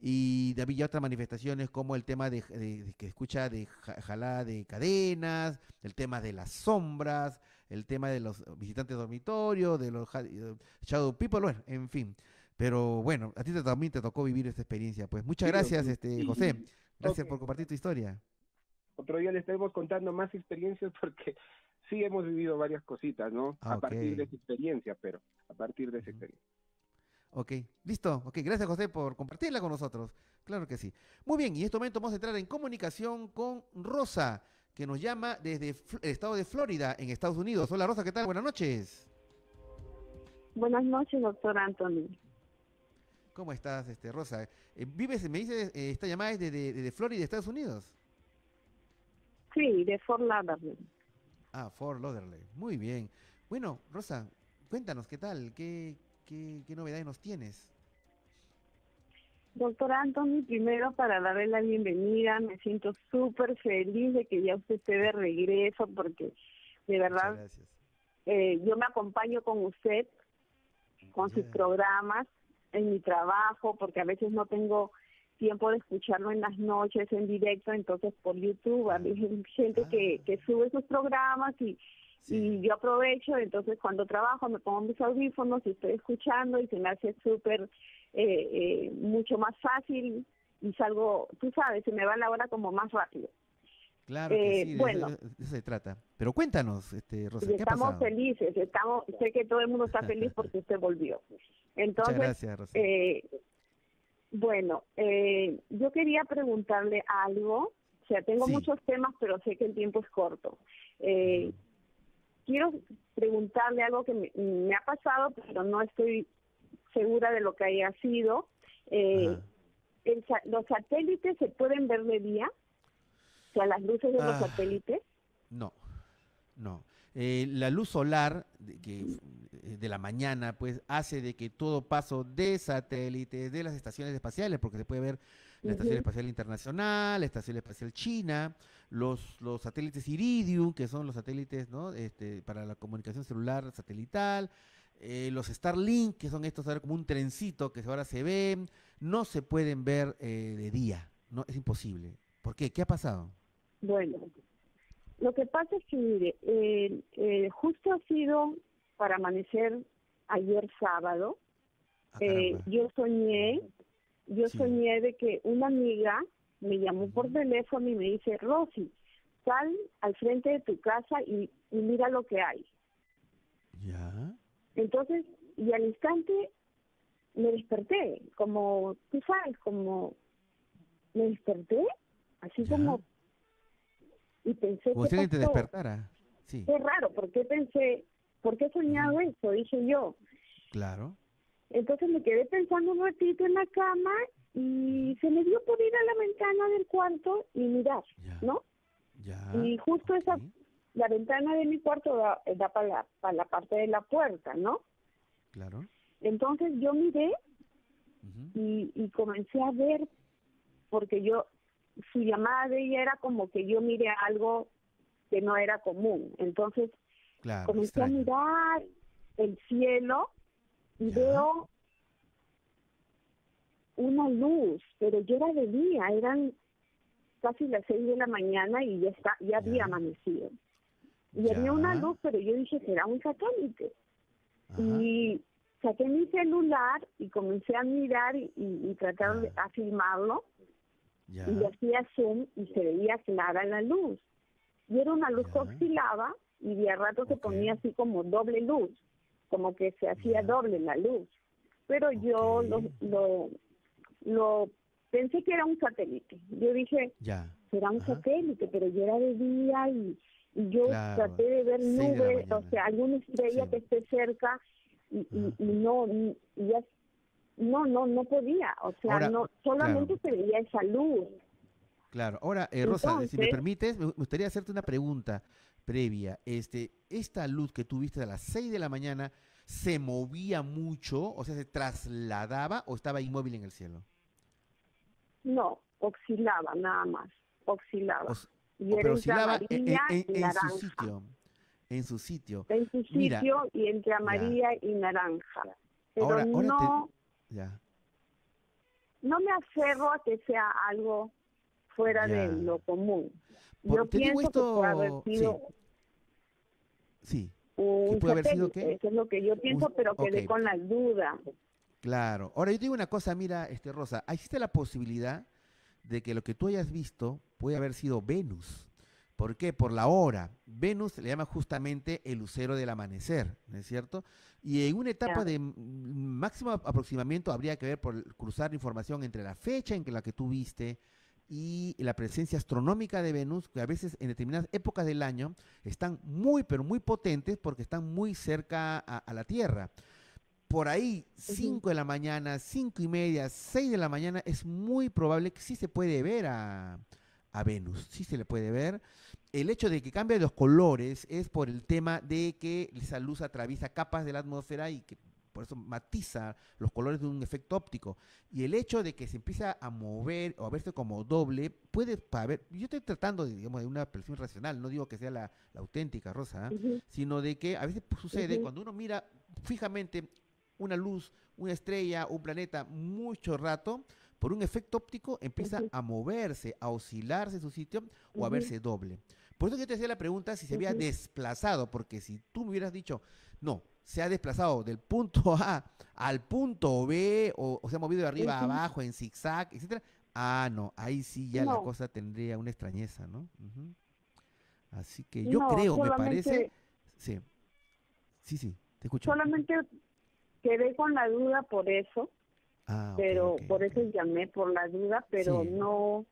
Y había otras manifestaciones como el tema de, de que escucha de jalada de cadenas, el tema de las sombras, el tema de los visitantes dormitorios, de los shadow people, bueno, en fin. Pero bueno, a ti también te tocó vivir esta experiencia. Pues muchas gracias, este José. Gracias por compartir tu historia. Otro día le estaremos contando más experiencias porque sí hemos vivido varias cositas, ¿no? a ah, partir de esa experiencia, pero a partir de esa experiencia. Ok, listo. Ok, gracias José por compartirla con nosotros. Claro que sí. Muy bien, y en este momento vamos a entrar en comunicación con Rosa que nos llama desde el estado de Florida, en Estados Unidos. Hola Rosa, ¿qué tal? Buenas noches. Buenas noches, doctor Anthony. ¿Cómo estás, este, Rosa? Eh, ¿Vives, me dices, eh, esta llamada es de, de, Florida, Estados Unidos? Sí, de Fort Lauderdale. Ah, Fort Lauderdale. Muy bien. Bueno, Rosa, cuéntanos, ¿qué tal? ¿Qué, qué, qué novedades nos tienes? Doctor Anthony, primero para darle la bienvenida, me siento súper feliz de que ya usted esté de regreso porque de verdad eh, yo me acompaño con usted, con sus programas, en mi trabajo, porque a veces no tengo tiempo de escucharlo en las noches en directo, entonces por YouTube hay gente que, que sube sus programas y, y yo aprovecho, entonces cuando trabajo me pongo mis audífonos y estoy escuchando y se me hace súper eh, eh, mucho más fácil y salgo, tú sabes, se me va la hora como más rápido. Claro, que eh, sí, bueno, de eso, se trata. Pero cuéntanos, este, Rosa, ¿qué estamos felices, estamos, sé que todo el mundo está feliz porque usted volvió. Entonces, gracias, Rosa. Eh, bueno, eh, yo quería preguntarle algo. O sea, tengo muchos temas, pero sé que el tiempo es corto. Eh, quiero preguntarle algo que me, ha pasado, pero no estoy segura de lo que haya sido. Eh, ¿Los satélites se pueden ver de día? O sea, las luces de los ah. satélites. No, no. Eh, la luz solar de, que, eh, de la mañana, pues, hace de que todo paso de satélites, de las estaciones espaciales, porque se puede ver la Estación Espacial Internacional, la Estación Espacial China, los, los satélites Iridium, que son los satélites ¿no? este, para la comunicación celular satelital, eh, los Starlink, que son estos ahora como un trencito que ahora se ven, no se pueden ver eh, de día, no es imposible. ¿Por qué? ¿Qué ha pasado? Bueno, lo que pasa es que, mire, eh, justo ha sido para amanecer ayer sábado, ah, yo soñé, yo soñé de que una amiga me llamó por teléfono y me dice, Rosy, sal al frente de tu casa y, mira lo que hay. Ya. Entonces, y al instante me desperté, como, tú sabes, como me desperté, así como, y pensé que te despertara, sí. Qué raro, porque pensé, ¿por qué he soñado eso? Dije yo. Claro. Entonces me quedé pensando un ratito en la cama y se me dio por ir a la ventana del cuarto y mirar, ¿no? Y justo esa, la ventana de mi cuarto da, para, la, para la parte de la puerta, ¿no? Claro. Entonces yo miré y, y comencé a ver, porque yo, su llamada de ella era como que yo miré algo que no era común. Entonces comencé a mirar el cielo y veo una luz, pero yo era de día, eran casi las seis de la mañana y ya está, ya había amanecido. Y había una luz, pero yo dije, será un satélite. Y saqué mi celular y comencé a mirar y, y, tratar de a filmarlo. Y hacía zoom y se veía clara la luz. Y era una luz que oscilaba y de a rato se ponía así como doble luz, como que se hacía doble la luz. Pero yo lo, lo, lo pensé que era un satélite. Yo dije, ya. será un satélite, pero yo era de día y, yo traté de ver nubes, o sea, alguna estrella que esté cerca y, no, ya, no, no, no podía, o sea, no solamente se veía esa luz. Claro, ahora, eh, Rosa, si me permites, me gustaría hacerte una pregunta previa. Este, esta luz que tú viste a las 6 de la mañana, ¿se movía mucho? O sea, ¿se trasladaba o estaba inmóvil en el cielo? No, oscilaba nada más, oscilaba. y era oscilaba en, su sitio. En su sitio. En su sitio y entre amarilla y naranja. Pero no, ya. no me aferro a que sea algo fuera de lo común. Yo pienso que puede haber sido sí. un puede haber sido qué? Eso es lo que yo pienso, pero quedé con la duda. Claro. Ahora, yo te digo una cosa, mira, este Rosa, existe la posibilidad de que lo que tú hayas visto puede haber sido Venus. ¿Por qué? Por la hora. Venus se le llama justamente el lucero del amanecer, ¿no es cierto? Y en una etapa de máximo aproximamiento habría que ver por cruzar información entre la fecha en que la que tú viste y la presencia astronómica de Venus, que a veces en determinadas épocas del año están muy, pero muy potentes porque están muy cerca a la Tierra por ahí 5 de la mañana, cinco y media, 6 de la mañana, es muy probable que sí se puede ver a, Venus, sí se le puede ver. El hecho de que cambie los colores es por el tema de que esa luz atraviesa capas de la atmósfera y que por eso matiza los colores de un efecto óptico. Y el hecho de que se empieza a mover o a verse como doble, puede haber, yo estoy tratando de, digamos, de una percepción racional, no digo que sea la, auténtica, Rosa, sino de que a veces sucede cuando uno mira fijamente una luz, una estrella, un planeta mucho rato, por un efecto óptico empieza a moverse, a oscilarse en su sitio o a verse doble. Por eso yo te hacía la pregunta si se había desplazado, porque si tú me hubieras dicho, no, se ha desplazado del punto A al punto B, o, se ha movido de arriba a abajo en zigzag, etcétera, ah, no, ahí sí ya la cosa tendría una extrañeza, ¿no? Así que yo creo, me parece, sí, sí, sí, te escucho. Solamente quedé con la duda por eso, ah, pero por eso llamé por la duda, pero no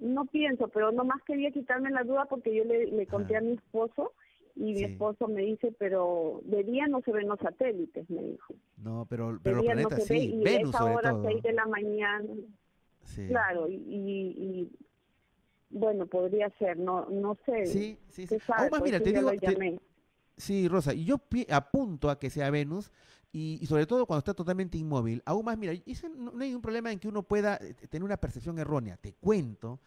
no pienso, pero nomás quería quitarme la duda porque yo le, conté a mi esposo y mi esposo me dice, pero de día no se ven los satélites, me dijo. No, pero, pero los planetas no sí, y Venus esa hora, seis de la mañana. Claro, y, y, bueno, podría ser, no no sé. Sí, sí, sí. Aún más, mira, te digo, sí, Rosa, y yo apunto a que sea Venus y, sobre todo cuando está totalmente inmóvil, aún más, mira, no, hay un problema en que uno pueda eh, tener una percepción errónea. Te cuento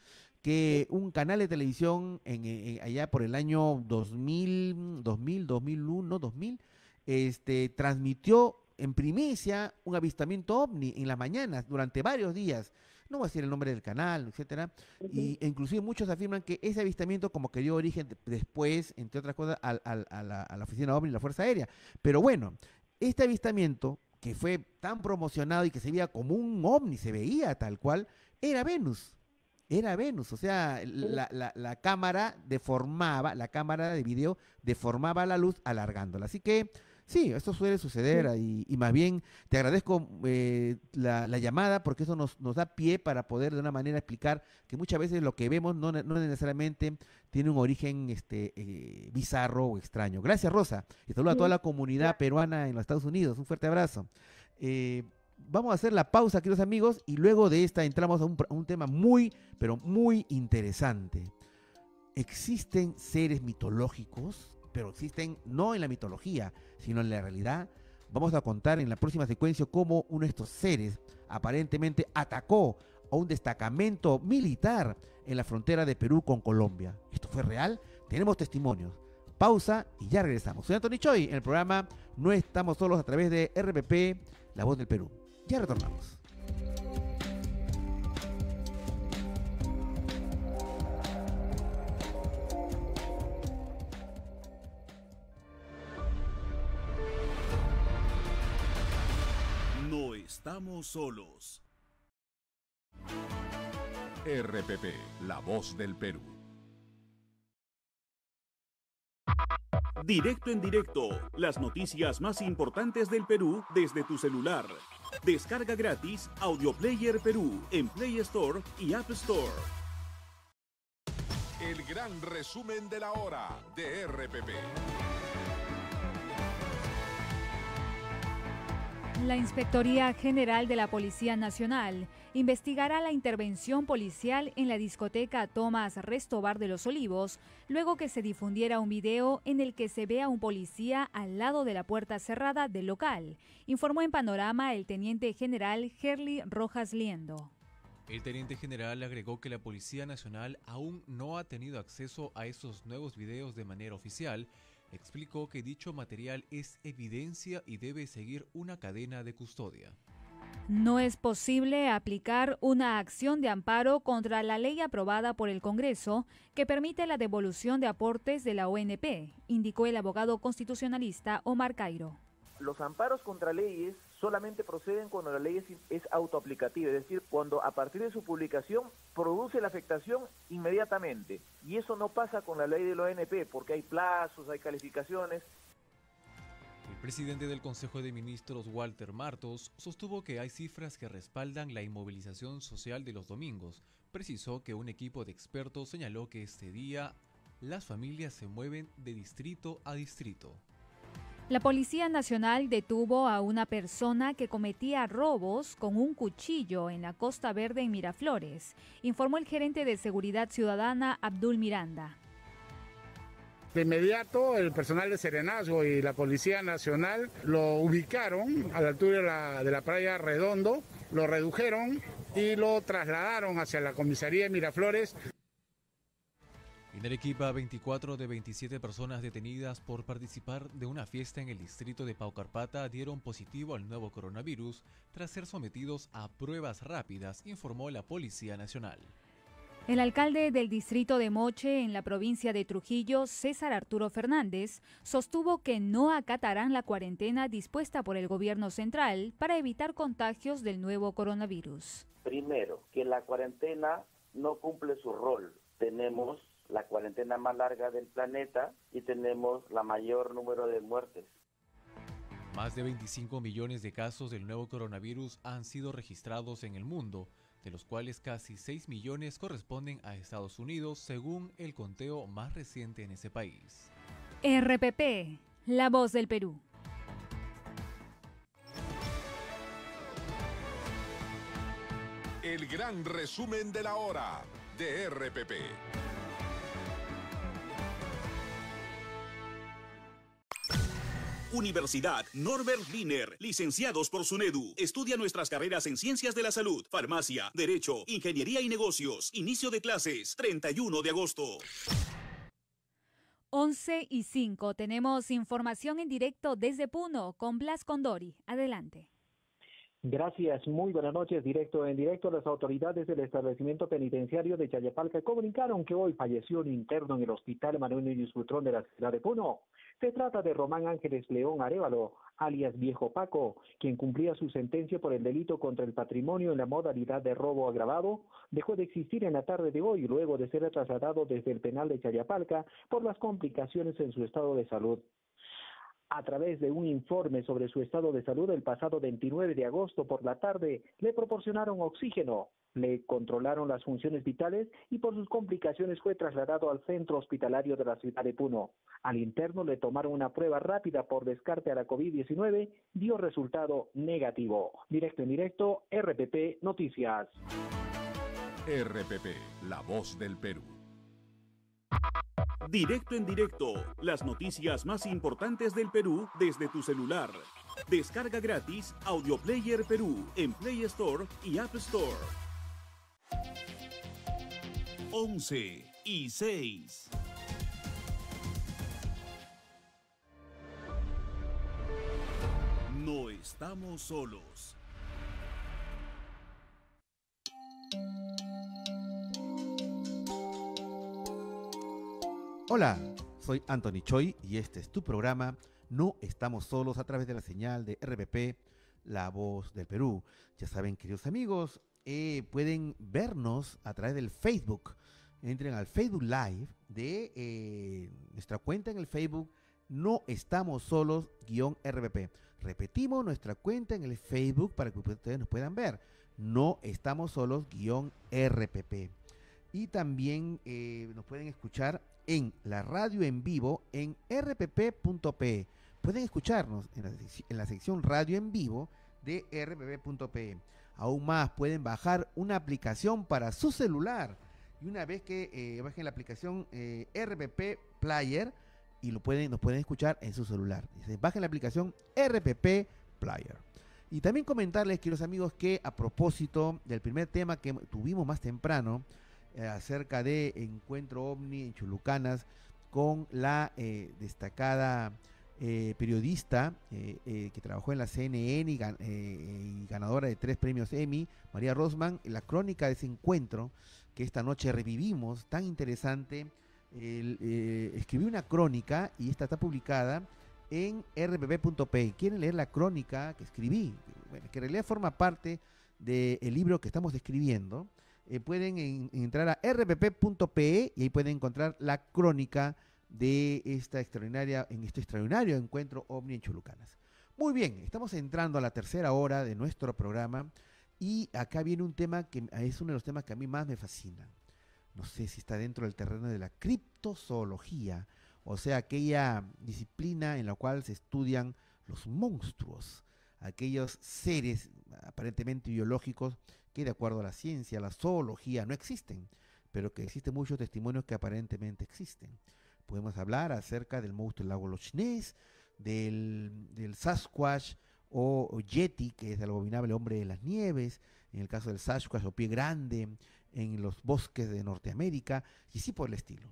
que un canal de televisión en, allá por el año 2000, 2000, 2001, 2000, este, transmitió en primicia un avistamiento ovni en las mañanas durante varios días. No voy a decir el nombre del canal, etcétera. Y e inclusive muchos afirman que ese avistamiento como que dio origen después, entre otras cosas, a, la, a la oficina OVNI y la Fuerza Aérea. Pero bueno, este avistamiento, que fue tan promocionado y que se veía como un ovni, se veía tal cual, era Venus. Era Venus, o sea, la, la, la, cámara deformaba, la cámara de video deformaba la luz alargándola. Así que sí, esto suele suceder y, y, más bien te agradezco eh, la, la, llamada porque eso nos, nos, da pie para poder de una manera explicar que muchas veces lo que vemos no, no necesariamente tiene un origen este, eh, bizarro o extraño. Gracias Rosa y saludo a toda la comunidad peruana en los Estados Unidos. Un fuerte abrazo. Eh, vamos a hacer la pausa, queridos amigos, y luego de esta entramos a un, tema muy, pero muy interesante. ¿Existen seres mitológicos? Pero existen no en la mitología, sino en la realidad. Vamos a contar en la próxima secuencia cómo uno de estos seres aparentemente atacó a un destacamento militar en la frontera de Perú con Colombia. ¿Esto fue real? Tenemos testimonios. Pausa y ya regresamos. Soy Antonio Choi en el programa No estamos solos a través de RPP, La Voz del Perú. Ya retornamos. Estamos solos. RPP, la voz del Perú. Directo en directo, las noticias más importantes del Perú desde tu celular. Descarga gratis Audio Player Perú en Play Store y App Store. El gran resumen de la hora de RPP. La Inspectoría General de la Policía Nacional investigará la intervención policial en la discoteca Tomás Restobar de los Olivos, luego que se difundiera un video en el que se ve a un policía al lado de la puerta cerrada del local, informó en Panorama el teniente general Gerly Rojas Liendo. El teniente general agregó que la Policía Nacional aún no ha tenido acceso a esos nuevos videos de manera oficial. Explicó que dicho material es evidencia y debe seguir una cadena de custodia. No es posible aplicar una acción de amparo contra la ley aprobada por el Congreso que permite la devolución de aportes de la ONP, indicó el abogado constitucionalista Omar Cairo. Los amparos contra leyes solamente proceden cuando la ley es, autoaplicativa, es decir, cuando a partir de su publicación produce la afectación inmediatamente. Y eso no pasa con la ley de la ONP, porque hay plazos, hay calificaciones, el presidente del Consejo de Ministros, Walter Martos, sostuvo que hay cifras que respaldan la inmovilización social de los domingos. Precisó que un equipo de expertos señaló que este día las familias se mueven de distrito a distrito. La Policía Nacional detuvo a una persona que cometía robos con un cuchillo en la Costa Verde en Miraflores, informó el gerente de Seguridad Ciudadana Abdul Miranda. De inmediato, el personal de Serenazgo y la Policía Nacional lo ubicaron a la altura de la, playa Redondo, lo redujeron y lo trasladaron hacia la comisaría de Miraflores. En Arequipa, 24 de 27 personas detenidas por participar de una fiesta en el distrito de Paucarpata dieron positivo al nuevo coronavirus tras ser sometidos a pruebas rápidas, informó la Policía Nacional. El alcalde del distrito de Moche en la provincia de Trujillo, César Arturo Fernández, sostuvo que no acatarán la cuarentena dispuesta por el gobierno central para evitar contagios del nuevo coronavirus. Primero, que la cuarentena no cumple su rol. Tenemos la cuarentena más larga del planeta y tenemos la mayor número de muertes. Más de 25 millones de casos del nuevo coronavirus han sido registrados en el mundo de los cuales casi 6 millones corresponden a Estados Unidos, según el conteo más reciente en ese país. RPP, La Voz del Perú. El gran resumen de la hora de RPP. Universidad Norbert Wiener, licenciados por SUNEDU. Estudia nuestras carreras en Ciencias de la Salud, Farmacia, Derecho, Ingeniería y Negocios. Inicio de clases, 31 de agosto. 11 y 5. Tenemos información en directo desde Puno con Blas Condori. Adelante. Gracias, muy buenas noches. Directo en directo, las autoridades del establecimiento penitenciario de Chayapalca comunicaron que hoy falleció un interno en el hospital Manuel Núñez Butrón de la ciudad de Puno. Se trata de Román Ángeles León Arevalo, alias Viejo Paco, quien cumplía su sentencia por el delito contra el patrimonio en la modalidad de robo agravado. Dejó de existir en la tarde de hoy luego de ser trasladado desde el penal de Chayapalca por las complicaciones en su estado de salud a través de un informe sobre su estado de salud el pasado 29 de agosto por la tarde, le proporcionaron oxígeno, le controlaron las funciones vitales y por sus complicaciones fue trasladado al centro hospitalario de la ciudad de Puno. Al interno le tomaron una prueba rápida por descarte a la COVID-19, dio resultado negativo. Directo en directo, RPP Noticias. RPP, la voz del Perú. Directo en directo, las noticias más importantes del Perú desde tu celular. Descarga gratis Audio Player Perú en Play Store y App Store. 11 y 6. No estamos solos. Hola, soy Anthony Choi y este es tu programa No estamos solos a través de la señal de RPP, La Voz del Perú. Ya saben, queridos amigos, eh, pueden vernos a través del Facebook. Entren al Facebook Live de eh, nuestra cuenta en el Facebook No estamos solos guion RPP. Repetimos nuestra cuenta en el Facebook para que ustedes nos puedan ver. No estamos solos guion RPP. Y también eh, nos pueden escuchar en la radio en vivo en rpp.pe. Pueden escucharnos en la, sección radio en vivo de rpp.pe. Aún más, pueden bajar una aplicación para su celular. Y una vez que eh, bajen la aplicación eh, RPP Player y lo pueden, nos pueden escuchar en su celular. Bajen la aplicación RPP Player. Y también comentarles, queridos amigos, que a propósito del primer tema que tuvimos más temprano, eh, acerca de Encuentro OVNI en Chulucanas con la eh, destacada eh, periodista que trabajó en la CNN y, ganadora de tres premios Emmy, María Rosman, la crónica de ese encuentro que esta noche revivimos, tan interesante. escribí una crónica y esta está publicada en rbb.p. ¿Quieren leer la crónica que escribí? Bueno, que en realidad forma parte del libro que estamos escribiendo. Eh, pueden entrar a rpp.pe y ahí pueden encontrar la crónica de esta extraordinaria, en este extraordinario encuentro OVNI en Chulucanas. Muy bien, estamos entrando a la tercera hora de nuestro programa y acá viene un tema que es uno de los temas que a mí más me fascina. No sé si está dentro del terreno de la criptozoología, o sea, aquella disciplina en la cual se estudian los monstruos, aquellos seres aparentemente biológicos que de acuerdo a la ciencia, la zoología, no existen, pero que existen muchos testimonios que aparentemente existen. Podemos hablar acerca del monstruo del lago Loch Ness, del, Sasquatch o, Yeti, que es el abominable hombre de las nieves, en el caso del Sasquatch o pie grande, en los bosques de Norteamérica, y así por el estilo.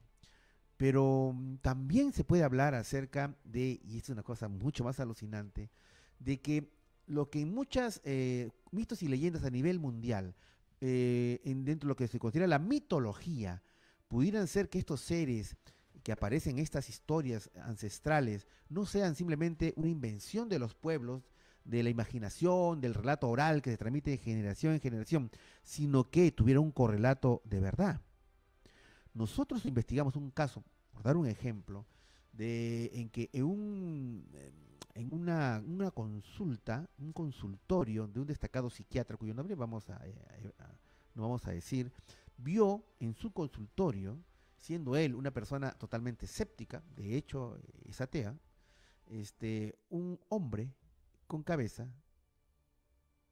Pero mm, también se puede hablar acerca de, y es una cosa mucho más alucinante, de que lo que en muchas eh, mitos y leyendas a nivel mundial, eh, en, dentro de lo que se considera la mitología, pudieran ser que estos seres que aparecen en estas historias ancestrales no sean simplemente una invención de los pueblos, de la imaginación, del relato oral que se transmite de generación en generación, sino que tuviera un correlato de verdad. Nosotros investigamos un caso, por dar un ejemplo, de en que en un en una, consulta, un consultorio de un destacado psiquiatra, cuyo nombre a, eh, no vamos a decir, vio en su consultorio, siendo él una persona totalmente escéptica, de hecho es atea, este, un hombre con cabeza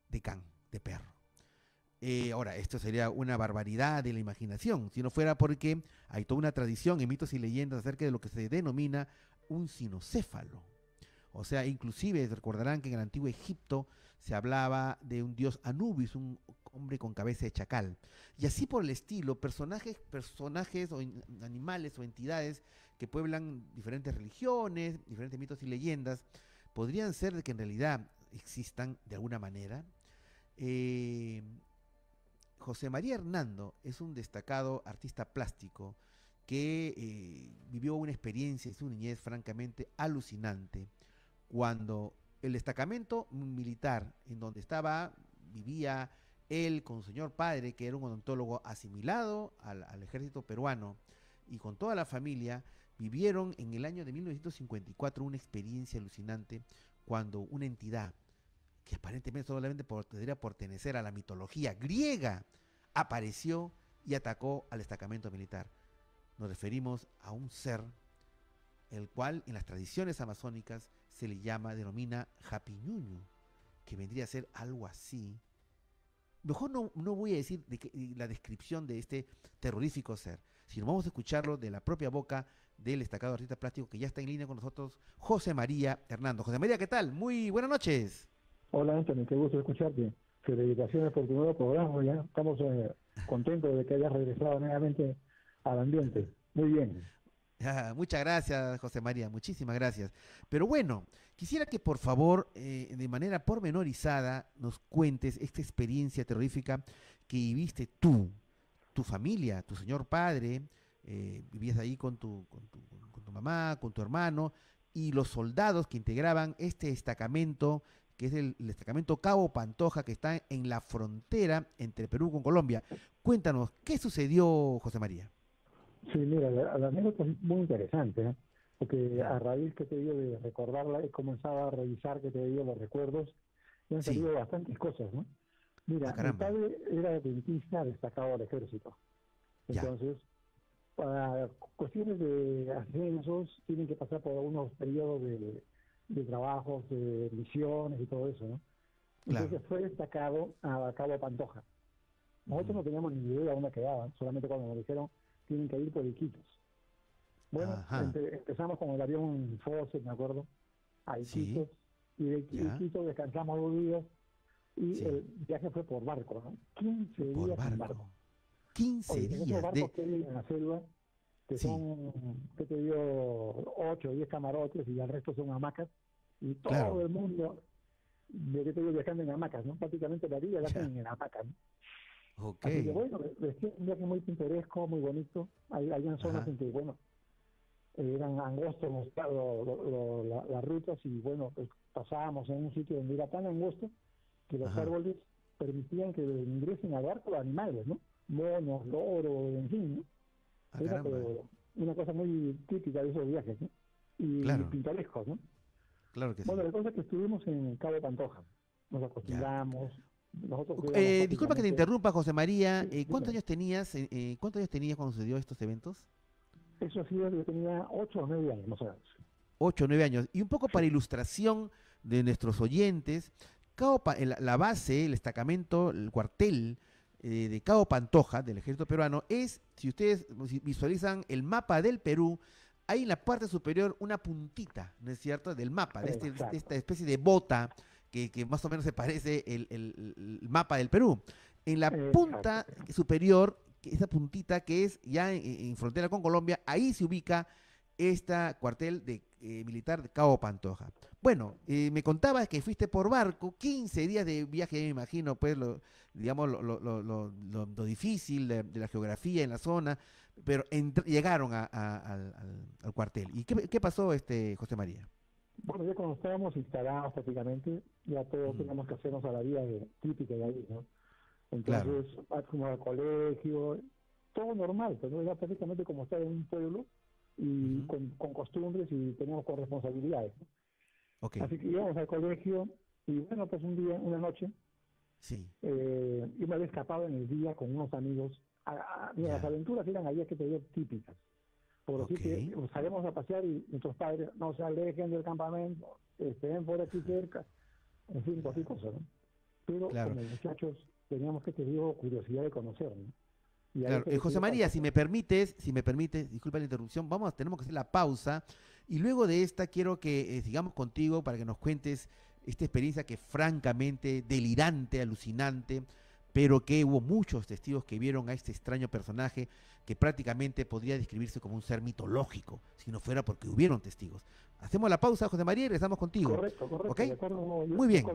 de can, de perro. Eh, ahora, esto sería una barbaridad de la imaginación, si no fuera porque hay toda una tradición en mitos y leyendas acerca de lo que se denomina un sinocéfalo. O sea, inclusive recordarán que en el antiguo Egipto se hablaba de un dios Anubis, un hombre con cabeza de chacal. Y así por el estilo, personajes, personajes o animales o entidades que pueblan diferentes religiones, diferentes mitos y leyendas, podrían ser de que en realidad existan de alguna manera. Eh, José María Hernando es un destacado artista plástico que eh, vivió una experiencia en su niñez francamente alucinante cuando el destacamento militar en donde estaba, vivía él con su señor padre, que era un odontólogo asimilado al, al ejército peruano, y con toda la familia, vivieron en el año de 1954 una experiencia alucinante cuando una entidad que aparentemente solamente podría pertenecer a la mitología griega, apareció y atacó al destacamento militar. Nos referimos a un ser, el cual en las tradiciones amazónicas se le llama, denomina Japiñuño, que vendría a ser algo así. Mejor no, no voy a decir la descripción de este terrorífico ser, sino vamos a escucharlo de la propia boca del destacado artista plástico que ya está en línea con nosotros, José María Hernando. José María, ¿qué tal? Muy buenas noches. Hola Anthony, qué gusto escucharte. Felicitaciones por tu nuevo programa, ya estamos eh, contentos de que hayas regresado nuevamente al ambiente. Muy bien. muchas gracias, José María, muchísimas gracias. Pero bueno, quisiera que por favor, eh, de manera pormenorizada, nos cuentes esta experiencia terrorífica que viviste tú, tu familia, tu señor padre, eh, vivías ahí con tu, con tu, con tu mamá, con tu hermano, y los soldados que integraban este destacamento que es el, destacamento Cabo Pantoja, que está en la frontera entre Perú con Colombia. Cuéntanos, ¿qué sucedió, José María? Sí, mira, la, anécdota es muy interesante, ¿eh? porque a raíz que te digo de recordarla, he comenzado a revisar que te digo los recuerdos y han salido bastantes cosas, ¿no? Mira, ah, mi padre era dentista destacado del ejército. Entonces, para cuestiones de ascensos, tienen que pasar por unos periodos de de trabajos, de misiones y todo eso, ¿no? Entonces fue destacado a Cabo Pantoja. Nosotros no teníamos ni idea de dónde quedaban, solamente cuando nos dijeron tienen que ir por Iquitos. Bueno, empezamos con el avión Fawcett, me acuerdo, a Iquitos, y de Iquitos descansamos dos días, y el viaje fue por barco, ¿no? 15 días barco. en barco. 15 días. Esos barcos que hay en la selva, que son, que te dio 8 o 10 camarotes y el resto son hamacas, y todo el mundo, de que te digo, viajando en hamacas, ¿no? Prácticamente la vida la hacen en hamacas, ¿no? Así que bueno, es un viaje muy pintoresco, muy bonito. Hay, hay zonas en que, bueno, eran angostos los, las rutas y bueno, pues pasábamos en un sitio donde era tan angosto que los árboles permitían que ingresen al barco los animales, ¿no? Monos, loros, en fin, ¿no? Ah, Era una cosa muy típica de esos viajes, ¿no? Y pintorescos, ¿no? Claro que bueno, la cosa es que estuvimos en Cabo Pantoja, nos acostumbramos. Eh, disculpa que te interrumpa, José María. Eh, ¿Cuántos años tenías? Eh, ¿Cuántos años tenías cuando sucedió estos eventos? Eso sí, yo tenía 8 o 9 años, más o menos. 8 o 9 años. Y un poco para ilustración de nuestros oyentes, Cabo la base, el destacamento, el cuartel eh, de Cabo Pantoja, del ejército peruano, es, si ustedes visualizan el mapa del Perú, hay en la parte superior una puntita, ¿no es cierto?, del mapa, de, este, esta especie de bota que, más o menos se parece el, el, mapa del Perú. En la punta superior, esa puntita que es ya en, frontera con Colombia, ahí se ubica este cuartel de, eh, militar de Cabo Pantoja. Bueno, eh, me contabas que fuiste por barco, 15 días de viaje, me imagino, pues, lo, digamos, lo, lo, lo, lo difícil de, la geografía en la zona, pero llegaron a, al, al, cuartel. ¿Y qué, qué, pasó, este José María? Bueno, ya cuando estábamos instalados prácticamente, ya todos teníamos que hacernos a la vida de, típica de ahí, ¿no? Entonces, fuimos al colegio, todo normal, pero era prácticamente como estar en un pueblo y con, con, costumbres y teníamos con responsabilidades. Así que íbamos al colegio y bueno, pues un día, una noche, sí. eh, yo me había escapado en el día con unos amigos. A, Las aventuras eran allá que te digo típicas. Por así que salimos a pasear y nuestros padres no se alejen del campamento, estén por aquí cerca, en fin, cualquier cosa, ¿no? Pero con los muchachos teníamos que tener curiosidad de conocer, ¿no? Eh, José María, si me permites, si me permites, disculpa la interrupción, vamos, tenemos que hacer la pausa y luego de esta quiero que eh, sigamos contigo para que nos cuentes esta experiencia que francamente delirante, alucinante, pero que hubo muchos testigos que vieron a este extraño personaje que prácticamente podría describirse como un ser mitológico, si no fuera porque hubieron testigos. Hacemos la pausa, José María, y regresamos contigo. Correcto, correcto. Muy bien.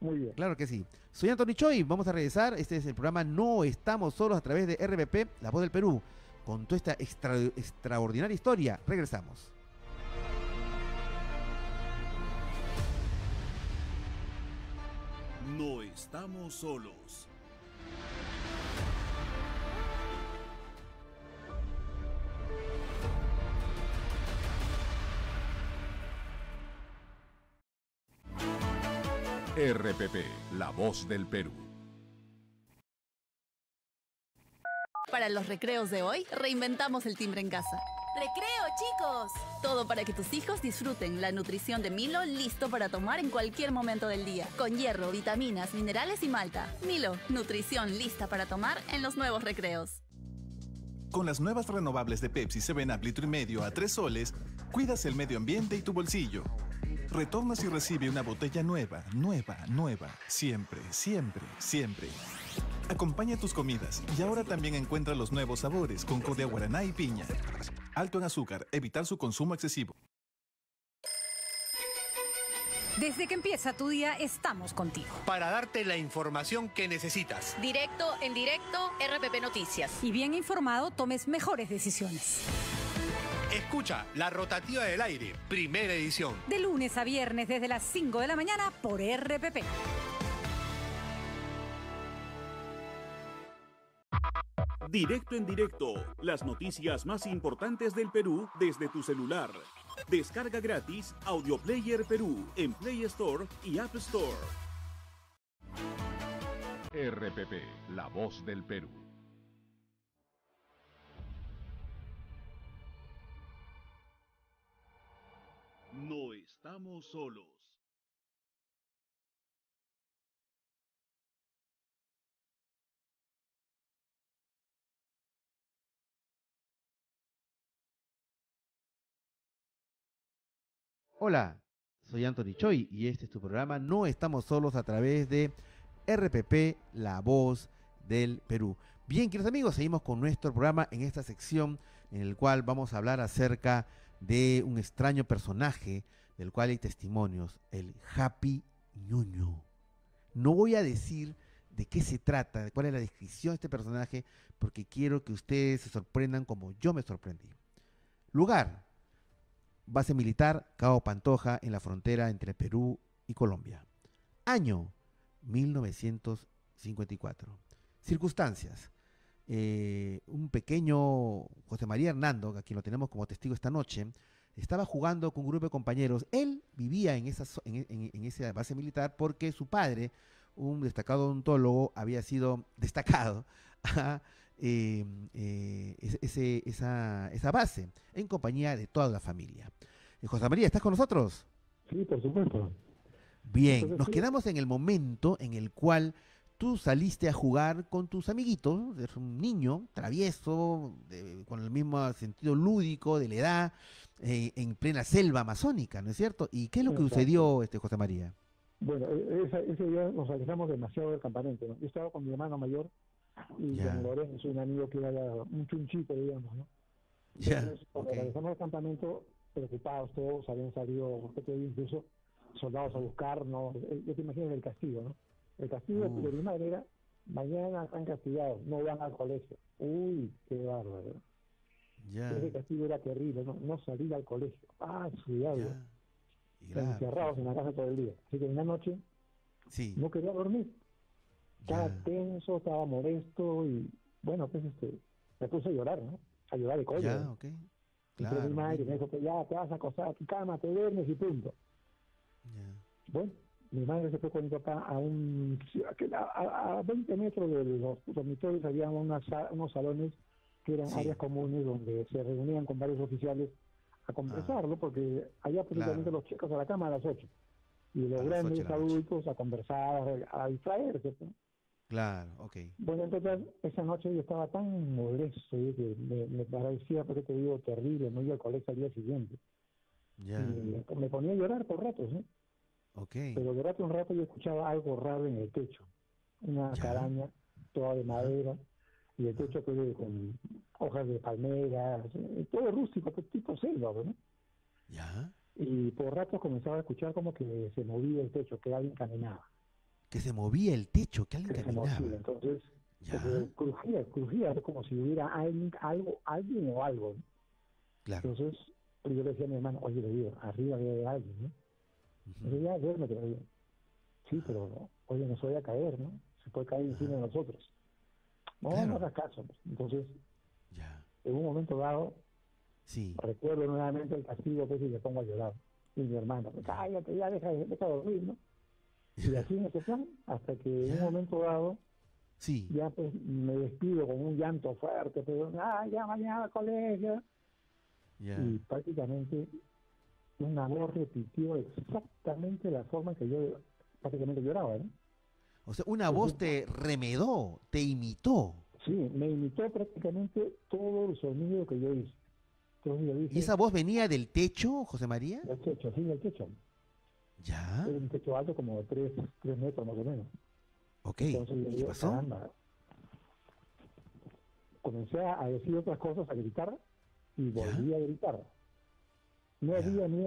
Muy bien. Claro que sí. Soy Antonio Choi, vamos a regresar. Este es el programa No Estamos Solos a través de RBP, La Voz del Perú. Con toda esta extraordinaria historia, regresamos. No estamos solos. RPP, la voz del Perú. Para los recreos de hoy, reinventamos el timbre en casa. ¡Recreo, chicos! Todo para que tus hijos disfruten la nutrición de Milo listo para tomar en cualquier momento del día. Con hierro, vitaminas, minerales y malta. Milo, nutrición lista para tomar en los nuevos recreos. Con las nuevas renovables de Pepsi 7up litro y medio a 3 soles, cuidas el medio ambiente y tu bolsillo. Retornas y recibe una botella nueva, nueva, nueva. Siempre, siempre, siempre. Acompaña tus comidas y ahora también encuentra los nuevos sabores con codia guaraná y piña. Alto en azúcar, evitar su consumo excesivo. Desde que empieza tu día estamos contigo. Para darte la información que necesitas. Directo, en directo, RPP Noticias. Y bien informado, tomes mejores decisiones. Escucha La Rotativa del Aire, primera edición. De lunes a viernes desde las 5 de la mañana por RPP. Directo en directo, las noticias más importantes del Perú desde tu celular. Descarga gratis Audio Player Perú en Play Store y App Store. RPP, la voz del Perú. No estamos solos. Hola, soy Anthony Choi y este es tu programa No estamos solos a través de RPP, la voz del Perú. Bien, queridos amigos, seguimos con nuestro programa en esta sección en el cual vamos a hablar acerca de un extraño personaje del cual hay testimonios, el Happy Ñuño. No voy a decir de qué se trata, de cuál es la descripción de este personaje, porque quiero que ustedes se sorprendan como yo me sorprendí. Lugar, base militar Cabo Pantoja en la frontera entre Perú y Colombia. Año, 1954. Circunstancias, eh, un pequeño José María Hernando, a quien lo tenemos como testigo esta noche, estaba jugando con un grupo de compañeros. Él vivía en esa, en, esa base militar porque su padre, un destacado odontólogo, había sido destacado a eh, ese, esa, esa, base en compañía de toda la familia. Eh, José María, ¿estás con nosotros? Sí, por supuesto. Bien, nos quedamos en el momento en el cual tú saliste a jugar con tus amiguitos, eres un niño travieso, con el mismo sentido lúdico de la edad, eh, en plena selva amazónica, ¿no es cierto? ¿Y qué es lo que sucedió, este José María? Bueno, e-, ese, día nos alejamos demasiado del campamento, ¿no? Yo estaba con mi hermano mayor y con Lorenzo, un amigo que era un chunchito, digamos, ¿no? Ya, Entonces, cuando regresamos al campamento, preocupados todos, habían salido, incluso soldados a buscarnos, eh, yo te imaginas el castigo, ¿no? El castigo de mi madre era, mañana están castigados, no van al colegio. Uy, qué bárbaro. Ese castigo era terrible, no, no salir al colegio. Ah, diablo. Encerrados en la casa todo el día. Así que en la noche sí. no quería dormir. Estaba tenso, estaba molesto y bueno, pues este, me puse a llorar, ¿no? A llorar de coño. Ya, ok. Claro, mi madre me dijo que ya te vas a acostar a tu cama, te duermes y punto. Bueno, mi madre se fue con mi papá a un a, a 20 metros de los dormitorios había unos salones que eran áreas comunes donde se reunían con varios oficiales a conversarlo, porque allá prácticamente los chicos a la cama a las 8 y los grandes adultos a conversar, a distraerse. Claro, ok. Bueno, entonces esa noche yo estaba tan molesto que me, parecía, porque te digo, terrible, no iba al colegio al día siguiente. Ya. me ponía a llorar por ratos, ¿eh? Okay. Pero de rato un rato yo escuchaba algo raro en el techo. Una caraña toda de madera y el techo pues, con hojas de palmeras, eh, todo rústico, pues, tipo selva, ¿no? Ya. Y por rato comenzaba a escuchar como que se movía el techo, que alguien caminaba. Que se movía el techo, que alguien que caminaba. Se movía, entonces, crujía, crujía, como si hubiera alguien, algo, alguien o algo. Claro. Entonces, yo le decía a mi hermano, oye, le digo, arriba de alguien, ¿no? Uh -huh. ya, duérmete, le digo. Sí, pero, oye, nos voy a caer, ¿no? Se puede caer encima de nosotros. No, claro. no hagas caso. Entonces, ya. en un momento dado, sí. recuerdo nuevamente el castigo pues, y le pongo a llorar. Y mi hermano, cállate, ya deja, deja dormir, ¿no? Y así ese plan, hasta que en un momento dado, sí. ya pues me despido con un llanto fuerte, pero, ah, ya mañana colegio. Yeah. Y prácticamente una voz repitió exactamente la forma que yo prácticamente lloraba, ¿no? O sea, una voz te remedó, te imitó. Sí, me imitó prácticamente todo el sonido que yo hice. Entonces yo dije, ¿Y esa voz venía del techo, José María? Del techo, sí, del techo. Ya. Era un techo alto como de 3, tres metros más o menos. Ok. Entonces, yo ¿Qué digo, pasó? Caramba. Comencé a decir otras cosas, a gritar, y volví ¿Ya? a gritar. No había ni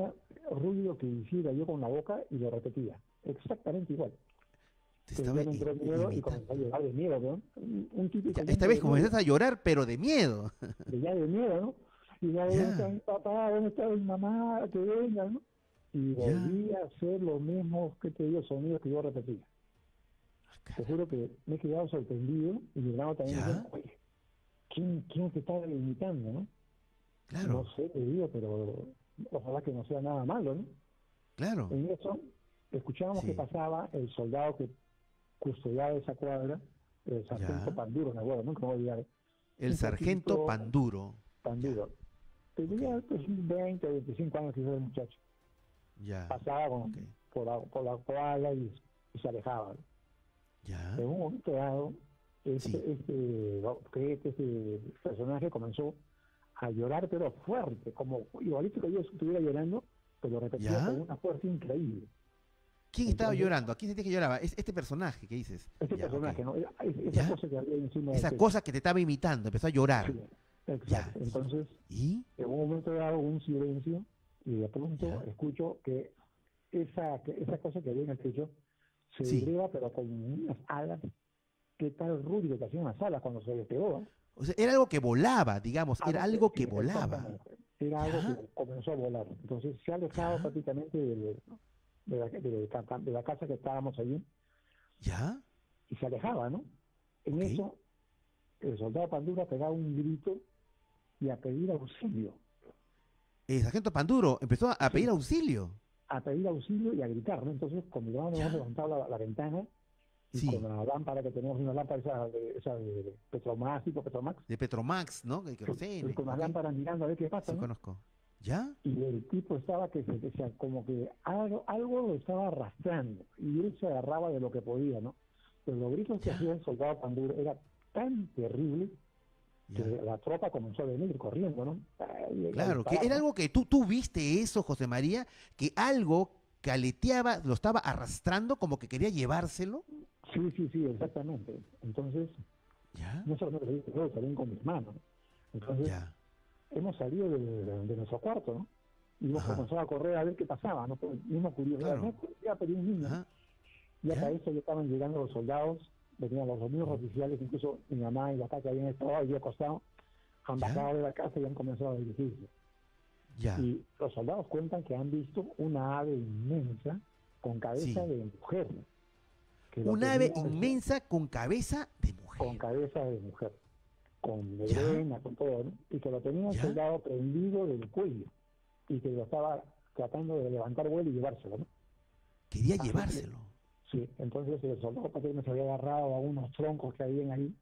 ruido que hiciera yo con la boca y lo repetía. Exactamente igual. Te estaba entró miedo y comencé a llorar de miedo, ¿no? Un, ya, esta vez comenzaste a llorar, pero de miedo. De ya de miedo, ¿no? Y ya, ¿dónde está mi papá? ¿Dónde está mi mamá? Que venga, ¿no? Y volví a hacer lo mismo que te digo, sonidos que yo repetía. Te juro que me he quedado sorprendido y hermano también oye, ¿quién, ¿quién te estaba imitando, no? Claro. No sé, te digo, pero ojalá que no sea nada malo, ¿no? Claro. En eso escuchábamos Sí. que pasaba el soldado que custodiaba esa cuadra, el sargento Ya. Panduro, me acuerdo, nunca me voy a olvidar. El sargento Panduro. Panduro. Tenía pues 20, 25 años quizás el muchacho. Ya. Pasaba con- por, la, por la cuadra y, y se alejaba. Ya. En un momento dado, este, este, este, este personaje comenzó a llorar, pero fuerte, como igualito que yo estuviera llorando, pero repetía ¿Ya? con una fuerza increíble. ¿Quién estaba Entonces- llorando? ¿A quién sentías que lloraba? Es este personaje que dices. Este Ya, personaje. ¿no? Es- Esa ¿Ya? cosa que había encima del Esa techo. cosa que te estaba imitando, empezó a llorar. Exacto. Entonces, ¿Y? en un momento dado un silencio y de pronto escucho que esa, que esa cosa que había en el techo se Sí. pero con unas alas. ¿Qué tal ruido que hacían las alas cuando se despegó? ¿no? O sea, era algo que volaba, digamos, era algo que volaba. Era algo que comenzó a volar. Entonces se ha alejado prácticamente de, de, la, de la- casa que estábamos allí. ¿Ya? Y se alejaba, ¿no? En eso, el soldado Pandura pegaba un grito y a pedir auxilio. El sargento Panduro empezó a pedir auxilio. a pedir auxilio y a gritar, ¿no? Entonces, mi hermano hemos levantado la, la ventana y Sí. con la lámpara que tenemos, una lámpara esa de, esa de Petromax, tipo Petromax, De Petromax, ¿no? Y con las ok. lámparas mirando a ver qué pasa, Sí, ¿no? conozco. ¿Ya? Y el tipo estaba que se decía como que algo, algo lo estaba arrastrando y él se agarraba de lo que podía, ¿no? Pero los gritos que hacía el soldado Panduro era tan terrible que la tropa comenzó a venir corriendo, ¿no? Claro, que era algo que tú, tú viste eso, José María, que algo caleteaba, lo estaba arrastrando como que quería llevárselo. Sí, sí, sí, exactamente. Entonces, no solamente lo dije yo, también con mis manos. Entonces, hemos salido de, de nuestro cuarto, ¿no? Y hemos comenzado a correr a ver qué pasaba, ¿no? Por misma curiosidad, Claro. ¿no? Ya pedí un niño. ¿no? Y hasta eso ya estaban llegando los soldados, venían los mismos oficiales, incluso mi mamá y la papá que habían estado ahí acostados, han bajado de la casa y han comenzado a dirigirse. Ya. Y los soldados cuentan que han visto una ave inmensa con cabeza Sí. de mujer. Un ave inmensa con cabeza de mujer. Con cabeza de mujer, con melena, con todo, ¿no? Y que lo tenía Ya. soldado prendido del cuello y que lo estaba tratando de levantar vuelo y llevárselo, ¿no? Quería Así que- llevárselo. Sí, entonces el soldado paterno se había agarrado a unos troncos que habían ahí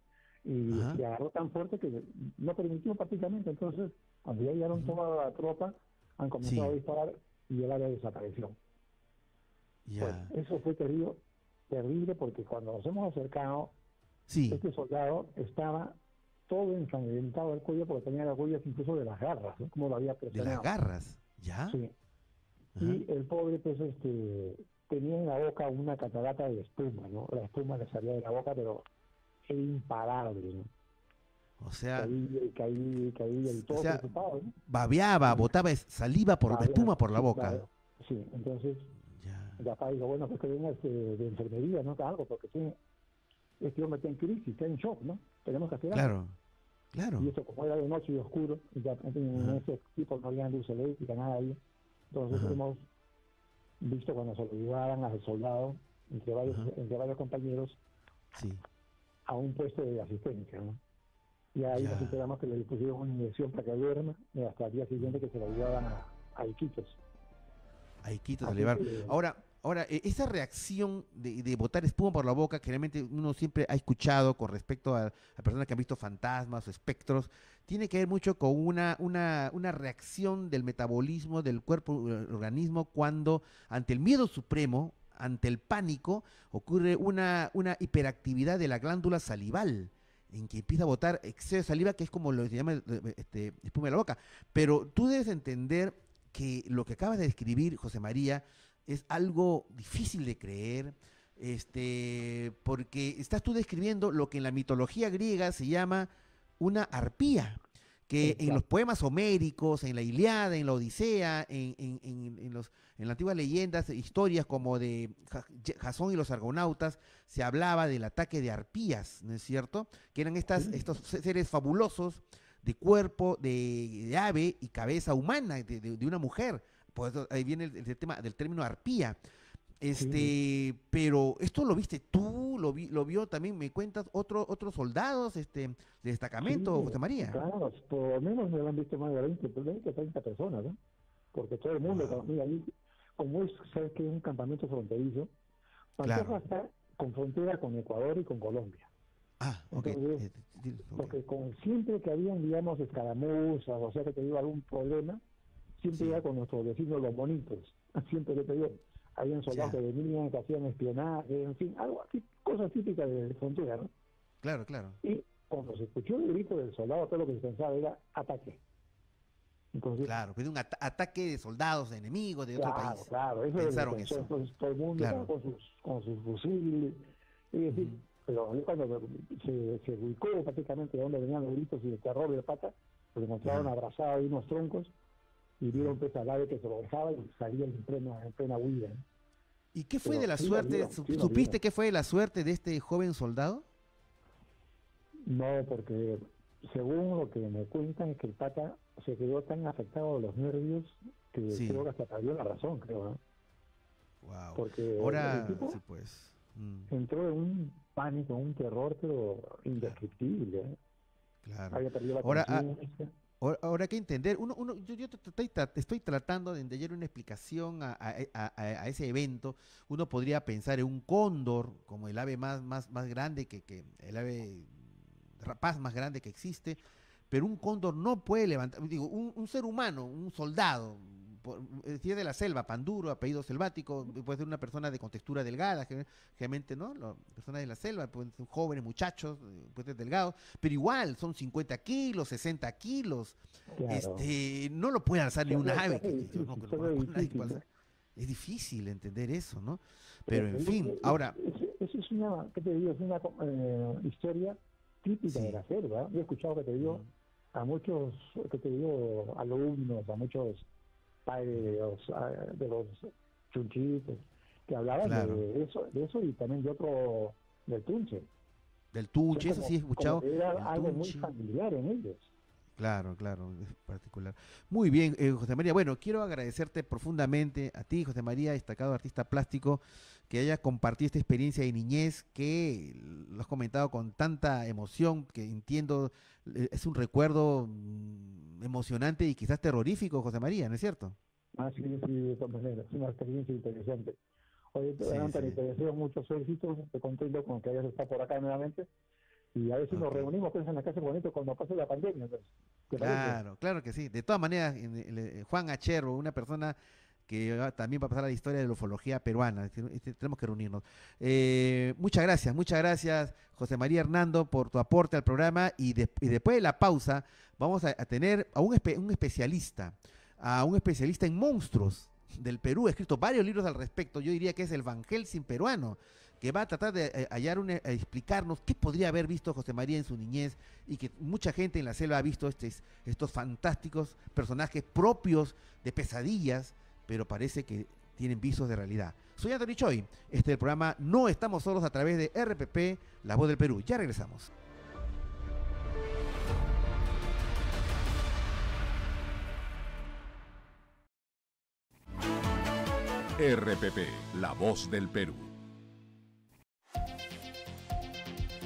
y Ajá. se agarró tan fuerte que no permitió prácticamente. Entonces, cuando ya llegaron toda la tropa, han comenzado Sí. a disparar y el área desapareció. Ya. Pues, eso fue terrible, terrible porque cuando nos hemos acercado, Sí. este soldado estaba todo ensangrentado del cuello porque tenía las huellas incluso de las garras, ¿no? como lo había de presionado. las garras. ¿Ya? Sí. Y el pobre, pues, este, tenía en la boca una catarata de espuma, ¿no? La espuma le salía de la boca, pero era imparable, ¿no? O sea, Caía y caía y caía y todo o sea, preocupado, ¿no? babeaba, botaba saliva por Babeaba, espuma por la boca. Sí, entonces, Ya papá dijo, bueno, pues que venga este, de enfermería, ¿no? Algo, porque sí, este hombre está en crisis, está en shock, ¿no? Tenemos que hacer Claro, claro. Y eso como era de noche y oscuro, y ya en ese tipo no había luz eléctrica, nada ahí. Entonces hemos visto cuando se lo llevaban al soldado, entre varios, entre varios compañeros, sí. a un puesto de asistencia, ¿no? Y ahí nos enteramos que le pusieron una inyección para que duerma y hasta el día siguiente que se lo llevaban a, a Iquitos. A Iquitos, a llevar. Ahora, ahora e, esa reacción de, botar espuma por la boca, que realmente uno siempre ha escuchado con respecto a, personas que han visto fantasmas o espectros, tiene que ver mucho con una, una, reacción del metabolismo del cuerpo, del organismo, cuando ante el miedo supremo, ante el pánico, ocurre una, una hiperactividad de la glándula salival en que empieza a botar exceso de saliva, que es como lo se llama eh, este, espuma de la boca. Pero tú debes entender que lo que acabas de describir, José María, es algo difícil de creer, este, porque estás tú describiendo lo que en la mitología griega se llama una arpía, que en los poemas homéricos, en la Iliada, en la Odisea, en, en, en, los, en las antiguas leyendas, historias como de Jasón y los argonautas, se hablaba del ataque de arpías, ¿no es cierto? Que eran estas, estos seres fabulosos de cuerpo de, de ave y cabeza humana, de, de, de una mujer. Pues ahí viene el, el, tema del término arpía. Este, sí. pero esto lo viste tú, lo vi, lo vio también, me cuentas, otro, otros soldados este, de destacamento, sí, José María. Claro, por lo menos me lo han visto más de 20, 20 30 personas, ¿no? Porque todo el mundo, wow. mira, ahí, como es, sabes que es un campamento fronterizo, Pantoja claro. está con frontera con Ecuador y con Colombia. Ah, ok. Entonces, okay. Porque con, siempre que habían, digamos, escaramuzas, o sea, que te dio algún problema, siempre sí. iba con nuestros vecinos los bonitos. Siempre que te dio habían soldados que venían, que hacían espionaje, en fin, algo así, cosas típicas de frontera, ¿no? Claro, claro. Y cuando se escuchó el grito del soldado, todo lo que se pensaba era ataque. Entonces, claro, pero un at ataque de soldados de enemigos de claro, otro país. Claro, eso Pensaron es eso. Entonces todo el mundo Claro. con sus con sus fusiles. Es decir, pero cuando se, se ubicó prácticamente de dónde venían los gritos y el terror de pata, pues encontraron Ajá. abrazados ahí unos troncos y vieron pues al ave que se lo dejaba y salía en plena, en plena huida. ¿Y qué fue Pero de la sí suerte? vieron, ¿Sup- sí lo ¿Supiste vieron. qué fue de la suerte de este joven soldado? No, porque según lo que me cuentan es que el pata se quedó tan afectado de los nervios que Sí. creo que hasta perdió la razón, creo. Wow. Porque Ahora, el tipo sí, pues. mm, entró en un pánico, un terror, pero indescriptible. ¿eh? claro. Había perdido la Ahora, ah. Ahora, hay que entender, uno, uno, yo, yo estoy, estoy tratando de entender una explicación a, a- ese evento. Uno podría pensar en un cóndor como el ave más, más, grande que, que el ave rapaz más grande que existe, pero un cóndor no puede levantar, digo, un ser humano, un soldado, por- eh, si es de la selva, panduro, apellido selvático, puede ser una persona de contextura delgada, gen- generalmente, ¿no? Las personas de la selva pueden ser jóvenes, muchachos, eh, pueden ser delgados, pero igual son 50 kilos, 60 kilos, Claro. este, no lo puede alzar ni un ve- ave. Es difícil entender eso, ¿no? Pero en fin, es- ahora, es- Eso es una, ¿qué te digo? Es una eh, historia típica Sí. de la selva. Yo he escuchado que te digo a muchos, que te digo, alumnos, a muchos padres de los, ah, de los chunchitos, que hablaban Claro. de eso, de eso y también de otro, del tunche. del tunche, eso sí he escuchado. era el algo muy familiar en ellos. Claro, claro, es particular. Muy bien, eh, José María. Bueno, quiero agradecerte profundamente a ti, José María, destacado artista plástico, que hayas compartido esta experiencia de niñez, que lo has comentado con tanta emoción, que entiendo eh, es un recuerdo mm, emocionante y quizás terrorífico, José María, ¿no es cierto? Ah, sí, sí, de todas maneras, es una experiencia interesante. Oye, Sí, Anthony, sí. te deseo muchos éxitos, te contento con que hayas estado por acá nuevamente y a ver si nos reunimos pues, en la Casa Bonito cuando pase la pandemia. pues. ¿Te parece? Claro, claro que sí. De todas maneras, en- Juan Acherro, una persona que también va a pasar la historia de la ufología peruana. Este, Tenemos que reunirnos. Eh, muchas gracias, muchas gracias, José María Hernando, por tu aporte al programa. Y, de- y después de la pausa, vamos a, tener a un, espe- un especialista, a un especialista en monstruos del Perú. Ha escrito varios libros al respecto. Yo diría que es el Van Helsing peruano que va a tratar de eh, hallar a explicarnos qué podría haber visto José María en su niñez y que mucha gente en la selva ha visto estos fantásticos personajes propios de pesadillas, pero parece que tienen visos de realidad. Soy Anthony Choi. Este es el programa No Estamos Solos a través de RPP, La Voz del Perú. Ya regresamos. RPP, La Voz del Perú.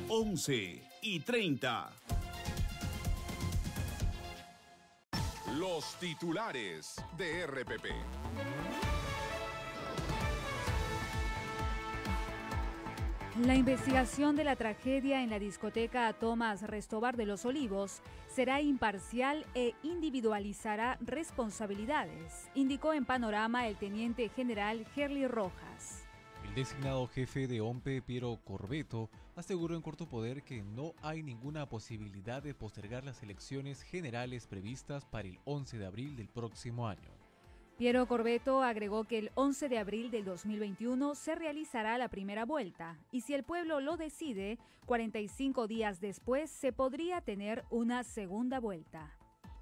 11 y 30. Los titulares de RPP. La investigación de la tragedia en la discoteca Tomás Restobar de los Olivos será imparcial e individualizará responsabilidades, indicó en Panorama el teniente general Gerly Rojas. El designado jefe de OMPE, Piero Corbeto, aseguró en Corto Poder que no hay ninguna posibilidad de postergar las elecciones generales previstas para el 11 de abril del próximo año. Piero Corbeto agregó que el 11 de abril del 2021 se realizará la primera vuelta y si el pueblo lo decide, 45 días después se podría tener una segunda vuelta.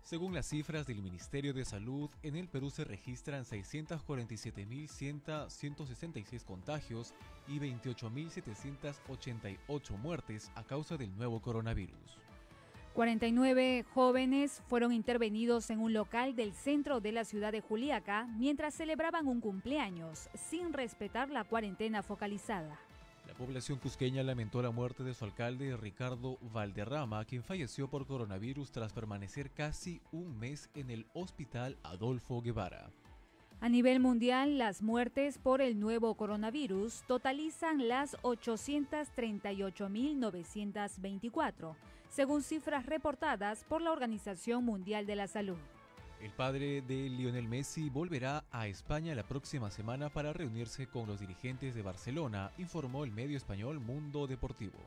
Según las cifras del Ministerio de Salud, en el Perú se registran 647.166 contagios y 28.788 muertes a causa del nuevo coronavirus. 49 jóvenes fueron intervenidos en un local del centro de la ciudad de Juliaca mientras celebraban un cumpleaños, sin respetar la cuarentena focalizada. La población cusqueña lamentó la muerte de su alcalde Ricardo Valderrama, quien falleció por coronavirus tras permanecer casi un mes en el hospital Adolfo Guevara. A nivel mundial, las muertes por el nuevo coronavirus totalizan las 838.924 según cifras reportadas por la Organización Mundial de la Salud. El padre de Lionel Messi volverá a España la próxima semana para reunirse con los dirigentes de Barcelona, informó el medio español Mundo Deportivo.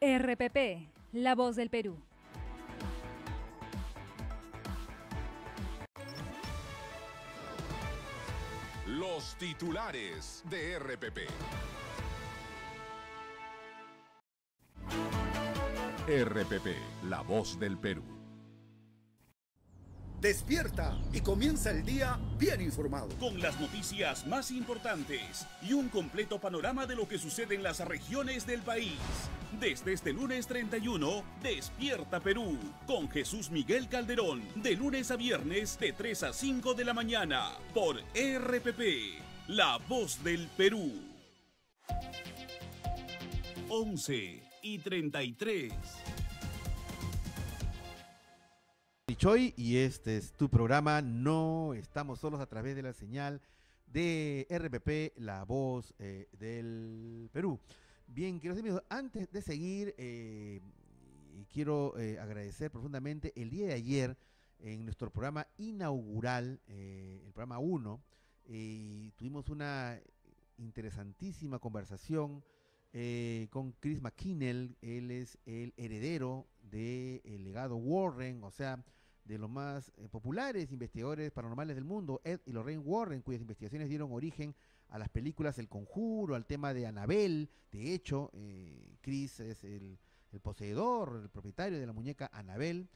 RPP, La Voz del Perú. Los titulares de RPP. RPP, La Voz del Perú. Despierta y comienza el día bien informado. Con las noticias más importantes y un completo panorama de lo que sucede en las regiones del país. Desde este lunes 31, Despierta Perú, con Jesús Miguel Calderón, de lunes a viernes de 3 a 5 de la mañana, por RPP, La Voz del Perú. 11 y 33. Choy y este es tu programa. No estamos solos a través de la señal de RPP, la voz eh, del Perú. Bien, queridos amigos, antes de seguir, eh, quiero eh, agradecer profundamente el día de ayer en nuestro programa inaugural, el programa 1, tuvimos una interesantísima conversación eh, con Chris McKinnell, él es el heredero del legado Warren, o sea, de los más eh, populares investigadores paranormales del mundo, Ed y Lorraine Warren, cuyas investigaciones dieron origen a las películas El Conjuro, al tema de Annabelle. De hecho, eh, Chris es el, poseedor, el propietario de la muñeca Annabelle.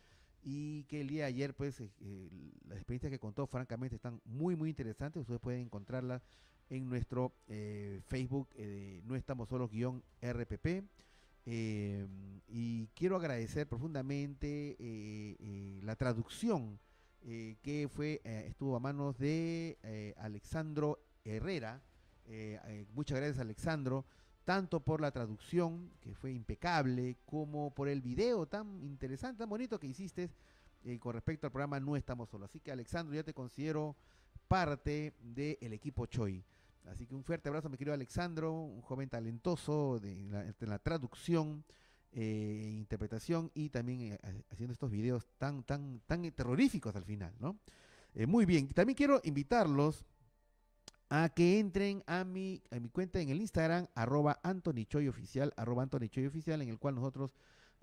Y que el día de ayer, pues, las experiencias que contó, francamente, están muy, muy interesantes. Ustedes pueden encontrarlas en nuestro eh, Facebook eh, No Estamos Solos guion RPP. Eh, y quiero agradecer profundamente la traducción que fue estuvo a manos de Alexandro Herrera. muchas gracias Alexandro, tanto por la traducción, que fue impecable, como por el video tan interesante, tan bonito que hiciste con respecto al programa No Estamos Solos. Así que Alexandro, ya te considero parte del equipo Choi. Así que un fuerte abrazo, mi querido Alexandro, un joven talentoso de, en, la, traducción, eh, interpretación y también eh, haciendo estos videos tan, tan, tan terroríficos al final, ¿no? Eh, muy bien, también quiero invitarlos a que entren a mi, a mi cuenta en el Instagram, arroba Oficial, arroba en el cual nosotros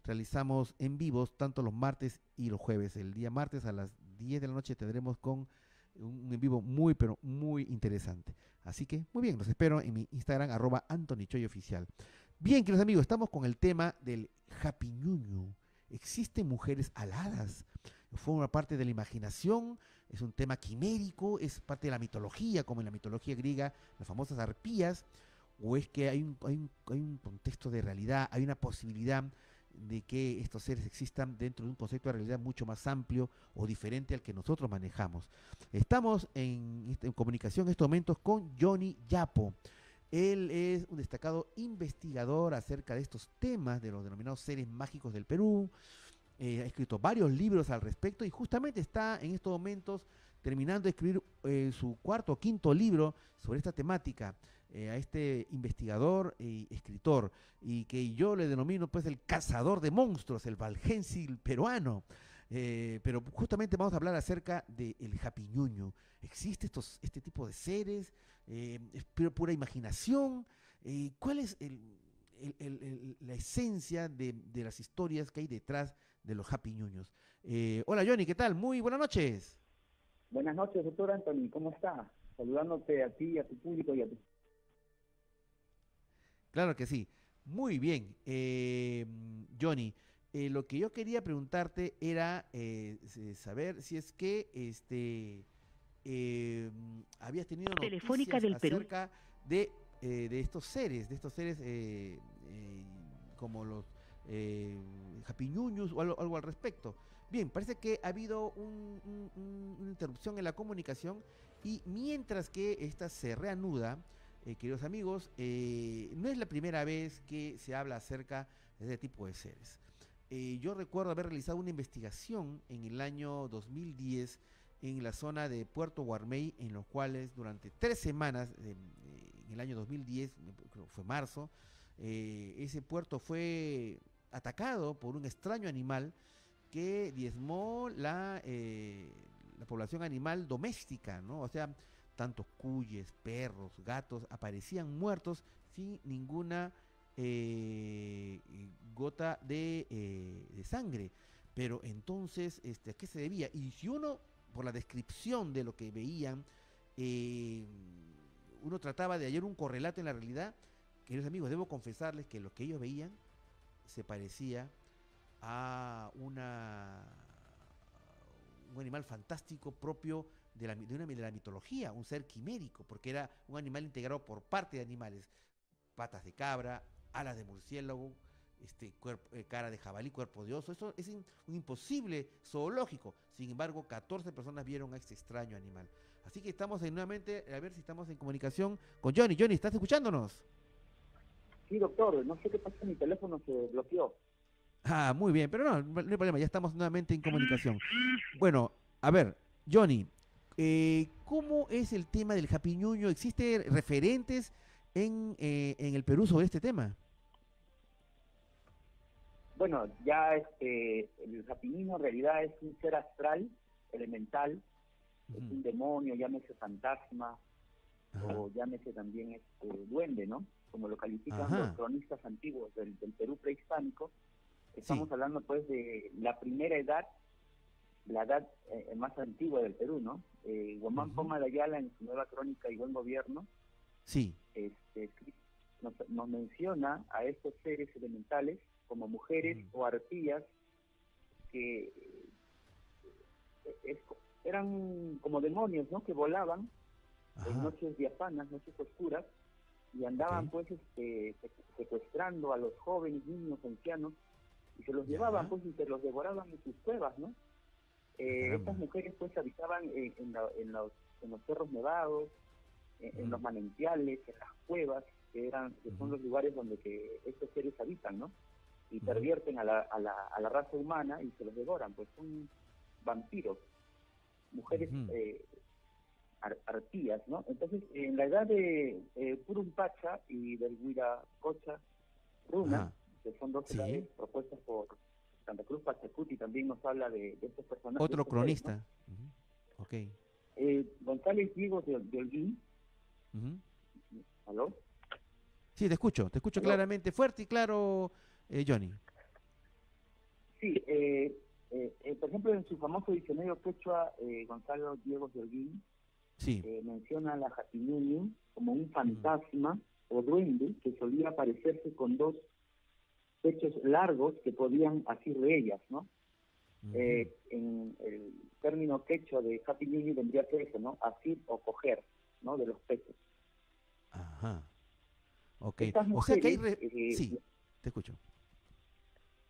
realizamos en vivos tanto los martes y los jueves. El día martes a las 10 de la noche tendremos con un en vivo muy, pero muy interesante. Así que, muy bien, los espero en mi Instagram, arroba Oficial. Bien, queridos amigos, estamos con el tema del Happy Ñuño. ¿Existen mujeres aladas? forma parte de la imaginación, es un tema quimérico, es parte de la mitología, como en la mitología griega, las famosas arpías, o es que hay un, hay un, hay un contexto de realidad, hay una posibilidad de que estos seres existan dentro de un concepto de realidad mucho más amplio o diferente al que nosotros manejamos. Estamos en, en comunicación en estos momentos con Johnny Yapo. Él es un destacado investigador acerca de estos temas de los denominados seres mágicos del Perú. Eh, ha escrito varios libros al respecto y justamente está en estos momentos terminando de escribir eh, su cuarto o quinto libro sobre esta temática. Eh, a este investigador y escritor, y que yo le denomino pues el cazador de monstruos, el Valgensil peruano. Eh, pero justamente vamos a hablar acerca del el japiñuño. ¿Existe estos, este tipo de seres? Eh, ¿Es pura, imaginación? ¿Cuál es la esencia de, de, las historias que hay detrás de los japiñuños? hola Johnny, ¿qué tal? Muy buenas noches. Buenas noches, doctor Anthony, ¿cómo está? Saludándote a ti, a tu público y a tu Claro que sí. Muy bien, eh, Johnny. Eh, lo que yo quería preguntarte era eh, saber si es que este habías tenido Telefónica del acerca de, de estos seres, de estos seres como los japiñuños o algo, al respecto. Bien, parece que ha habido una interrupción en la comunicación y mientras que esta se reanuda, eh, queridos amigos, eh, no es la primera vez que se habla acerca de este tipo de seres. Eh, yo recuerdo haber realizado una investigación en el año 2010 en la zona de Puerto Guarmey, en los cuales durante tres semanas, en el año 2010, fue marzo, ese puerto fue atacado por un extraño animal que diezmó la población animal doméstica, ¿no? O sea, tantos cuyes, perros, gatos, aparecían muertos sin ninguna eh, gota eh, de, sangre. Pero entonces, este, ¿a qué se debía? Y si uno, por la descripción de lo que veían, eh, uno trataba de hallar un correlato en la realidad, queridos amigos, debo confesarles que lo que ellos veían se parecía a una un animal fantástico propio de la, de, una, de la mitología, un ser quimérico, porque era un animal integrado por parte de animales, patas de cabra, alas de murciélago, este, cuerpo, eh, cara de jabalí, cuerpo de oso. Eso es un imposible zoológico. Sin embargo, 14 personas vieron a este extraño animal. Así que estamos nuevamente, a ver si estamos en comunicación con Johnny. Johnny, ¿estás escuchándonos? Sí, doctor, no sé qué pasa, mi teléfono se bloqueó. Ah, muy bien, pero no, no hay problema, ya estamos nuevamente en comunicación. Bueno, a ver, Johnny, eh, ¿Cómo es el tema del japiñuño? ¿Existen referentes en, eh, en el Perú sobre este tema? Bueno, ya este, el japiñuño en realidad es un ser astral, elemental, es un demonio, llámese fantasma, o llámese también este duende, ¿no? Como lo califican los cronistas antiguos del, Perú prehispánico. Estamos hablando pues de la primera edad la edad eh, más antigua del Perú, ¿no? Eh, Guamán Poma de Ayala en su nueva crónica y buen gobierno sí. este, nos, menciona a estos seres elementales como mujeres o arpías que eh, eran como demonios, ¿no? Que volaban en noches diafanas, noches oscuras, y andaban pues este, secuestrando a los jóvenes, niños, ancianos, y se los llevaban pues y se los devoraban en sus cuevas, ¿no? Eh, estas mujeres pues habitaban en, los, cerros nevados, en, los manantiales, en las cuevas, que eran que son los lugares donde que estos seres habitan, ¿no? Y pervierten a la, a, la, a la raza humana y se los devoran, pues son vampiros, mujeres eh, arpías, ¿no? Entonces, en la edad de eh, Purumpacha y del Huiracocha Runa, que son dos edades propuestas por Santa Cruz Pachacuti también nos habla de, estos personajes. Otro cronista. Ok. Eh, González Diego de, Holguín. ¿Aló? Sí, te escucho, te escucho claramente, fuerte y claro, eh, Johnny. Sí, eh, eh, por ejemplo, en su famoso diccionario quechua, Gonzalo Diego de Holguín sí. menciona a la Jatiñuni como un fantasma o duende que solía aparecerse con dos pechos largos que podían asir de ellas, ¿no? Eh, en el término quechua de Happy New vendría a ser eso, ¿no? Asir o coger, ¿no? De los peces. Ajá. Ok. o sea que hay... Eh, sí, te escucho.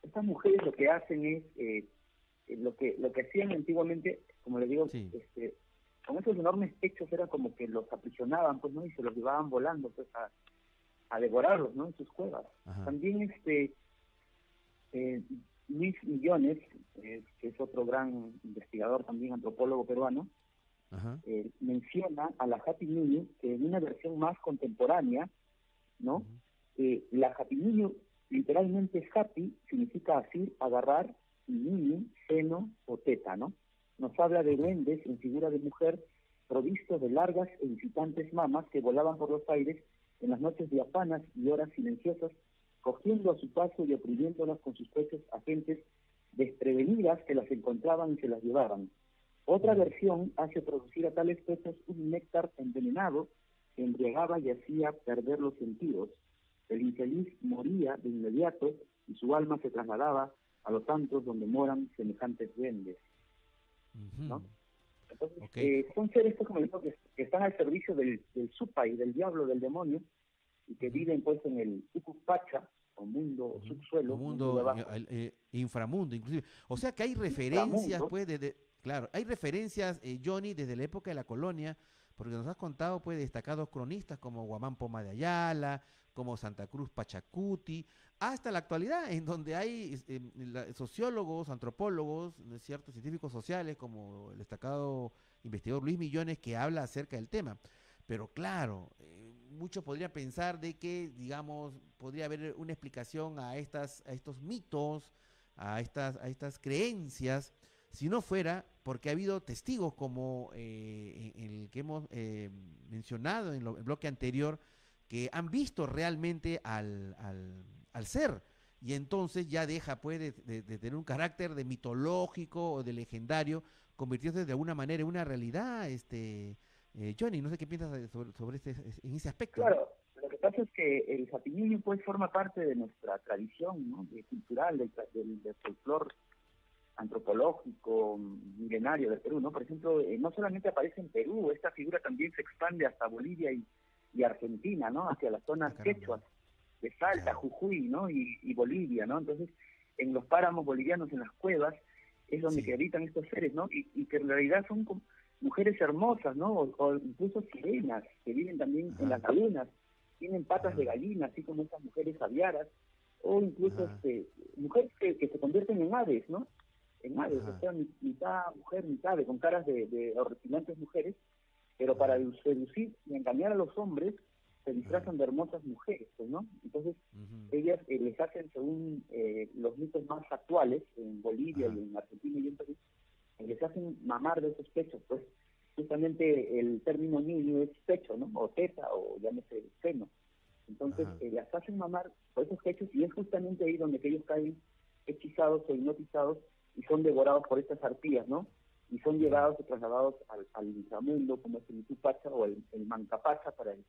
Estas mujeres lo que hacen es... Eh, lo que lo que hacían antiguamente, como les digo, este, con esos enormes pechos era como que los aprisionaban, pues, ¿no? Y se los llevaban volando, pues, a, a devorarlos, ¿no? En sus cuevas. También, este, eh, Luis Millones, que es otro gran investigador, también antropólogo peruano, eh, menciona a la Happy New que en una versión más contemporánea, ¿no? Eh, la Happy New literalmente happy significa así, agarrar, y niño, seno o teta, ¿no? Nos habla de duendes en figura de mujer provistos de largas e incitantes mamas que volaban por los aires en las noches diafanas y horas silenciosas, cogiendo a su paso y oprimiéndolas con sus pechos agentes desprevenidas que las encontraban y se las llevaban. Otra versión hace producir a tales pechos un néctar envenenado que embriagaba y hacía perder los sentidos. El infeliz moría de inmediato y su alma se trasladaba a los santos donde moran semejantes duendes. ¿no? Entonces, eh, son seres, como digo, que, están al servicio del, del y del diablo, del demonio, y que viven pues en el Ucupacha, o mundo o subsuelo. Mundo, eh, inframundo, inclusive. O sea que hay referencias, pues, de, claro, hay referencias, eh, Johnny, desde la época de la colonia, porque nos has contado, pues, destacados cronistas como Guamán Poma de Ayala, como Santa Cruz Pachacuti, hasta la actualidad, en donde hay eh, sociólogos, antropólogos, ciertos científicos sociales, como el destacado investigador Luis Millones, que habla acerca del tema. Pero claro, eh, muchos podrían pensar de que, digamos, podría haber una explicación a, estas, a estos mitos, a estas, a estas creencias, si no fuera porque ha habido testigos como eh, el que hemos mencionado en el bloque anterior, que han visto realmente al, al ser. Y entonces ya deja pues de, tener un carácter de mitológico o de legendario, convirtiéndose de alguna manera en una realidad, este eh, Johnny, no sé qué piensas sobre, sobre este, en ese aspecto. Claro, lo que pasa es que el Zapinillo pues forma parte de nuestra tradición ¿no? de, cultural, del, del, folclore antropológico milenario del Perú, ¿no? Por ejemplo, eh, no solamente aparece en Perú, esta figura también se expande hasta Bolivia y, y Argentina, ¿no? Hacia las zonas ah, quechuas de Salta, Jujuy, ¿no? Y, Bolivia, ¿no? Entonces, en los páramos bolivianos, en las cuevas, es donde se habitan estos seres, ¿no? Y, que en realidad son mujeres hermosas, ¿no? O, incluso sirenas, que viven también en las lagunas, tienen patas de gallina, así como esas mujeres aviaras, o incluso este, mujeres que, se convierten en aves, ¿no? En aves, o sea, mitad mujer, mitad ave, con caras de, de mujeres, pero para seducir y engañar a los hombres, se disfrazan de hermosas mujeres, pues, ¿no? Entonces, ellas eh, les hacen, según eh, los mitos más actuales, en Bolivia y en Argentina y en Perú, eh, les hacen mamar de esos pechos, pues justamente el término niño es pecho, ¿no? O teta, o llámese seno. Entonces, las hacen mamar por esos pechos y es justamente ahí donde ellos caen hechizados o hipnotizados y son devorados por estas arpías, ¿no? Y son llevados o trasladados al, al inframundo, como es el Itupacha o el, el Mancapacha para el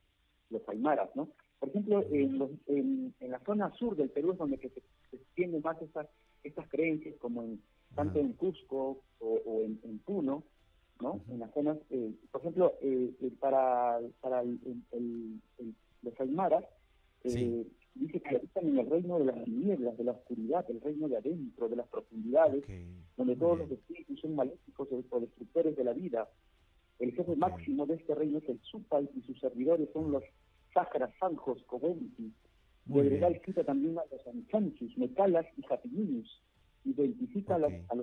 los aymaras, ¿no? Por ejemplo, en, en, la zona sur del Perú es donde se, extienden más estas, estas creencias, como en, tanto en Cusco o, en, Puno, ¿no? En las zonas, eh, por ejemplo, eh, eh, para, para el, los aymaras, dice que habitan en el reino de las nieblas, de la oscuridad, el reino de adentro, de las profundidades, donde todos los espíritus son maléficos o destructores de la vida, el jefe máximo de este reino es el Supay y sus servidores son los Sacras, Sanjos, Coventi. Deberá escrita también a los Anchanchus, Mecalas y Japininius. Identifica a los, a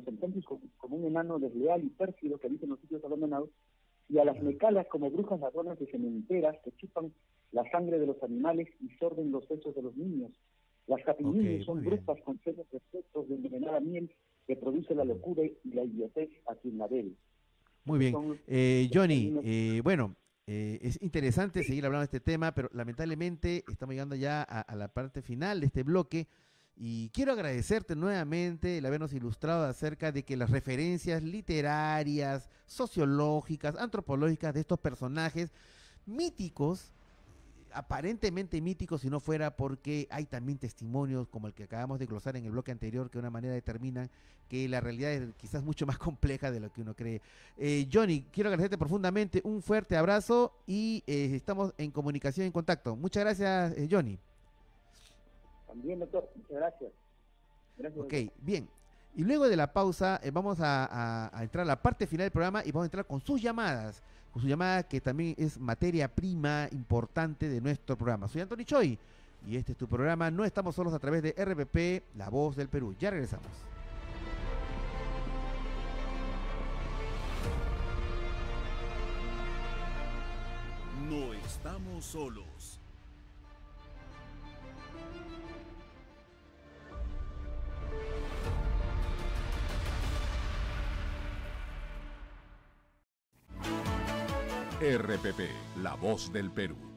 como, un enano desleal y pérfido que habita en los sitios abandonados y a las Mecalas como brujas ladronas de cementeras que chupan la sangre de los animales y sorden los sesos de los niños. Las Japininius son brujas con seres respetos de envenenada miel que produce la locura y la idiotez a quien la bebe. Muy bien. Eh, Johnny, eh, bueno, eh, es interesante seguir hablando de este tema, pero lamentablemente estamos llegando ya a, la parte final de este bloque. Y quiero agradecerte nuevamente el habernos ilustrado acerca de que las referencias literarias, sociológicas, antropológicas de estos personajes míticos aparentemente mítico si no fuera porque hay también testimonios como el que acabamos de glosar en el bloque anterior que de una manera determinan que la realidad es quizás mucho más compleja de lo que uno cree. Eh, Johnny, quiero agradecerte profundamente, un fuerte abrazo y eh, estamos en comunicación, en contacto. Muchas gracias, eh, Johnny. También, doctor, muchas gracias. gracias ok, bien. Y luego de la pausa vamos a entrar a la parte final del programa y vamos a entrar con sus llamadas con su llamada que también es materia prima importante de nuestro programa. Soy Anthony Choi y este es tu programa. No estamos solos a través de RPP, La Voz del Perú. Ya regresamos. No estamos solos. RPP, La Voz del Perú.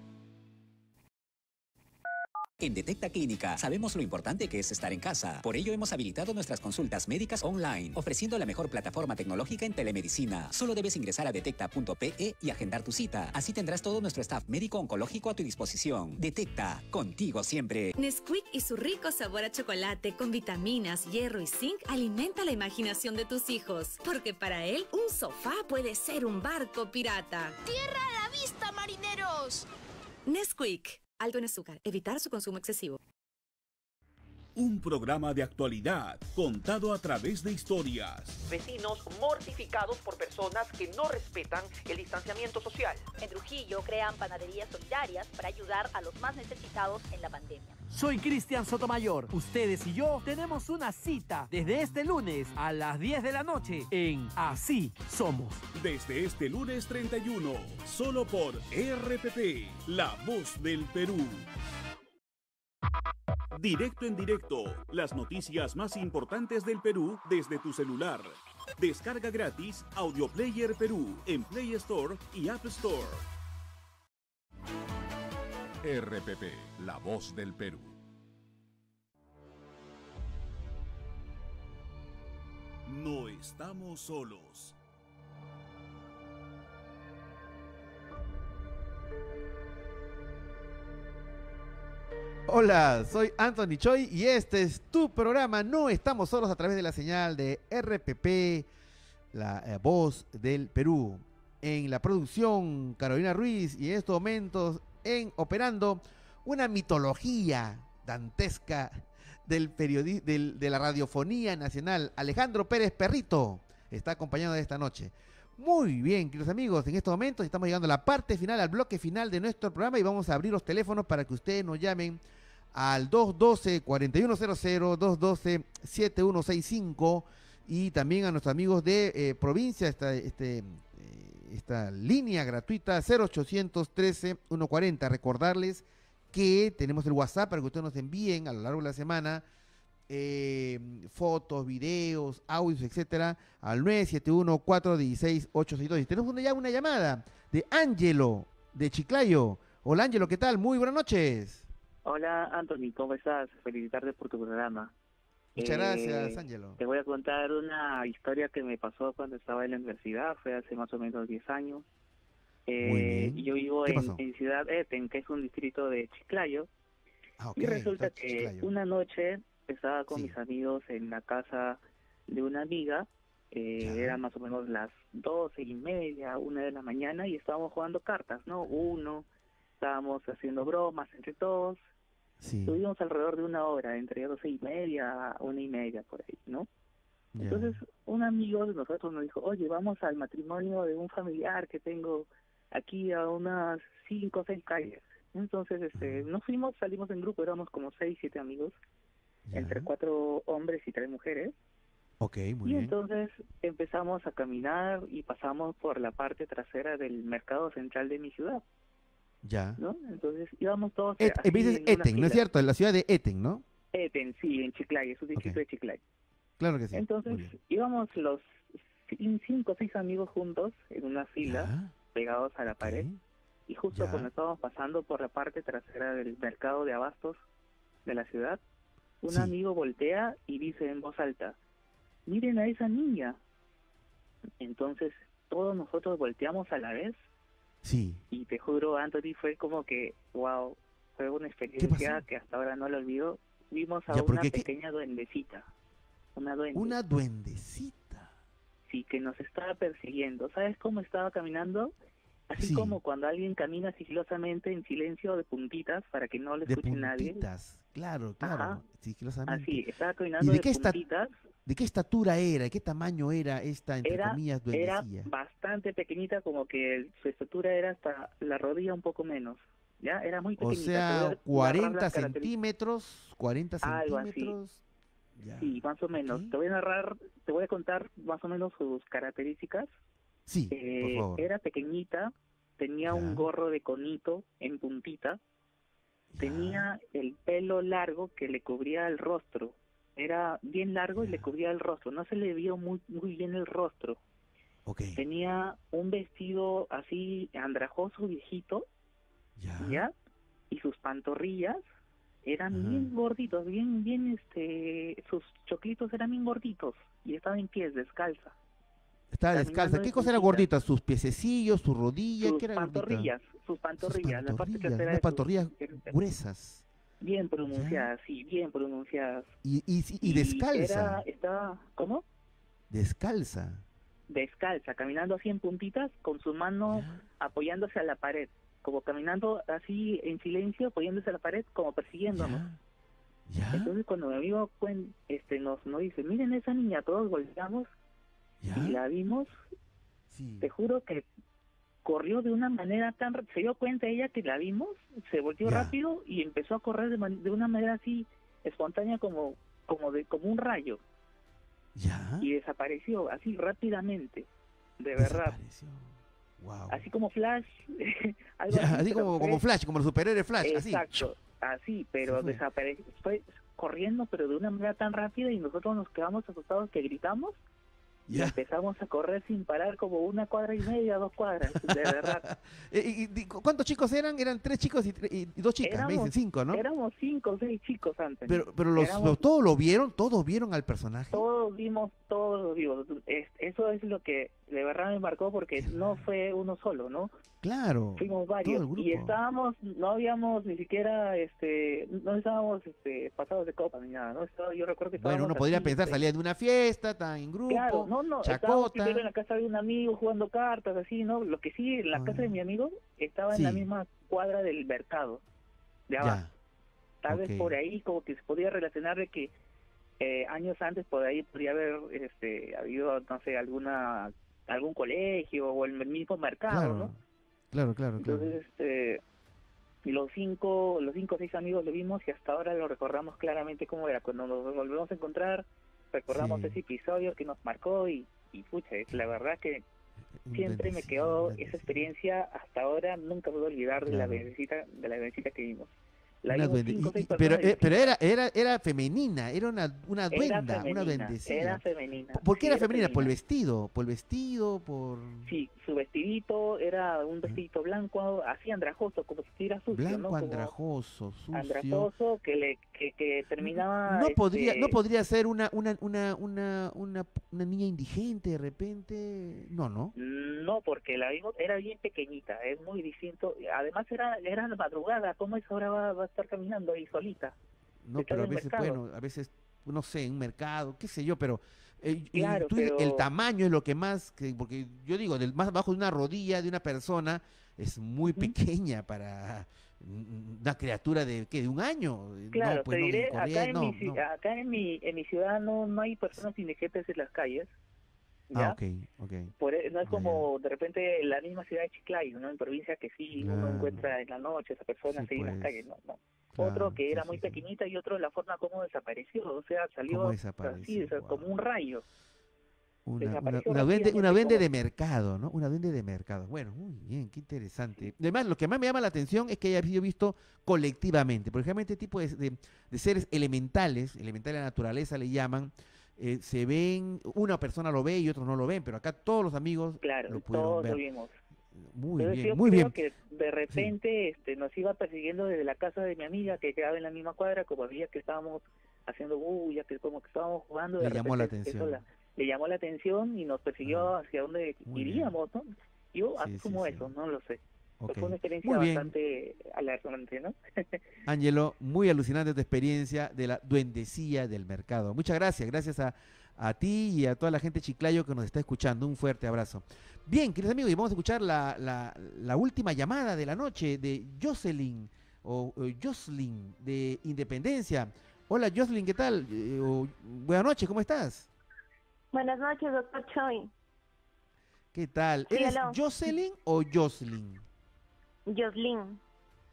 En Detecta Clínica sabemos lo importante que es estar en casa. Por ello hemos habilitado nuestras consultas médicas online, ofreciendo la mejor plataforma tecnológica en telemedicina. Solo debes ingresar a detecta.pe y agendar tu cita. Así tendrás todo nuestro staff médico oncológico a tu disposición. Detecta, contigo siempre. Nesquik y su rico sabor a chocolate con vitaminas, hierro y zinc alimenta la imaginación de tus hijos. Porque para él, un sofá puede ser un barco pirata. ¡Tierra a la vista, marineros! Nesquik Alto en azúcar. Evitar su consumo excesivo. Un programa de actualidad contado a través de historias. Vecinos mortificados por personas que no respetan el distanciamiento social. En Trujillo crean panaderías solidarias para ayudar a los más necesitados en la pandemia. Soy Cristian Sotomayor. Ustedes y yo tenemos una cita desde este lunes a las 10 de la noche en Así Somos. Desde este lunes 31, solo por RPP, La Voz del Perú. Directo en directo, las noticias más importantes del Perú desde tu celular. Descarga gratis Audio Player Perú en Play Store y App Store. RPP, la voz del Perú. No estamos solos. Hola, soy Anthony Choi y este es tu programa. No estamos solos a través de la señal de RPP, la eh, voz del Perú. En la producción, Carolina Ruiz y en estos momentos en operando una mitología dantesca del de la radiofonía nacional. Alejandro Pérez Perrito está acompañado de esta noche. Muy bien, queridos amigos, en estos momentos estamos llegando a la parte final, al bloque final de nuestro programa y vamos a abrir los teléfonos para que ustedes nos llamen al 212-4100, 212-7165 y también a nuestros amigos de eh, provincia, esta, este, eh, esta línea gratuita 0813-140. Recordarles que tenemos el WhatsApp para que ustedes nos envíen a lo largo de la semana eh, fotos, videos, audios, etcétera, al 971-416-862. Y tenemos ya una llamada de Ángelo de Chiclayo. Hola Ángelo, ¿qué tal? Muy buenas noches. Hola Anthony, ¿cómo estás? Felicitarte por tu programa. Muchas gracias, Ángelo. Te voy a contar una historia que me pasó cuando estaba en la universidad, fue hace más o menos 10 años. Eh, yo vivo en, Ciudad Eten, que es un distrito de Chiclayo. Ah, y resulta que una noche estaba con mis amigos en la casa de una amiga, eh, eran más o menos las doce y media, una de la mañana, y estábamos jugando cartas, ¿no? Uno, estábamos haciendo bromas entre todos, Estuvimos alrededor de una hora, entre doce y media, una y media por ahí, ¿no? Entonces, un amigo de nosotros nos dijo, oye, vamos al matrimonio de un familiar que tengo aquí a unas cinco o seis calles. Entonces, este, nos fuimos, salimos en grupo, éramos como seis, siete amigos, entre cuatro hombres y tres mujeres. Ok, muy y entonces empezamos a caminar y pasamos por la parte trasera del mercado central de mi ciudad. Ya. ¿No? Entonces íbamos todos. Et, dices Eten, ¿no es cierto? En la ciudad de Eten, ¿no? Eten, sí, en Chiclayo, es un distrito de Chiclayo. Claro que sí. Entonces íbamos los cinco o seis amigos juntos en una fila, pegados a la pared. Y justo cuando estábamos pasando por la parte trasera del mercado de abastos de la ciudad, un amigo voltea y dice en voz alta, miren a esa niña. Entonces todos nosotros volteamos a la vez Sí. Y te juro, Anthony, fue como que, wow, fue una experiencia que hasta ahora no lo olvido. Vimos a una pequeña duendecita. Una duende. Una duendecita. Sí, que nos estaba persiguiendo. ¿Sabes cómo estaba caminando? Así como cuando alguien camina sigilosamente en silencio de puntitas para que no le escuche de nadie. Claro, claro, sigilosamente. Así, estaba caminando de, qué puntitas. ¿De qué estatura era? ¿De qué tamaño era esta, entre era, comillas, Era bastante pequeñita, como que su estatura era hasta la rodilla un poco menos. ¿Ya? Era muy pequeñita. O sea, 40 centímetros, 40 Algo centímetros. Sí, más o menos. Te voy a narrar, te voy a contar más o menos sus características. Sí, por eh, favor. Era pequeñita, tenía un gorro de conito en puntita, tenía el pelo largo que le cubría el rostro. Era bien largo y le cubría el rostro. No se le vio muy, muy bien el rostro. Tenía un vestido así andrajoso, viejito, ¿ya? Y sus pantorrillas eran bien gorditos, bien, bien, este, sus choclitos eran bien gorditos y estaba en pies, descalza. Estaba descalza. ¿Qué cosa era gordita? ¿Sus piececillos, su rodilla? Sus ¿Qué era pantorrillas, sus pantorrillas, sus pantorrillas, unas pantorrillas gruesas. Bien pronunciadas, sí, bien pronunciadas. Y, y, y, descalza. Era, estaba, ¿Cómo? Descalza. Descalza, caminando así en puntitas, con su mano apoyándose a la pared, como caminando así en silencio, apoyándose a la pared, como persiguiéndonos. Entonces cuando mi amigo este, nos, nos dice, miren esa niña, todos volteamos y la vimos, te juro que corrió de una manera tan se dio cuenta ella que la vimos se volvió rápido y empezó a correr de, de, una manera así espontánea como como de como un rayo. Y desapareció así rápidamente de verdad. Así como Flash así, como, como Flash como el superhéroe Flash exacto así, pero desapareció fue corriendo pero de una manera tan rápida y nosotros nos quedamos asustados que gritamos y empezamos a correr sin parar como una cuadra y media, dos cuadras, de verdad. ¿Y, cuántos chicos eran? Eran tres chicos y, dos chicas, me dicen cinco, ¿no? Éramos cinco seis chicos antes. Pero, pero los, todos lo vieron, todos vieron al personaje. Todos vimos, todos vimos. eso es lo que de verdad me marcó porque no fue uno solo, ¿no? Claro. Fuimos varios y estábamos, no habíamos ni siquiera, este, no estábamos este, pasados de copa ni nada, ¿no? yo recuerdo que Bueno, uno podría pensar, este salía de una fiesta, está en grupo, claro, no, no, estábamos primero en la casa de un amigo jugando cartas, así, ¿no? Lo que sí, en la casa de mi amigo estaba en la misma cuadra del mercado, de abajo. Tal vez por ahí como que se podía relacionar de que eh, años antes por ahí podría haber este, habido, no sé, alguna algún colegio o el mismo mercado, ¿no? Claro, claro, claro. Entonces, este, los cinco, los cinco o seis amigos lo vimos y hasta ahora lo recordamos claramente cómo era. Cuando nos volvemos a encontrar, recordamos ese episodio que nos marcó y, y pucha, la verdad que siempre me quedó esa experiencia hasta ahora, nunca puedo olvidar de la visita de la visita que vimos pero eh, pero era, era, era femenina, era una, una duenda, una duendecita. Era femenina. ¿Por qué era, femenina? ¿Por el vestido? ¿Por el vestido? por Sí, su vestidito era un vestidito blanco, así andrajoso, como si estuviera sucio. Blanco andrajoso, sucio. Andrajoso, que, le, que, que terminaba... No, podría, no este podría ser una, una, una, una, una, una niña indigente de repente, no, ¿no? No, porque la vimos, era bien pequeñita, es muy distinto. Además era, era la madrugada, ¿cómo es ahora va, va estar caminando ahí solita. No, pero a veces, bueno, a veces, no sé, en un mercado, qué sé yo, pero, eh, el tamaño es lo que más, que, porque yo digo, del más bajo de una rodilla de una persona es muy pequeña para una criatura de ¿qué? de un año claro te diré acá, en mi, acá en mi en mi ciudad no no hay personas indigentes en las calles Ah, ok, ok. E, no es como de repente la misma ciudad de Chiclayo, ¿no? En provincia que sí, uno encuentra en la noche esa persona en las pues. calles, no, no. otro que era muy pequeñita y otro la forma como desapareció, o sea, salió así, como un rayo. Una, una, vende, una vende de mercado, ¿no? Una vende de mercado. Bueno, muy bien, qué interesante. Además, lo que más me llama la atención es que haya sido visto colectivamente, porque realmente este tipo de, de, de seres elementales, elementales de la naturaleza le llaman, eh, se ven, una persona lo ve y otros no lo ven, pero acá todos los amigos claro, lo todos lo vimos. Muy bien, muy bien. que de repente este, nos iba persiguiendo desde la casa de mi amiga que quedaba en la misma cuadra, como había que estábamos haciendo bulla, que como que estábamos jugando. Le llamó la atención. le llamó la atención y nos persiguió hacia donde iríamos, ¿no? Yo, así como eso, no lo sé. Fue una experiencia bastante alarmante, ¿no? Ángelo, muy alucinante tu experiencia de la duendecía del mercado. Muchas gracias, gracias a, a ti y a toda la gente chiclayo que nos está escuchando. Un fuerte abrazo. Bien, queridos amigos, y vamos a escuchar la, la, la última llamada de la noche de Jocelyn o, Jocelyn de Independencia. Hola Jocelyn, ¿qué tal? Eh, buenas noches, ¿cómo estás? Buenas noches, doctor Choi. ¿Qué tal? ¿Eres Jocelyn o Jocelyn? Jocelyn.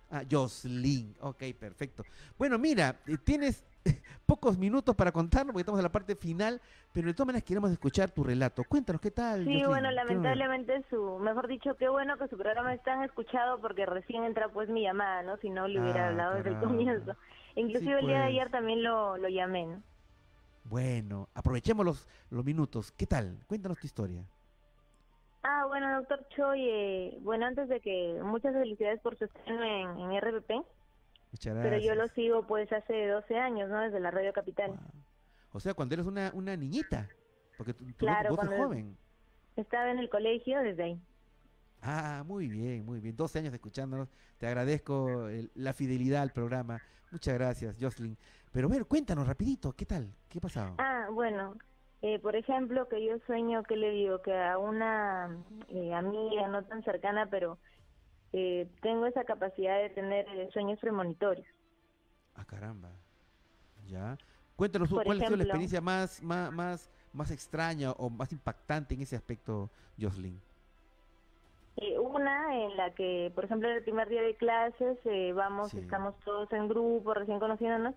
Ah, Jocelyn. Ok, perfecto. Bueno, mira, eh, tienes pocos minutos para contarnos porque estamos en la parte final, pero de todas maneras queremos escuchar tu relato. Cuéntanos, ¿qué tal? Sí, bueno, lamentablemente su, mejor dicho, qué bueno que su programa es tan escuchado porque recién entra pues mi llamada, ¿no? Si no le hubiera ah, hablado desde el comienzo. Inclusive el día de pues. ayer también lo, lo llamé, ¿no? Bueno, aprovechemos los, los minutos. ¿Qué tal? Cuéntanos tu historia. Ah, bueno, doctor Choi, eh, bueno, antes de que muchas felicidades por su estreno en, en RPP. Muchas gracias. Pero yo lo sigo pues hace 12 años, ¿no? Desde la Radio Capital. O sea, cuando eres una, una niñita, porque tú, claro, vos joven. Estaba en el colegio desde ahí. Ah, muy bien, muy bien. 12 años escuchándonos. Te agradezco la fidelidad al programa. Muchas gracias, Jocelyn. Pero a ver, cuéntanos rapidito, ¿qué tal? ¿Qué ha pasado? Ah, bueno, eh, por ejemplo, que yo sueño, que le digo? Que a una eh, amiga no tan cercana, pero eh, tengo esa capacidad de tener sueños premonitorios. Ah, caramba. Ya. Cuéntanos, ¿cuál ha sido la experiencia más, más, más, más extraña o más impactante en ese aspecto, Jocelyn? una en la que, por ejemplo, el primer día de clases vamos, estamos todos en grupo, recién conociéndonos,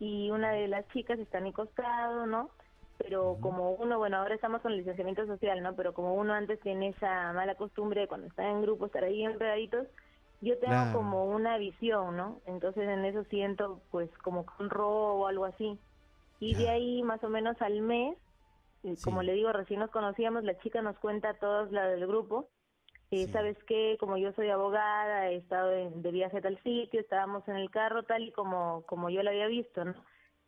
y una de las chicas está a mi costado, ¿no? Pero como uno, bueno, ahora estamos con el licenciamiento social, ¿no? Pero como uno antes tiene esa mala costumbre de cuando está en grupo estar ahí enredaditos, yo tengo como una visión, ¿no? Entonces en eso siento pues como un robo o algo así. Y de ahí más o menos al mes, eh, como le digo, recién nos conocíamos, la chica nos cuenta a todos la del grupo, eh, ¿sabes qué? Como yo soy abogada, he estado de viaje a tal sitio, estábamos en el carro tal y como, como yo la había visto, ¿no?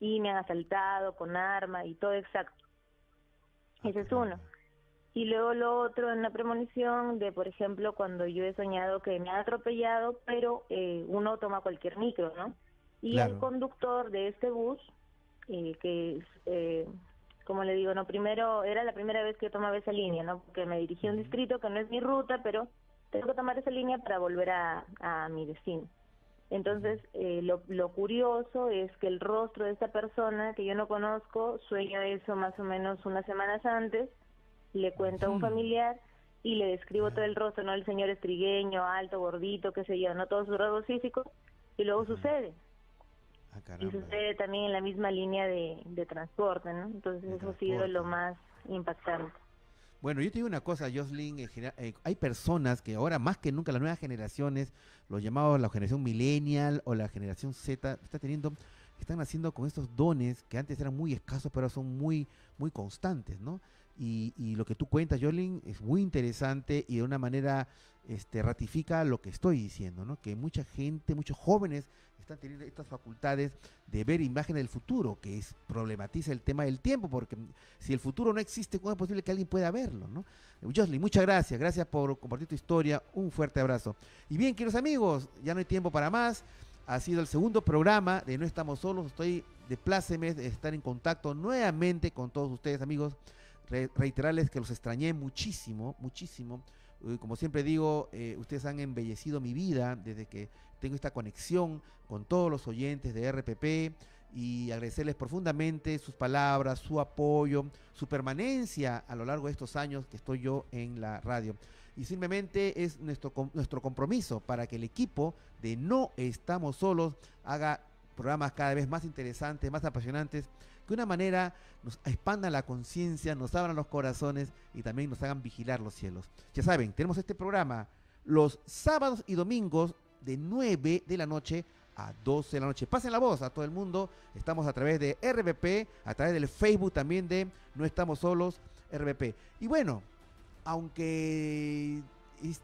Y me han asaltado con arma y todo exacto. Ah, Ese es uno. Y luego lo otro en la premonición de, por ejemplo, cuando yo he soñado que me han atropellado, pero eh, uno toma cualquier micro, ¿no? Y el conductor de este bus, eh, que es, eh, como le digo, no, primero, era la primera vez que yo tomaba esa línea, ¿no? Porque me dirigí a un distrito que no es mi ruta, pero tengo que tomar esa línea para volver a, a mi destino. Entonces, eh, lo, lo, curioso es que el rostro de esta persona que yo no conozco, sueño eso más o menos unas semanas antes, le cuento a un familiar y le describo todo el rostro, ¿no? El señor estrigueño, alto, gordito, qué sé yo, no todos sus rasgos físicos, y luego sucede. Ah, y sucede también en la misma línea de, de transporte, ¿no? Entonces, eso ha sido lo más impactante. Bueno, yo te digo una cosa, Jocelyn, eh, hay personas que ahora más que nunca las nuevas generaciones, los llamados la generación millennial o la generación Z, está teniendo, están haciendo con estos dones que antes eran muy escasos, pero son muy, muy constantes, ¿no? Y, lo que tú cuentas, Jocelyn, es muy interesante y de una manera este, ratifica lo que estoy diciendo, ¿no? Que mucha gente, muchos jóvenes están teniendo estas facultades de ver imágenes del futuro, que es problematiza el tema del tiempo, porque si el futuro no existe, ¿cómo es posible que alguien pueda verlo? ¿no? Muchas gracias, gracias por compartir tu historia, un fuerte abrazo. Y bien, queridos amigos, ya no hay tiempo para más, ha sido el segundo programa de No Estamos Solos, estoy de pláceme de estar en contacto nuevamente con todos ustedes, amigos, reiterarles que los extrañé muchísimo, muchísimo. Como siempre digo, eh, ustedes han embellecido mi vida desde que tengo esta conexión con todos los oyentes de RPP y agradecerles profundamente sus palabras, su apoyo, su permanencia a lo largo de estos años que estoy yo en la radio. Y simplemente es nuestro, nuestro compromiso para que el equipo de No Estamos Solos haga programas cada vez más interesantes, más apasionantes, que de una manera nos expandan la conciencia, nos abran los corazones y también nos hagan vigilar los cielos. Ya saben, tenemos este programa los sábados y domingos de 9 de la noche a 12 de la noche. Pasen la voz a todo el mundo. Estamos a través de RBP, a través del Facebook también de No Estamos Solos, RBP. Y bueno, aunque,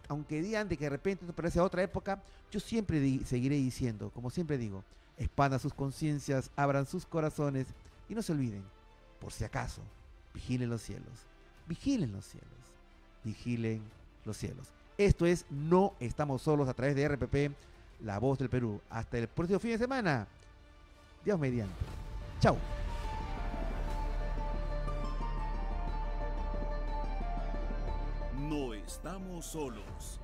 aunque digan de que de repente esto parece otra época, yo siempre seguiré diciendo, como siempre digo, expandan sus conciencias, abran sus corazones y no se olviden, por si acaso, vigilen los cielos, vigilen los cielos, vigilen los cielos. Esto es No Estamos Solos a través de RPP, La Voz del Perú. Hasta el próximo fin de semana. Dios mediante. Chau. No estamos solos.